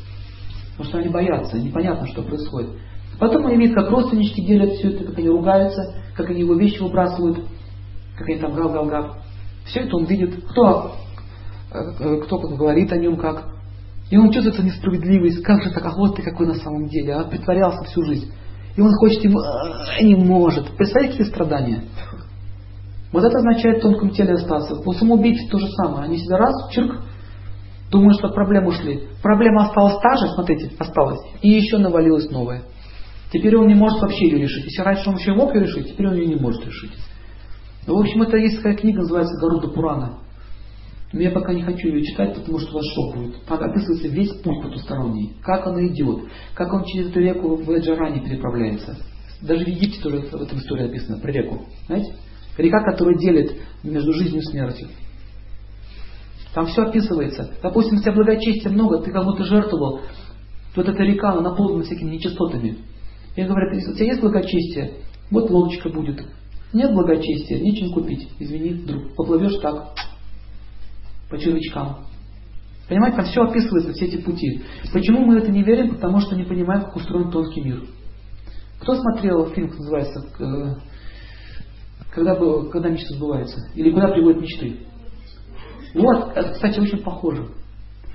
Потому что они боятся, непонятно, что происходит. Потом они видят, как родственнички делят все это, как они ругаются, как они его вещи выбрасывают, как они там гав-гав-гав. Все это он видит. Кто, э, э, кто говорит о нем как. И он чувствует несправедливость. Как же так, а вот ты какой на самом деле, а притворялся всю жизнь. И он хочет ему, а, не может. Представляете, какие страдания? Вот это означает в тонком теле остаться. У самоубийц то же самое. Они себя раз, чирк, думают, что проблемы ушли. Проблема осталась та же, смотрите, осталась. И еще навалилась новая. Теперь он не может вообще ее решить. Если раньше он еще мог ее решить, теперь он ее не может решить. Ну, в общем, это есть такая книга, называется Гаруда Пурана. Но я пока не хочу ее читать, потому что вас шок будет. Там описывается весь путь потусторонний. Как он идет, как он через эту реку в Эджаране переправляется. Даже в Египте тоже в этом истории описано, про реку. Знаете? Река, которая делит между жизнью и смертью. Там все описывается. Допустим, у тебя благочестия много, ты кому-то жертвовал, вот эта река, она наполнена всякими нечистотами. И говорят, у тебя есть благочестие, вот лодочка будет. Нет благочестия, нечем купить. Извини, друг, поплывешь так, по червячкам. Понимаете, там все описывается, все эти пути. Почему мы это не верим? Потому что не понимаем, как устроен тонкий мир. Кто смотрел фильм, называется, э, когда, когда мечта сбывается? Или куда приводят мечты? Вот, это, кстати, очень похоже.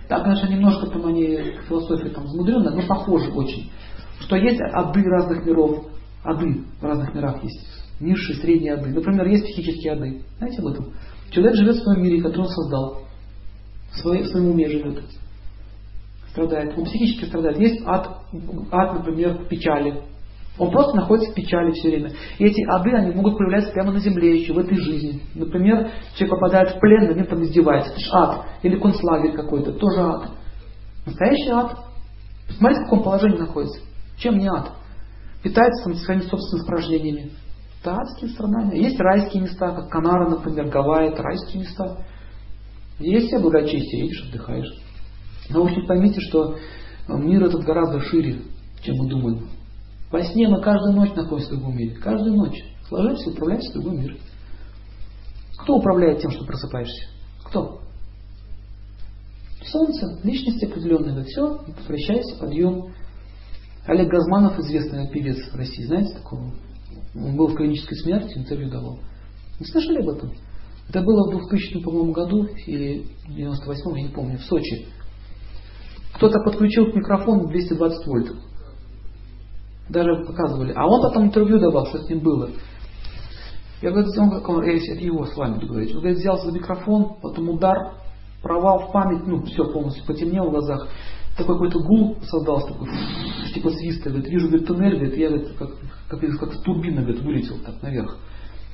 Так, конечно, немножко там они, философия там замудренная, но похоже очень. Что есть ады разных миров, ады в разных мирах есть. Низшие, средние ады. Например, есть психические ады. Знаете об этом? Человек живет в своем мире, который он создал. В, своей, в своем уме живет. Страдает. Он психически страдает. Есть ад, ад, например, печали. Он просто находится в печали все время. И эти ады, они могут проявляться прямо на земле еще, в этой жизни. Например, человек попадает в плен, на ним там издевается. Это же ад. Или концлагерь какой-то. Тоже ад. Настоящий ад. Посмотрите, в каком положении находится. Чем не ад? Питается там своими собственными испражнениями. Это адские страдания. Есть райские места, как Канара, например, Гавайи, это райские места. Есть все благочестие, едешь, отдыхаешь. Но в общем поймите, что мир этот гораздо шире, чем мы думаем. Во сне мы каждую ночь находимся в другом мире. Каждую ночь. Ложишься и в другой мир. Кто управляет тем, что просыпаешься? Кто? Солнце, личность определенная. Все, возвращайся, подъем. Олег Газманов, известный певец в России, знаете такого? Он был в клинической смерти, интервью давал. Не слышали об этом? Это было в 2000, по-моему, году, или 98 я не помню, в Сочи. Кто-то подключил к микрофону 220 вольт. Даже показывали. А он потом интервью давал, что с ним было. Я говорю, он, как он, я это его с вами буду говорить. Он говорит, взялся за микрофон, потом удар, провал в память, ну, все полностью потемнело в глазах такой какой-то гул создался, такой, типа свиста, говорит, вижу, говорит, туннель, говорит, я, говорит, как, как, как турбина, говорит, вылетел так наверх.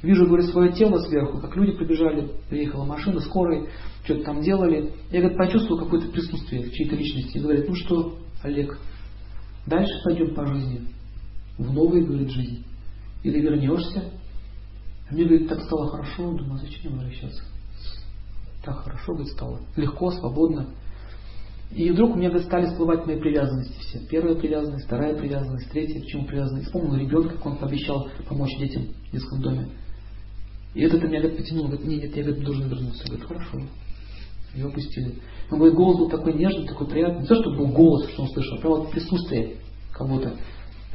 Вижу, говорит, свое тело сверху, как люди прибежали, приехала машина, скорой, что-то там делали. Я, говорит, почувствовал какое-то присутствие в чьей-то личности. И говорит, ну что, Олег, дальше пойдем по жизни, в новую, говорит, жизнь. Или вернешься. А мне, говорит, так стало хорошо, думаю, а зачем возвращаться? Так хорошо, говорит, стало. Легко, свободно. И вдруг у меня стали всплывать мои привязанности все. Первая привязанность, вторая привязанность, третья, к чему привязанность. Вспомнил ребенка, как он пообещал помочь детям в детском доме. И это меня говорит, потянул, говорит, нет, нет, я говорит, должен вернуться. Я говорю, хорошо. Его пустили. Он говорит, голос был такой нежный, такой приятный. Не то, что был голос, что он слышал, а прямо присутствие кого-то.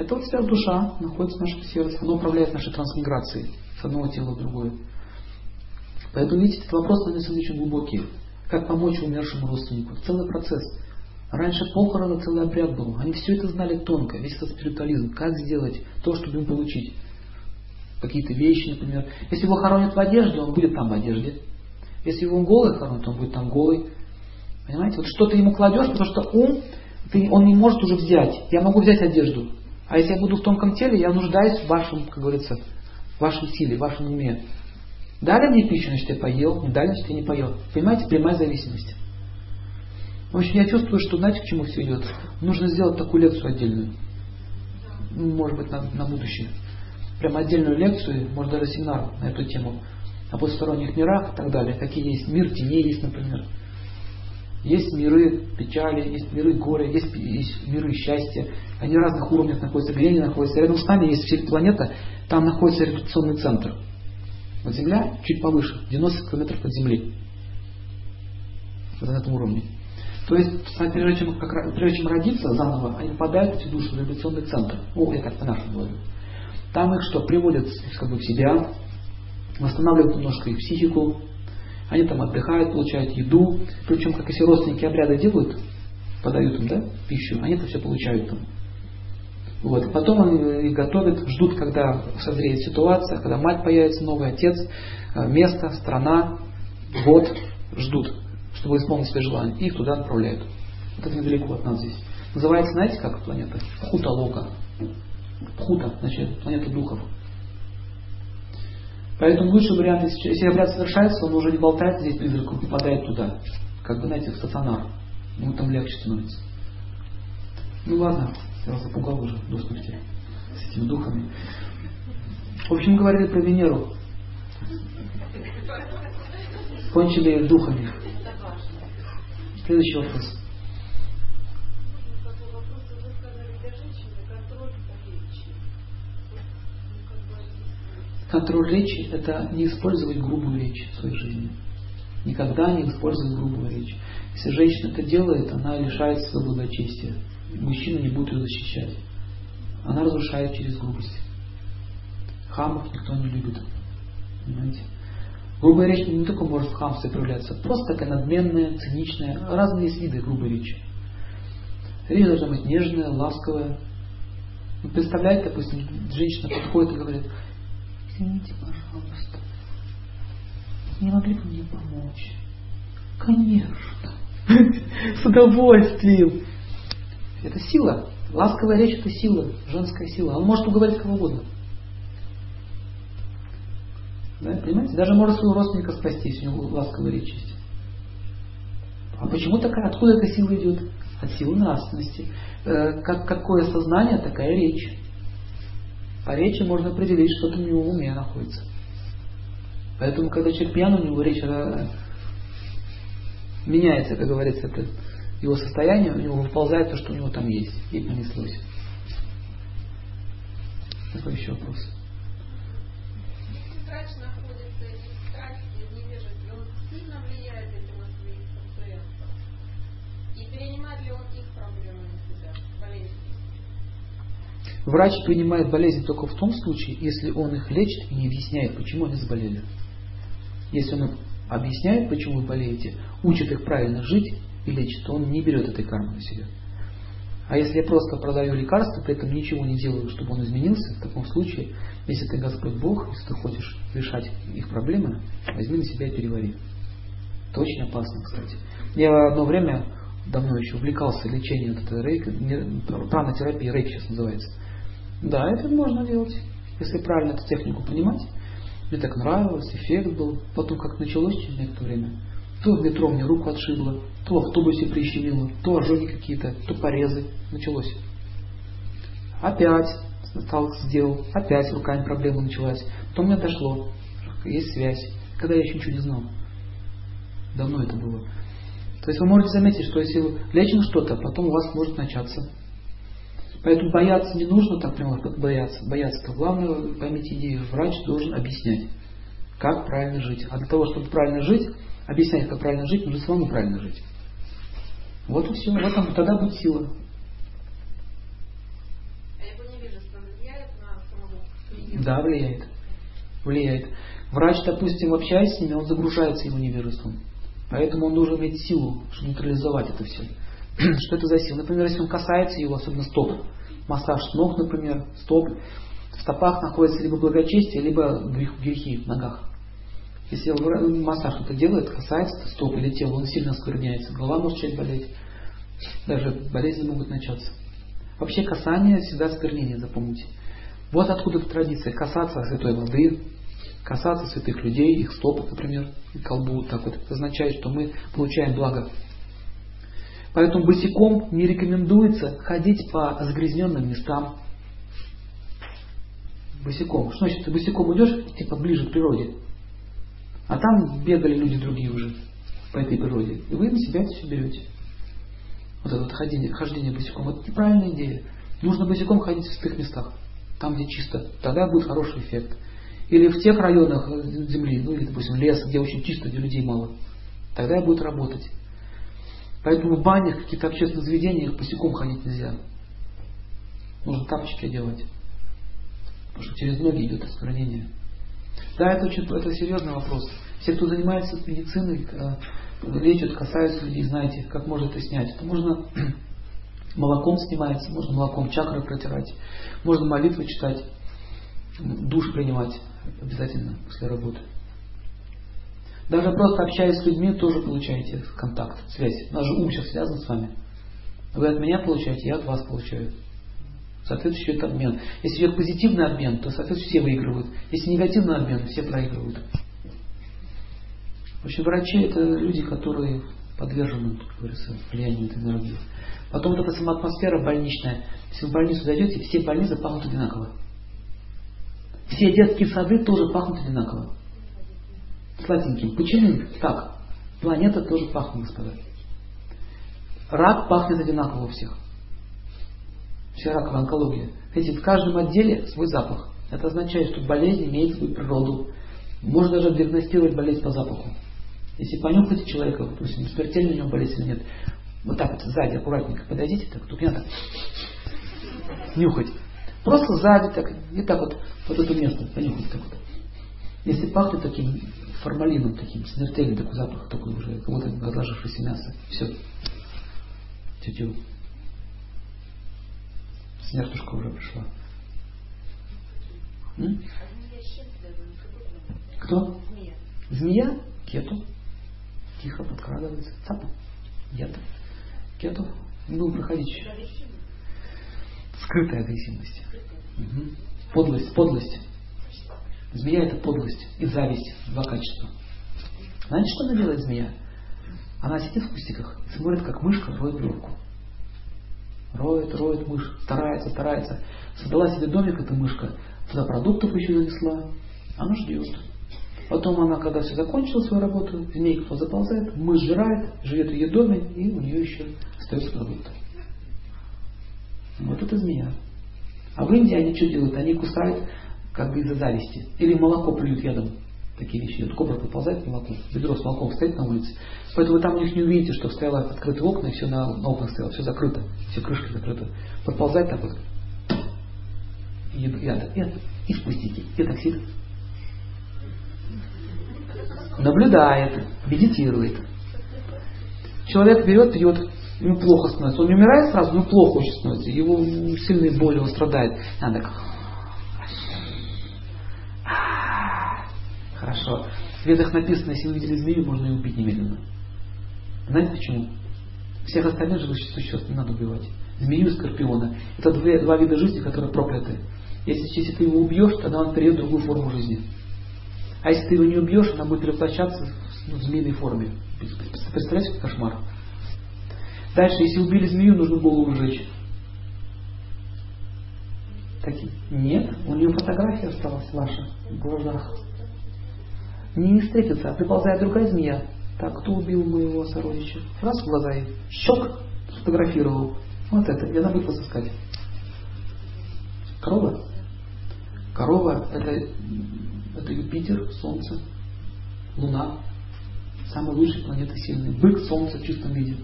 Это вот вся душа находится в нашем сердце. Оно управляет нашей трансмиграцией с одного тела в другое. Поэтому, видите, этот вопрос, наверное, очень глубокий как помочь умершему родственнику. Целый процесс. Раньше похороны целый обряд был. Они все это знали тонко, весь этот спиритуализм. Как сделать то, чтобы им получить. Какие-то вещи, например. Если его хоронят в одежде, он будет там в одежде. Если его голый хоронят, он будет там голый. Понимаете? Вот что ты ему кладешь, потому что ум, ты, он не может уже взять. Я могу взять одежду. А если я буду в тонком теле, я нуждаюсь в вашем, как говорится, в вашей силе, в вашем уме. Дали мне пищу, значит я поел, не дали, значит я не поел. Понимаете, прямая зависимость. В общем, я чувствую, что знаете, к чему все идет? Нужно сделать такую лекцию отдельную. Ну, может быть, на, на будущее. Прям отдельную лекцию, может даже семинар на эту тему. О потусторонних мирах и так далее. Какие есть мир теней есть, например. Есть миры печали, есть миры горя, есть, есть миры счастья. Они разных уровнях находятся, где они находятся. Рядом с нами есть планета, там находится редукционный центр. Вот Земля чуть повыше, 90 километров от Земли. Вот на этом уровне. То есть, прежде чем, как, прежде чем родиться заново, они попадают эти души в революционный центр. О, я так по-нашему говорю. Там их что, приводят как бы, в себя, восстанавливают немножко их психику, они там отдыхают, получают еду. Причем, как если родственники обряда делают, подают им да, пищу, они это все получают там. Вот. Потом они готовят, ждут, когда созреет ситуация, когда мать появится, новый отец, э, место, страна, год, ждут чтобы исполнить свои желания. И их туда отправляют. Это недалеко от нас здесь. Называется, знаете, как планета? Пхута-лока. Пхута, значит, планета духов. Поэтому лучший вариант, если обряд совершается, он уже не болтает здесь призраком, попадает туда. Как бы, знаете, в стационар. Ему там легче становится. Ну ладно, я вас запугал уже до смерти с этими духами. В общем, говорили про Венеру. Кончили духами. Следующий вопрос. Контроль речи – это не использовать грубую речь в своей жизни. Никогда не использовать грубую речь. Если женщина это делает, она лишает своего благочестия. Мужчина не будет ее защищать. Она разрушает через грубость. Хамов никто не любит. Понимаете? Грубая речь не только может в хамстве проявляться, просто такая надменная, циничная, разные есть виды грубой речи. Речь должна быть нежная, ласковая. Вы представляете, допустим, женщина подходит и говорит, извините, пожалуйста, не могли бы мне помочь? Конечно. <laughs> С удовольствием. Это сила. Ласковая речь это сила, женская сила. Он может уговорить кого угодно. Да, понимаете? Даже может своего родственника спасти, если у него ласковая речь есть. А почему такая, откуда эта сила идет? От силы нравственности. Э, как, какое сознание, такая речь. По речи можно определить, что у него в уме находится. Поэтому, когда человек пьян, у него речь меняется, как говорится, это его состояние, у него выползает то, что у него там есть, и понеслось. Какой еще вопрос? Врач принимает болезнь только в том случае, если он их лечит и не объясняет, почему они заболели. Если он объясняет, почему вы болеете, учит их правильно жить и лечит, то он не берет этой кармы на себя. А если я просто продаю лекарства, при этом ничего не делаю, чтобы он изменился, в таком случае, если ты Господь Бог, если ты хочешь решать их проблемы, возьми на себя и перевари. Это очень опасно, кстати. Я одно время, давно еще, увлекался лечением вот этой рейка, пранотерапия, рейк сейчас называется. Да, это можно делать, если правильно эту технику понимать. Мне так нравилось, эффект был. Потом как началось через некоторое время, то в метро мне руку отшибло, то в автобусе прищемило, то ожоги какие-то, то порезы. Началось. Опять стал, сделал, опять руками проблема началась. Потом мне дошло, есть связь, когда я еще ничего не знал. Давно это было. То есть вы можете заметить, что если лечим что-то, потом у вас может начаться Поэтому бояться не нужно, так прямо бояться. Бояться-то главное, поймите идею, врач должен объяснять, как правильно жить. А для того, чтобы правильно жить, объяснять, как правильно жить, нужно самому правильно жить. Вот и все. В этом тогда будет сила. Да, влияет. Влияет. Врач, допустим, общаясь с ними, он загружается его невежеством. Поэтому он должен иметь силу, чтобы нейтрализовать это все. <clears throat> что это за сила? Например, если он касается его, особенно стоп, массаж ног, например, стоп, в стопах находится либо благочестие, либо грехи в ногах. Если массаж что-то делает, касается стоп или тела, он сильно оскверняется, голова может начать болеть, даже болезни могут начаться. Вообще касание всегда сквернение, запомните. Вот откуда традиция. Касаться святой воды, касаться святых людей, их стоп, например, колбу, так вот. Это означает, что мы получаем благо. Поэтому босиком не рекомендуется ходить по загрязненным местам. Босиком. Что значит, ты босиком идешь, типа ближе к природе. А там бегали люди другие уже по этой природе. И вы на себя это все берете. Вот это вот хождение, хождение босиком. Вот неправильная идея. Нужно босиком ходить в святых местах. Там, где чисто. Тогда будет хороший эффект. Или в тех районах земли, ну или, допустим, лес, где очень чисто, где людей мало. Тогда будет работать. Поэтому в банях, каких-то общественных заведениях босиком ходить нельзя. Нужно тапочки одевать. Потому что через ноги идет осквернение. Да, это очень это серьезный вопрос. Все, кто занимается медициной, э, лечат, касаются людей, знаете, как можно это снять. Это можно <clears throat> молоком снимается, можно молоком чакры протирать, можно молитвы читать, душ принимать обязательно после работы. Даже просто общаясь с людьми, тоже получаете контакт, связь. Же ум сейчас связан с вами. Вы от меня получаете, я от вас получаю. Соответствующий это обмен. Если идет позитивный обмен, то, соответственно, все выигрывают. Если негативный обмен, все проигрывают. В общем, врачи это люди, которые подвержены, как говорится, влиянию этой энергии. Потом вот эта сама атмосфера больничная. Если вы в больницу зайдете, все больницы пахнут одинаково. Все детские сады тоже пахнут одинаково. Сладеньким. Почему так? Планета тоже пахнет, господа. Рак пахнет одинаково у всех. Все раковая онкология. Видите, в каждом отделе свой запах. Это означает, что болезнь имеет свою природу. Можно даже диагностировать болезнь по запаху. Если понюхаете человека, допустим, смертельно у него болезнь или нет, вот так вот сзади аккуратненько подойдите, так, тут не надо нюхать. Просто сзади так, и так вот, вот это место понюхать так вот. Если пахнет таким формалином, таким смертельным такой запах, такой уже, как будто разложившееся мясо, все. Тетю. Смертушка уже пришла. М? Кто? Змея? Кету. Тихо подкрадывается. Цапа. Яд. Кету. Будем проходить. Скрытая агрессивность. Угу. Подлость. Подлость. Змея это подлость и зависть. Два качества. Знаете, что она делает змея? Она сидит в кустиках и смотрит, как мышка роет дырку. Роет, роет мышь, старается, старается. Создала себе домик эта мышка, туда продуктов еще занесла. Она ждет. Потом она, когда все закончила свою работу, змейка заползает, мышь жирает, живет в ее доме, и у нее еще остается продукт. Вот это змея. А в Индии они что делают? Они кусают как бы из-за зависти. Или молоко плюют ядом. Такие вещи. Вот кобра подползает к молоку, ведро с молоком стоит на улице. Поэтому вы там у них не увидите, что стояло открытые окна, и все на, на окнах стояло, все закрыто, все крышки закрыты. Подползает так вот. Яда. И, и спустите. И так сидит наблюдает, медитирует. Человек берет, пьет, ему плохо становится. Он не умирает сразу, но плохо очень становится. Его сильные боли, он страдает. Она так... Хорошо. В ведах написано, если вы видели змею, можно ее убить немедленно. Знаете почему? Всех остальных живых существ не надо убивать. Змею и скорпиона. Это два, два вида жизни, которые прокляты. Если, если ты его убьешь, тогда он перейдет в другую форму жизни. А если ты его не убьешь, она будет превращаться ну, в змеиной форме. Представляете, как кошмар? Дальше, если убили змею, нужно голову сжечь. Такие. Нет, у нее фотография осталась ваша в глазах. Не, не встретится, а приползает другая змея. Так, кто убил моего сородича? Раз в глаза ей. Щек сфотографировал. Вот это. И она будет вас искать. Корова? Корова это это Юпитер, Солнце, Луна, самые лучшие планеты сильные. Бык, Солнце в чистом виде.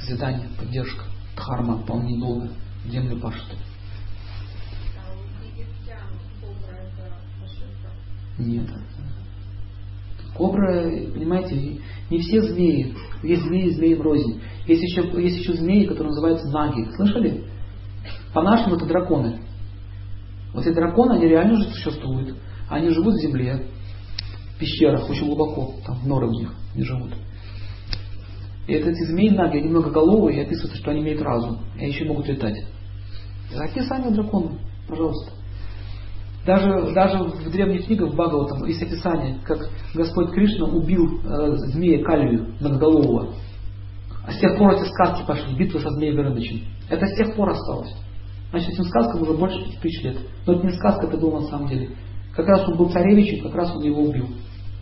Созидание, поддержка, дхарма, вполне долго землю пашет. Нет. Кобра, понимаете, не все змеи. Есть змеи, змеи рознь. Есть еще, есть еще змеи, которые называются наги. Слышали? По-нашему это драконы. Вот эти драконы, они реально же существуют. Они живут в земле, в пещерах, очень глубоко, там в норы у них они живут. И это эти змеи наги, они многоголовые, и описывается, что они имеют разум, и еще могут летать. Это описание дракона, пожалуйста. Даже, даже в древних книгах в Бхагаватам есть описание, как Господь Кришна убил э, змея Калию многоголового. А с тех пор эти сказки пошли, битва со змеем Горынычем. Это с тех пор осталось. Значит, этим сказкам уже больше тысяч лет. Но это не сказка, это было на самом деле. Как раз он был царевичем, как раз он его убил,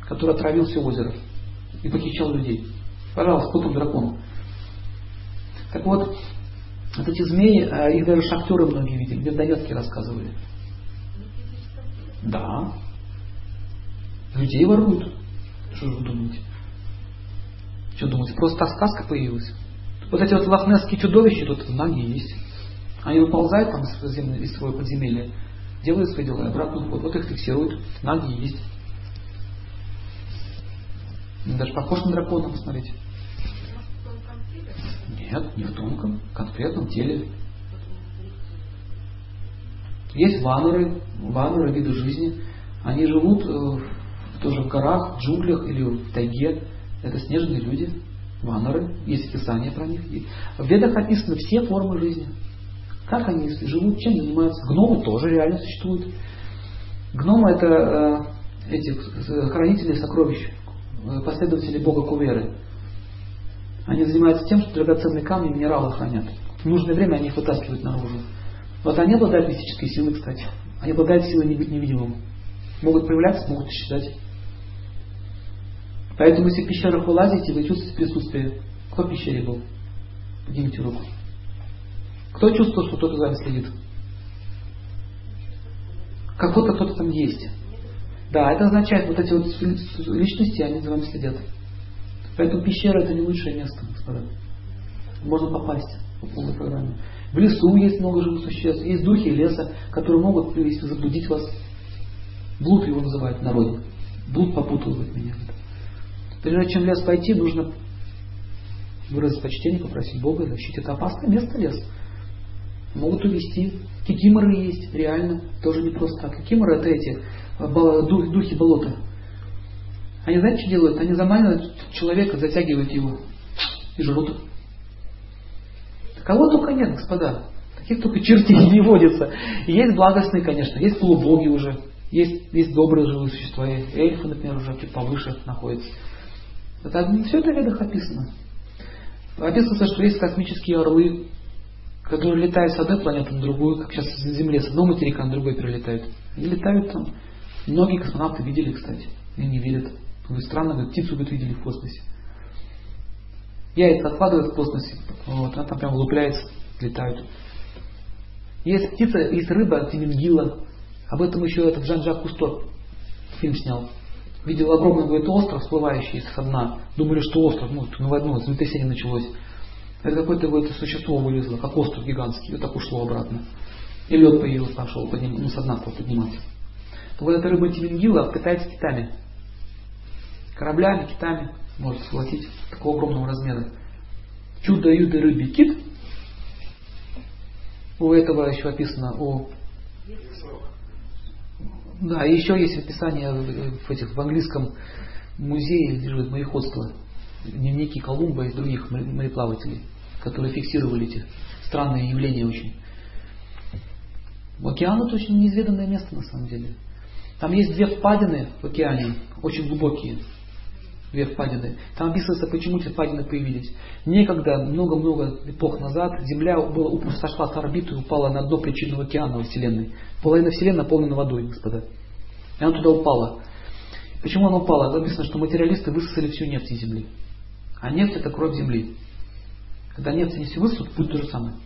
который отравил все озеро и похищал людей. Пожалуйста, кто там дракон? Так вот, вот эти змеи, а, их даже шахтеры многие видели, мне в Донецке рассказывали. Да. Людей воруют. Что же вы думаете? Что думаете, просто сказка появилась? Вот эти вот лохнесские чудовища, тут ноги есть. Они выползают там из, земли, из своего подземелья, делают свои дела обратно вход. Вот их фиксируют, ноги есть. Даже похож на дракона, посмотрите. Нет, не в тонком, конкретном теле. Есть вануры, вануры виды жизни. Они живут э, тоже в горах, в джунглях или в тайге. Это снежные люди, вануры. Есть описание про них. В ведах описаны все формы жизни. Как они живут, чем занимаются. Гномы тоже реально существуют. Гномы это э, эти хранители сокровищ, э, последователи бога Куверы. Они занимаются тем, что драгоценные камни и минералы хранят. В нужное время они их вытаскивают наружу. Вот они обладают мистической силой, кстати. Они обладают силой невидимым. Могут появляться, могут исчезать. Поэтому, если в пещерах вы лазите, вы чувствуете присутствие. Кто в пещере был? Поднимите руку. Кто чувствовал, что кто-то за вами следит? Какой-то кто-то там есть. Да, это означает, вот эти вот личности, они за вами следят. Поэтому пещера это не лучшее место, господа. Можно попасть по полной программе. В лесу есть много живых существ, есть духи леса, которые могут привести, заблудить вас. Блуд его называют в народе. Блуд попутывает меня. Прежде чем в лес пойти, нужно выразить почтение, попросить Бога защитить. Это опасное место лес. Могут увести. Кикиморы есть, реально, тоже не просто так. Кикиморы это эти дух, духи болота. Они знаете, что делают? Они заманивают человека, затягивают его и жрут. Кого только нет, господа. Таких только чертей не водится. есть благостные, конечно, есть полубоги уже, есть, есть добрые живые существа, эльфы, например, уже чуть повыше находятся. Это, все это в ведах описано. Описывается, что есть космические орлы, которые летают с одной планеты на другую, как сейчас на Земле, с одного материка на другой перелетают. И летают там. Многие космонавты видели, кстати, и не верят. Говорит, странно, говорит, птицу говорит, видели в космосе. Яйца откладывают в космосе, вот, она там прям вылупляется, летают. Есть птица, есть рыба, тимингила. Об этом еще этот Жан-Жак Кусто фильм снял. Видел огромный, говорит, остров, всплывающий из дна. Думали, что остров, ну, ну в одно, землетрясение началось. Это какое-то говорит, существо вылезло, как остров гигантский, и так ушло обратно. И лед появился, пошел подним, ну, со дна стал подниматься. То вот эта рыба тимингила питается китами. Кораблями, китами может схватить такого огромного размера. Чудо-юдо рыбий кит. У этого еще описано о да, еще есть описание в, этих, в английском музее, где живет мореходство, дневники Колумба и других мореплавателей, которые фиксировали эти странные явления очень. Океан это очень неизведанное место на самом деле. Там есть две впадины в океане, очень глубокие две впадины. Там описывается, почему эти впадины появились. Некогда, много-много эпох назад, Земля была, сошла с орбиты и упала на дно причинного океана Вселенной. Половина Вселенной наполнена водой, господа. И она туда упала. Почему она упала? Написано, что материалисты высосали всю нефть из Земли. А нефть это кровь Земли. Когда нефть не все высосут, будет то же самое.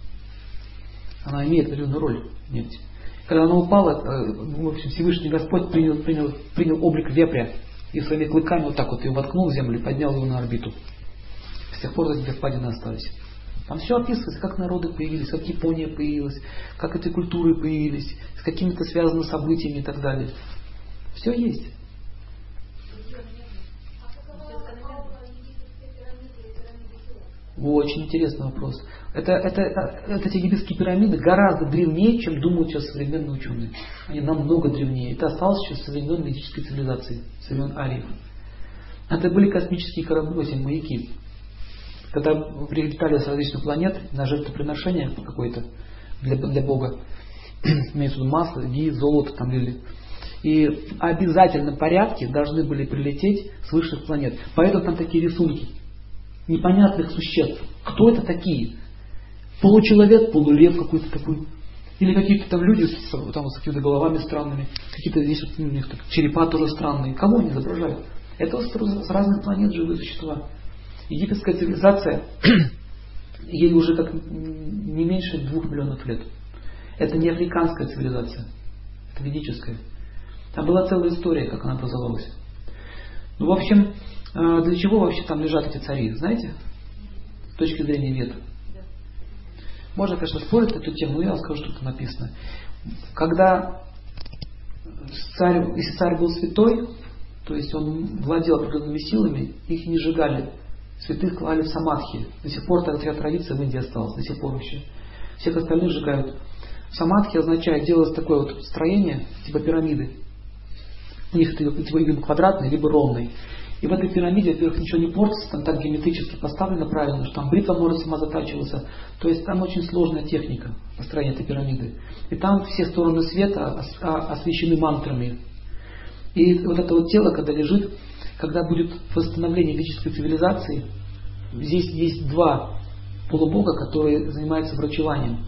Она имеет определенную роль, нефть. Когда она упала, э, в общем, Всевышний Господь принял, принял, принял облик вепря и своими клыками вот так вот ее воткнул в землю и поднял его на орбиту. С тех пор эти впадины остались. Там все описывается, как народы появились, как Япония появилась, как эти культуры появились, с какими-то связанными событиями и так далее. Все есть. Очень интересный вопрос. Это, это, это, эти египетские пирамиды гораздо древнее, чем думают сейчас современные ученые. Они намного древнее. Это осталось еще со времен ведической цивилизации, со времен ариев. Это были космические корабли, эти маяки. когда прилетали с различных планет на жертвоприношение какое-то для, для Бога, <clears throat> имеется в виду масло, ги, золото там лили, и в обязательном порядке должны были прилететь с высших планет. Поэтому там такие рисунки непонятных существ. Кто это такие? Получеловек, полулев какой-то такой. Или какие-то там люди с, там, с какими-то головами странными. Какие-то здесь вот, у них так, черепа тоже странные. Кого они изображают? Это с разных планет живые существа. Египетская цивилизация, <clears throat> ей уже как не меньше двух миллионов лет. Это не африканская цивилизация, это ведическая. Там была целая история, как она образовалась. Ну, в общем, э, для чего вообще там лежат эти цари, знаете? С точки зрения вет. Можно, конечно, спорить на эту тему, но я вам скажу, что там написано. Когда царь, если царь был святой, то есть он владел определенными силами, их не сжигали. Святых клали в самадхи. До сих пор такая традиция в Индии осталась, до сих пор еще. Всех остальных сжигают. Самадхи означает делать такое вот строение, типа пирамиды. У них это либо квадратный, либо ровный. И в этой пирамиде, во-первых, ничего не портится, там так геометрически поставлено правильно, что там бритва может сама затачиваться. То есть там очень сложная техника построения этой пирамиды. И там все стороны света освещены мантрами. И вот это вот тело, когда лежит, когда будет восстановление ведической цивилизации, здесь есть два полубога, которые занимаются врачеванием.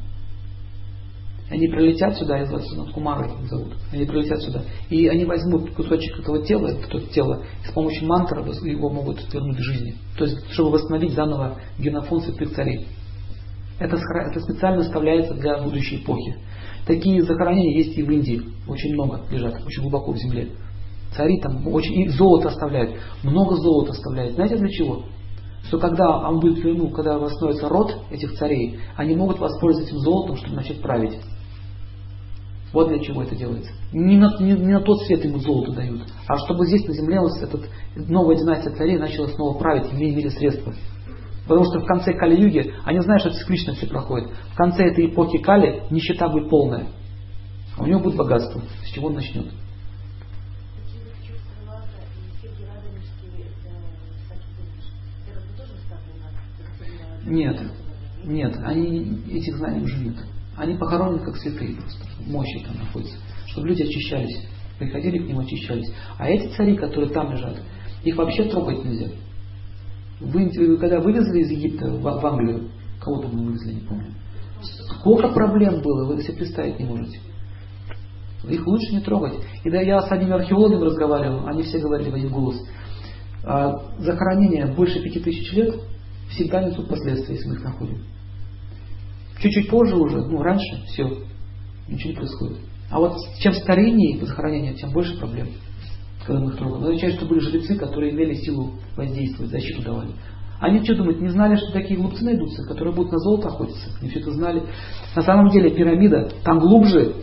Они прилетят сюда, из вас Кумара их зовут, они прилетят сюда, и они возьмут кусочек этого тела, это тело, и с помощью мантры его могут вернуть к жизни. То есть, чтобы восстановить заново генофон святых царей. Это, это специально оставляется для будущей эпохи. Такие захоронения есть и в Индии. Очень много лежат, очень глубоко в земле. Цари там очень, и золото оставляют. Много золота оставляют. Знаете для чего? Что когда он будет, ну, когда восстановится род этих царей, они могут воспользоваться этим золотом, чтобы начать править. Вот для чего это делается. Не на, не, не на тот свет ему золото дают, а чтобы здесь на земле вот этот, новая династия царей начала снова править, имея в средства. Потому что в конце Кали-юги, они знают, что это циклично все проходит. В конце этой эпохи Кали нищета будет полная. А у него будет богатство. С чего он начнет? Нет, нет, они этих знаний уже нет. Они похоронены как святые просто. Мощи там находятся. Чтобы люди очищались. Приходили к ним, очищались. А эти цари, которые там лежат, их вообще трогать нельзя. Вы, когда вывезли из Египта в, в Англию, кого-то мы вывезли, не помню. Сколько проблем было, вы себе представить не можете. Их лучше не трогать. И да, я с одними археологами разговаривал, они все говорили в один голос. А, захоронение больше пяти тысяч лет всегда несут последствия, если мы их находим. Чуть-чуть позже уже, ну раньше, все, ничего не происходит. А вот чем стариннее захоронение, тем больше проблем, когда мы их трогаем. Это означает, что были жрецы, которые имели силу воздействовать, защиту давали. Они что думают, не знали, что такие глупцы найдутся, которые будут на золото охотиться? Они все это знали. На самом деле пирамида, там глубже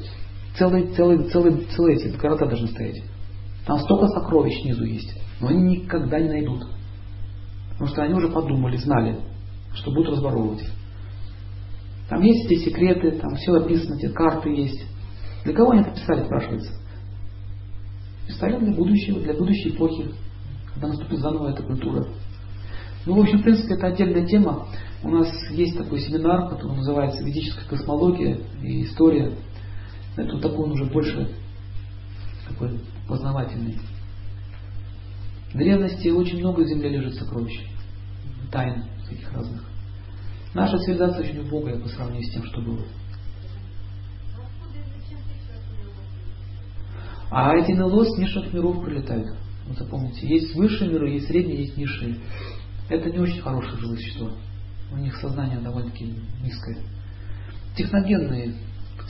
целые, целые, целые, целые эти города должны стоять. Там столько сокровищ снизу есть, но они никогда не найдут. Потому что они уже подумали, знали, что будут разворовывать. Там есть эти секреты, там все описано, эти карты есть. Для кого они это писали, спрашивается? Писали для будущего, для будущей эпохи, когда наступит заново эта культура. Ну, в общем, в принципе, это отдельная тема. У нас есть такой семинар, который называется «Ведическая космология и история». Это такой он уже больше такой познавательный. В древности очень много в земле лежит сокровищ, тайн всяких разных. Наша цивилизация очень убогая по сравнению с тем, что было. А эти НЛО с низших миров прилетают. Вот запомните, есть высшие миры, есть средние, есть низшие. Это не очень хорошие живые существа. У них сознание довольно-таки низкое. Техногенные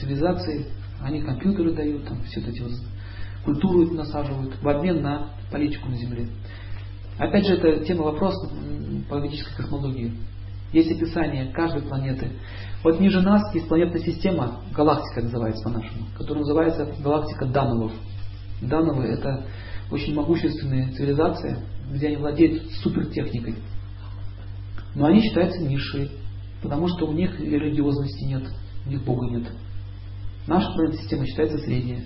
цивилизации, они компьютеры дают, там все эти вот культуру насаживают в обмен на политику на Земле. Опять же, это тема вопроса по ведической космологии. Есть описание каждой планеты. Вот ниже нас есть планетная система, галактика называется по-нашему, которая называется галактика Дановов. Дановы это очень могущественные цивилизации, где они владеют супертехникой. Но они считаются низшие, потому что у них религиозности нет, у них Бога нет. Наша планетная система считается средняя.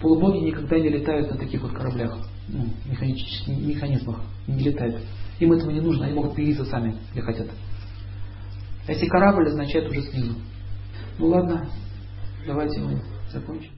Полубоги никогда не летают на таких вот кораблях, ну, механических механизмах, не летают. Им этого не нужно, они могут появиться сами, если хотят. Если корабль означает уже снизу. Ну ладно, давайте мы закончим.